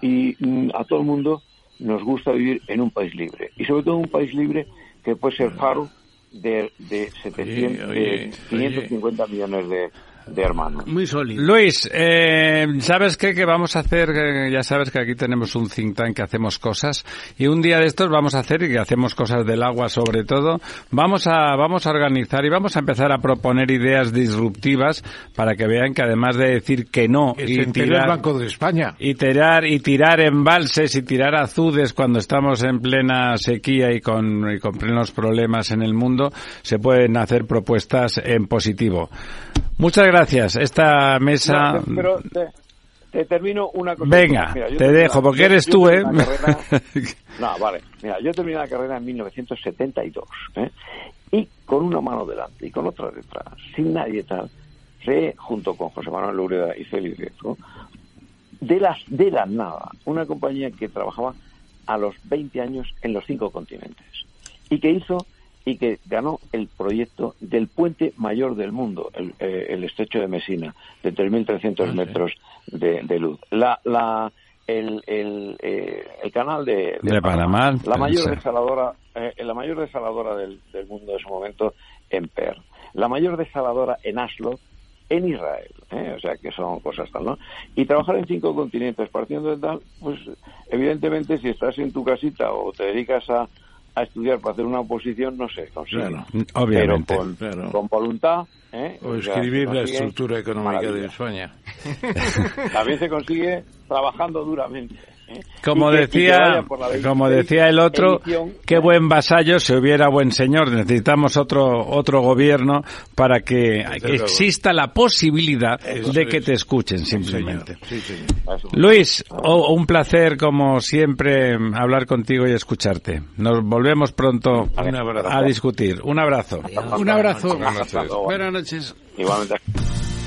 Y, mm, a todo el mundo nos gusta vivir en un país libre, y sobre todo un país libre que puede ser faro de, de, 700, de 550 millones de, de hermanos. Muy sólido. Luis, eh, ¿sabes qué? Que vamos a hacer, eh, ya sabes que aquí tenemos un think tank que hacemos cosas y un día de estos vamos a hacer y que hacemos cosas del agua sobre todo, vamos a, vamos a organizar y vamos a empezar a proponer ideas disruptivas para que vean que además de decir que no y tirar, el Banco de España. y tirar y tirar embalses y tirar azudes cuando estamos en plena sequía y con, y con plenos problemas en el mundo, se pueden hacer propuestas en positivo. Muchas gracias. Esta mesa. pero te, termino una cosa. Venga, te dejo, porque eres tú, ¿eh? no, vale. Mira, yo terminé la carrera en 1972, ¿eh? Y con una mano delante y con otra detrás, sin nadie tal, se, junto con José Manuel Lureda y Félix Riesco, de las de la nada, una compañía que trabajaba a los 20 años en los cinco continentes y que hizo y que ganó el proyecto del puente mayor del mundo, el, eh, estrecho de Mesina, de 3.300 ah, metros de, luz. La, la, el, el, eh, el canal de, Panamá, la mayor desaladora, eh, la mayor desaladora del, del mundo en su momento en Perth, la mayor desaladora en Aslo, en Israel, o sea que son cosas tal, ¿no? Y trabajar en cinco continentes partiendo de tal, pues evidentemente si estás en tu casita o te dedicas a a estudiar para hacer una oposición no se consigue. obviamente. Pero con, voluntad. ¿eh? O escribir la estructura económica de España. También se consigue trabajando duramente. Como decía, como decía el otro, qué buen vasallo si hubiera buen señor. Necesitamos otro otro gobierno para que exista la posibilidad de que te escuchen simplemente. Luis, un placer como siempre hablar contigo y escucharte. Nos volvemos pronto a discutir. Un abrazo. Un abrazo. Buenas noches. Igualmente.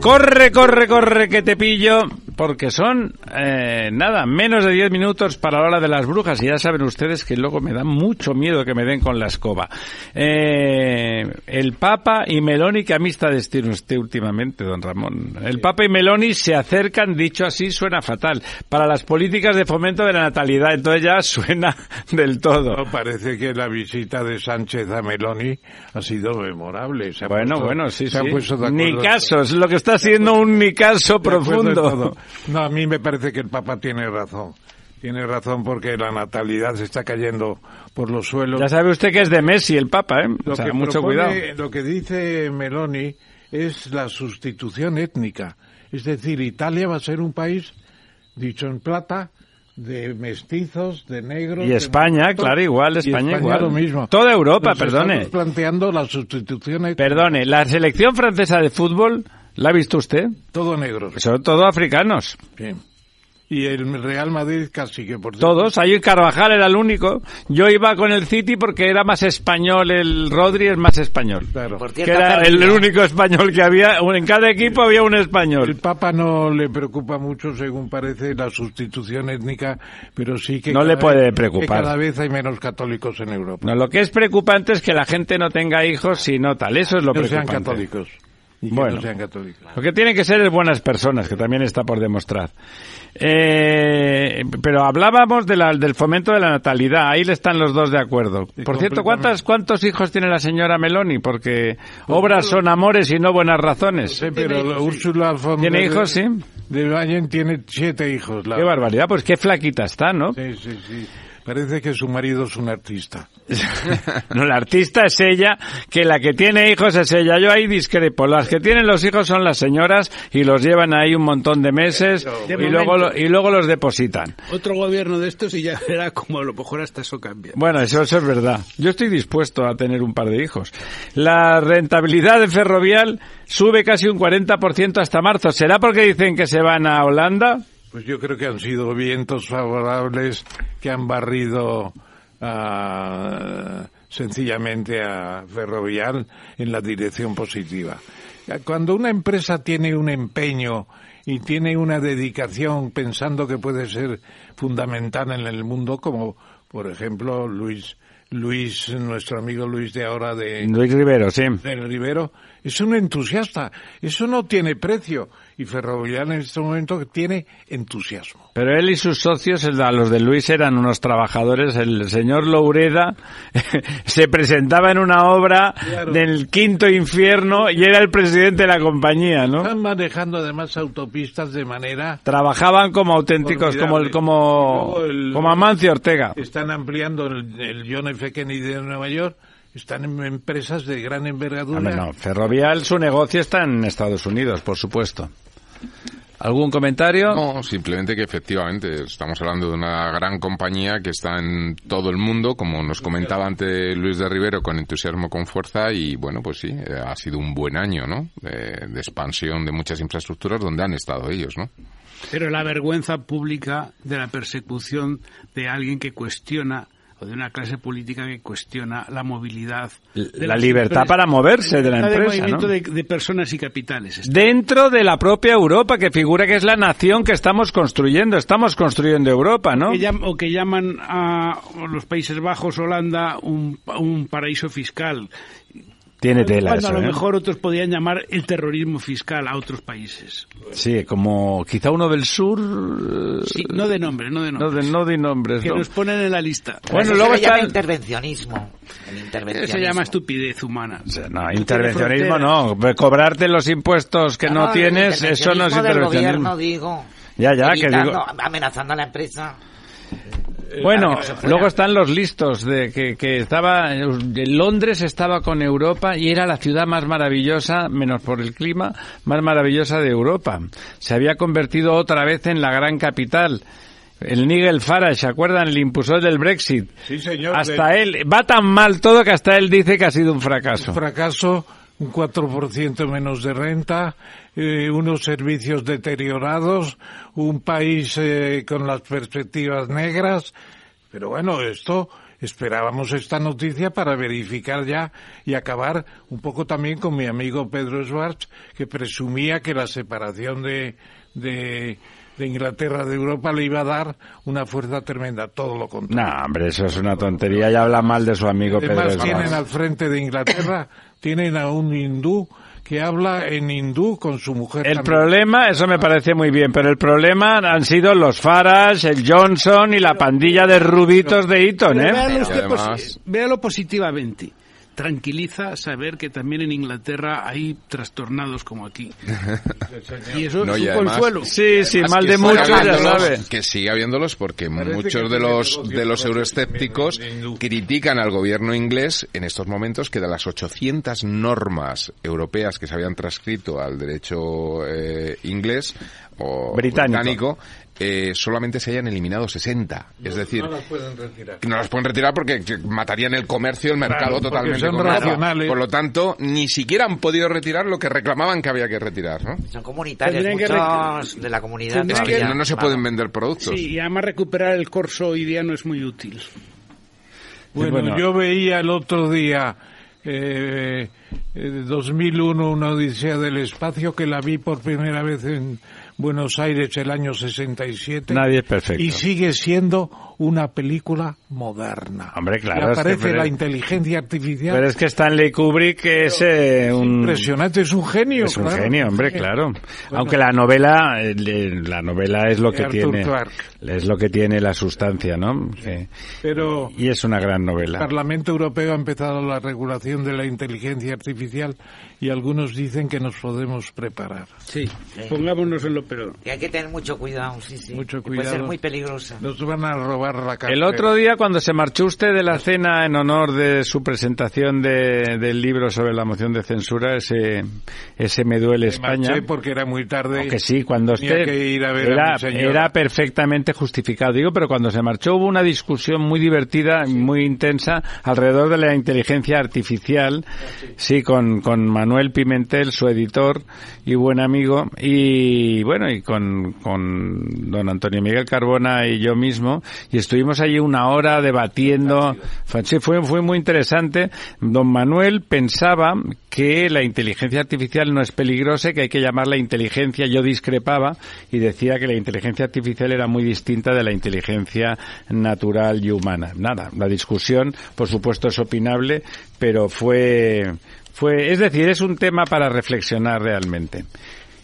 Corre, corre, corre, que te pillo porque son, eh, nada, menos de 10 minutos para la hora de las brujas y ya saben ustedes que luego me da mucho miedo que me den con la escoba. Eh, el Papa y Meloni, que amistades tiene usted últimamente, don Ramón. El Papa y Meloni se acercan, dicho así, suena fatal, para las políticas de fomento de la natalidad, entonces ya suena del todo. parece que la visita de Sánchez a Meloni ha sido memorable. bueno, bueno, sí, sí. Ni caso, es lo que está haciendo un ni caso profundo. No, a mí me parece que el Papa tiene razón. Tiene razón porque la natalidad se está cayendo por los suelos. Ya sabe usted que es de Messi el Papa, ¿eh? Lo que mucho cuidado. Lo que dice Meloni es la sustitución étnica. Es decir, Italia va a ser un país, dicho en plata, de mestizos, de negros. Y España, claro, igual, España, igual. lo mismo. Toda Europa, perdone. Estamos planteando la sustitución étnica. Perdone, la selección francesa de fútbol ¿La ha visto usted? Todo negro. Son todos africanos. Sí. Y el Real Madrid casi que por Todos. Ahí Carvajal era el único. Yo iba con el City porque era más español. El Rodri es más español. Claro. que era el, único español que había. En cada equipo había un español. El Papa no le preocupa mucho, según parece, la sustitución étnica, pero sí que. No le puede preocupar. cada vez hay menos católicos en Europa. No, lo que es preocupante es que la gente no tenga hijos y no tal. Eso es lo no preocupante. sean católicos bueno, Lo que tienen que ser es buenas personas, que también está por demostrar. Eh, pero hablábamos de la, del fomento de la natalidad, ahí le están los dos de acuerdo. por cierto, ¿cuántas, ¿cuántos hijos tiene la señora Meloni? Porque pues obras son amores y no buenas razones. Sí, pero Úrsula ¿Tiene hijos, sí? De Bayen tiene siete hijos. Qué barbaridad, pues qué flaquita está, ¿no? Sí, sí, sí. Parece que su marido es un artista. no, la artista es ella, que la que tiene hijos es ella. Yo ahí discrepo. Las que tienen los hijos son las señoras y los llevan ahí un montón de meses y, luego, y luego los depositan. Otro gobierno de estos y ya verá como a lo mejor hasta eso cambia. Bueno, eso, eso es verdad. Yo estoy dispuesto a tener un par de hijos. La rentabilidad de Ferrovial sube casi un 40% hasta marzo. ¿Será porque dicen que se van a Holanda? Pues yo creo que han sido vientos favorables que han barrido ah, sencillamente a Ferrovial en la dirección positiva. Cuando una empresa tiene un empeño y tiene una dedicación pensando que puede ser fundamental en el mundo, como por ejemplo Luis, Luis, nuestro amigo Luis de ahora de Luis Rivero, sí. De Rivero, es un entusiasta. Eso no tiene precio y Ferrovial en este momento tiene entusiasmo. Pero él y sus socios, los de Luis, eran unos trabajadores. El señor Loureda se presentaba en una obra del quinto infierno y era el presidente de la compañía, ¿no? Están manejando además autopistas de manera... Trabajaban como auténticos, como el, como, como Amancio Ortega. Están ampliando el, el John F. Kennedy de Nueva York están en empresas de gran envergadura. no, Ferrovial, su negocio está en Estados Unidos, por supuesto. ¿Algún comentario? No, simplemente que efectivamente estamos hablando de una gran compañía que está en todo el mundo, como nos comentaba antes Luis de Rivero, con entusiasmo, con fuerza y bueno, pues sí, eh, ha sido un buen año, ¿no? De, de expansión de muchas infraestructuras donde han estado ellos, ¿no? Pero la vergüenza pública de la persecución de alguien que cuestiona o de una clase política que cuestiona la movilidad. De la libertad para moverse de la empresa. De movimiento de, de, personas y capitales. Dentro de la propia Europa, que figura que es la nación que estamos construyendo. Estamos construyendo Europa, ¿no? O que, llaman, o que llaman a los Países Bajos, Holanda, un, un paraíso fiscal. Tiene tela Cuando eso, a lo ¿eh? mejor otros podían llamar el terrorismo fiscal a otros países. Sí, como quizá uno del sur. Sí, no de nombre, no de No nombre. de, no de nombres, que ¿no? nos ponen en la lista. Bueno, Eso luego se llama está- intervencionismo. El intervencionismo. Se llama estupidez humana. O sea, no, No intervencionismo no. Cobrarte los impuestos que no, el tienes, eso no es intervencionismo del gobierno, digo. Ya, ya, que digo- Amenazando a la empresa. Bueno, para que no se fuera. luego están los listos de que, que estaba Londres estaba con Europa y era la ciudad más maravillosa, menos por el clima, más maravillosa de Europa. Se había convertido otra vez en la gran capital. El Nigel Farage, ¿se acuerdan? El impulsor del Brexit. Sí, señor. Hasta de- él, va tan mal todo que hasta él dice que ha sido un fracaso. Un fracaso, un 4% menos de renta, eh, unos servicios deteriorados, un país eh, con las perspectivas negras. Pero bueno, esto esperábamos esta noticia para verificar ya y acabar un poco también con mi amigo Pedro Schwartz, que presumía que la separación de, de, de Inglaterra de Europa le iba a dar una fuerza tremenda. Todo lo contrario. No, hombre, eso es una tontería. Ya habla mal de su amigo Pedro Además, Escobar. tienen al frente de Inglaterra, tienen a un hindú que habla en hindú con su mujer. El también. problema, eso me parece muy bien, pero el problema han sido los Farage, el Johnson y la pandilla de rubitos de Eton, ¿eh? véalo, usted además- posi- véalo positivamente. Tranquiliza saber que también en Inglaterra hay trastornados como aquí. y eso No, es y un además- consuelo. Sí, sí, mal que de muchos, ya habiéndolos- sabe. Que sigue habiéndolos porque Parece muchos de los de los euroescépticos critican al gobierno inglés en estos momentos que de las 800 normas europeas que se habían transcrito al derecho eh, inglés o Británico. Eh, solamente se hayan eliminado 60. es decir, No las pueden retirar. que no las pueden retirar porque que matarían el comercio, el mercado totalmente. son racionales. Por lo tanto, ni siquiera han podido retirar lo que reclamaban que había que retirar, ¿no? Son comunitarios, que muchos de la comunidad. Es que no, no se Claro. pueden vender productos. Sí, y además recuperar el corso hoy día no es muy útil. Bueno, bueno. yo veía el otro día eh, eh, 2001 una odisea del espacio que la vi por primera vez en Buenos Aires el año 67 Nadie es perfecto. y sigue siendo una película moderna. Hombre, claro, Y es que aparece pero- la inteligencia artificial. Pero es que Stanley Kubrick es eh, un... Impresionante, es un genio. Es un claro. genio, hombre, claro. Aunque la novela, eh, la novela es lo De que Arthur tiene, Clarke. es lo que tiene la sustancia, ¿no? Que- Pero y es una gran el novela. Parlamento Europeo ha empezado la regulación de la inteligencia artificial y algunos dicen que nos podemos preparar. Sí, pongámonos en lo peor. Y hay que tener mucho cuidado, sí, sí. Mucho que Puede ser cuidado. muy peligrosa. Nos van a robar la. El otro día, cuando se marchó usted de la cena en honor de su presentación de- del libro sobre la moción de censura, ese, ese Me duele Me España. marché porque era muy tarde. Que sí, cuando usted que ir a ver era, era perfectamente justificado. Digo, pero cuando se marchó hubo una discusión muy divertida, muy intensa, alrededor de la inteligencia artificial, sí, con, con Manuel Pimentel, su editor y buen amigo, y bueno, y con, con don Antonio Miguel Carbona y yo mismo, y estuvimos allí una hora debatiendo. Fue- Sí, fue, fue muy interesante. Don Manuel pensaba que la inteligencia artificial no es peligrosa, que hay que llamarla inteligencia. Yo discrepaba y decía que la inteligencia artificial era muy distinta de la inteligencia natural y humana. Nada, la discusión, por supuesto, es opinable, pero fue, fue, es decir, es un tema para reflexionar realmente.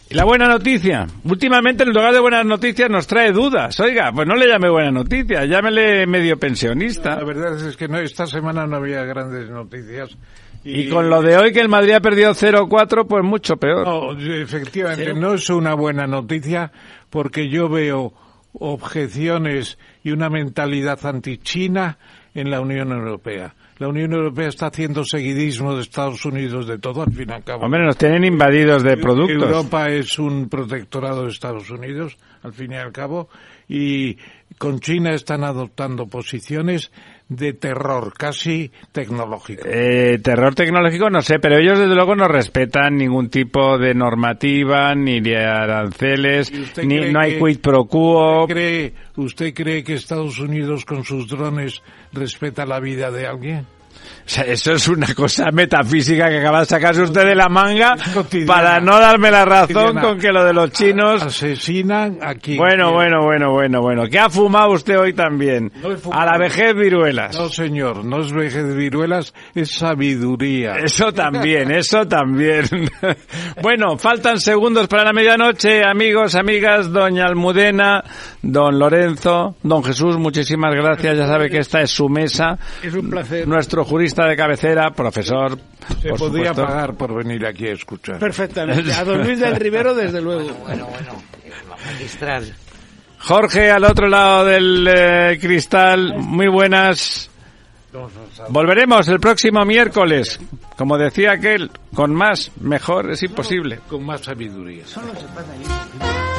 La buena noticia. Últimamente, en lugar de buenas noticias, nos trae dudas. Oiga, pues no le llame buena noticia, llámele medio pensionista. La verdad es que no, esta semana no había grandes noticias. Y con lo de hoy que el Madrid ha perdido 0-4, pues mucho peor. No, efectivamente, no es una buena noticia porque yo veo objeciones y una mentalidad antichina en la Unión Europea. La Unión Europea está haciendo seguidismo de Estados Unidos de todo, al fin y al cabo. Hombre, nos tienen invadidos de productos. Europa es un protectorado de Estados Unidos, al fin y al cabo, y con China están adoptando posiciones de terror casi tecnológico. Eh, terror tecnológico no sé, pero ellos desde luego no respetan ningún tipo de normativa, ni de aranceles, ni no hay quid pro quo. ¿usted cree, ¿Usted cree que Estados Unidos con sus drones respeta la vida de alguien? O sea, eso es una cosa metafísica que acaba de sacarse usted de la manga para no darme la razón con que lo de los chinos... Asesinan aquí. Bueno, bueno, bueno, bueno, bueno. ¿Qué ha fumado usted hoy también? a la vejez viruelas. No, señor, no es vejez viruelas, es sabiduría. Eso también, eso también. bueno, faltan segundos para la medianoche, amigos, amigas, doña Almudena, don Lorenzo, don Jesús, muchísimas gracias. Ya sabe que esta es su mesa. Es un placer. Nuestro jurista de cabecera, profesor. Se podría pagar por venir aquí a escuchar. Perfectamente. A don Luis del Rivero, desde luego. Bueno, bueno, magistral. Jorge, al otro lado del eh, cristal, muy buenas. Volveremos el próximo miércoles. Como decía aquel, con más, mejor, es imposible. con más sabiduría. Solo se pasa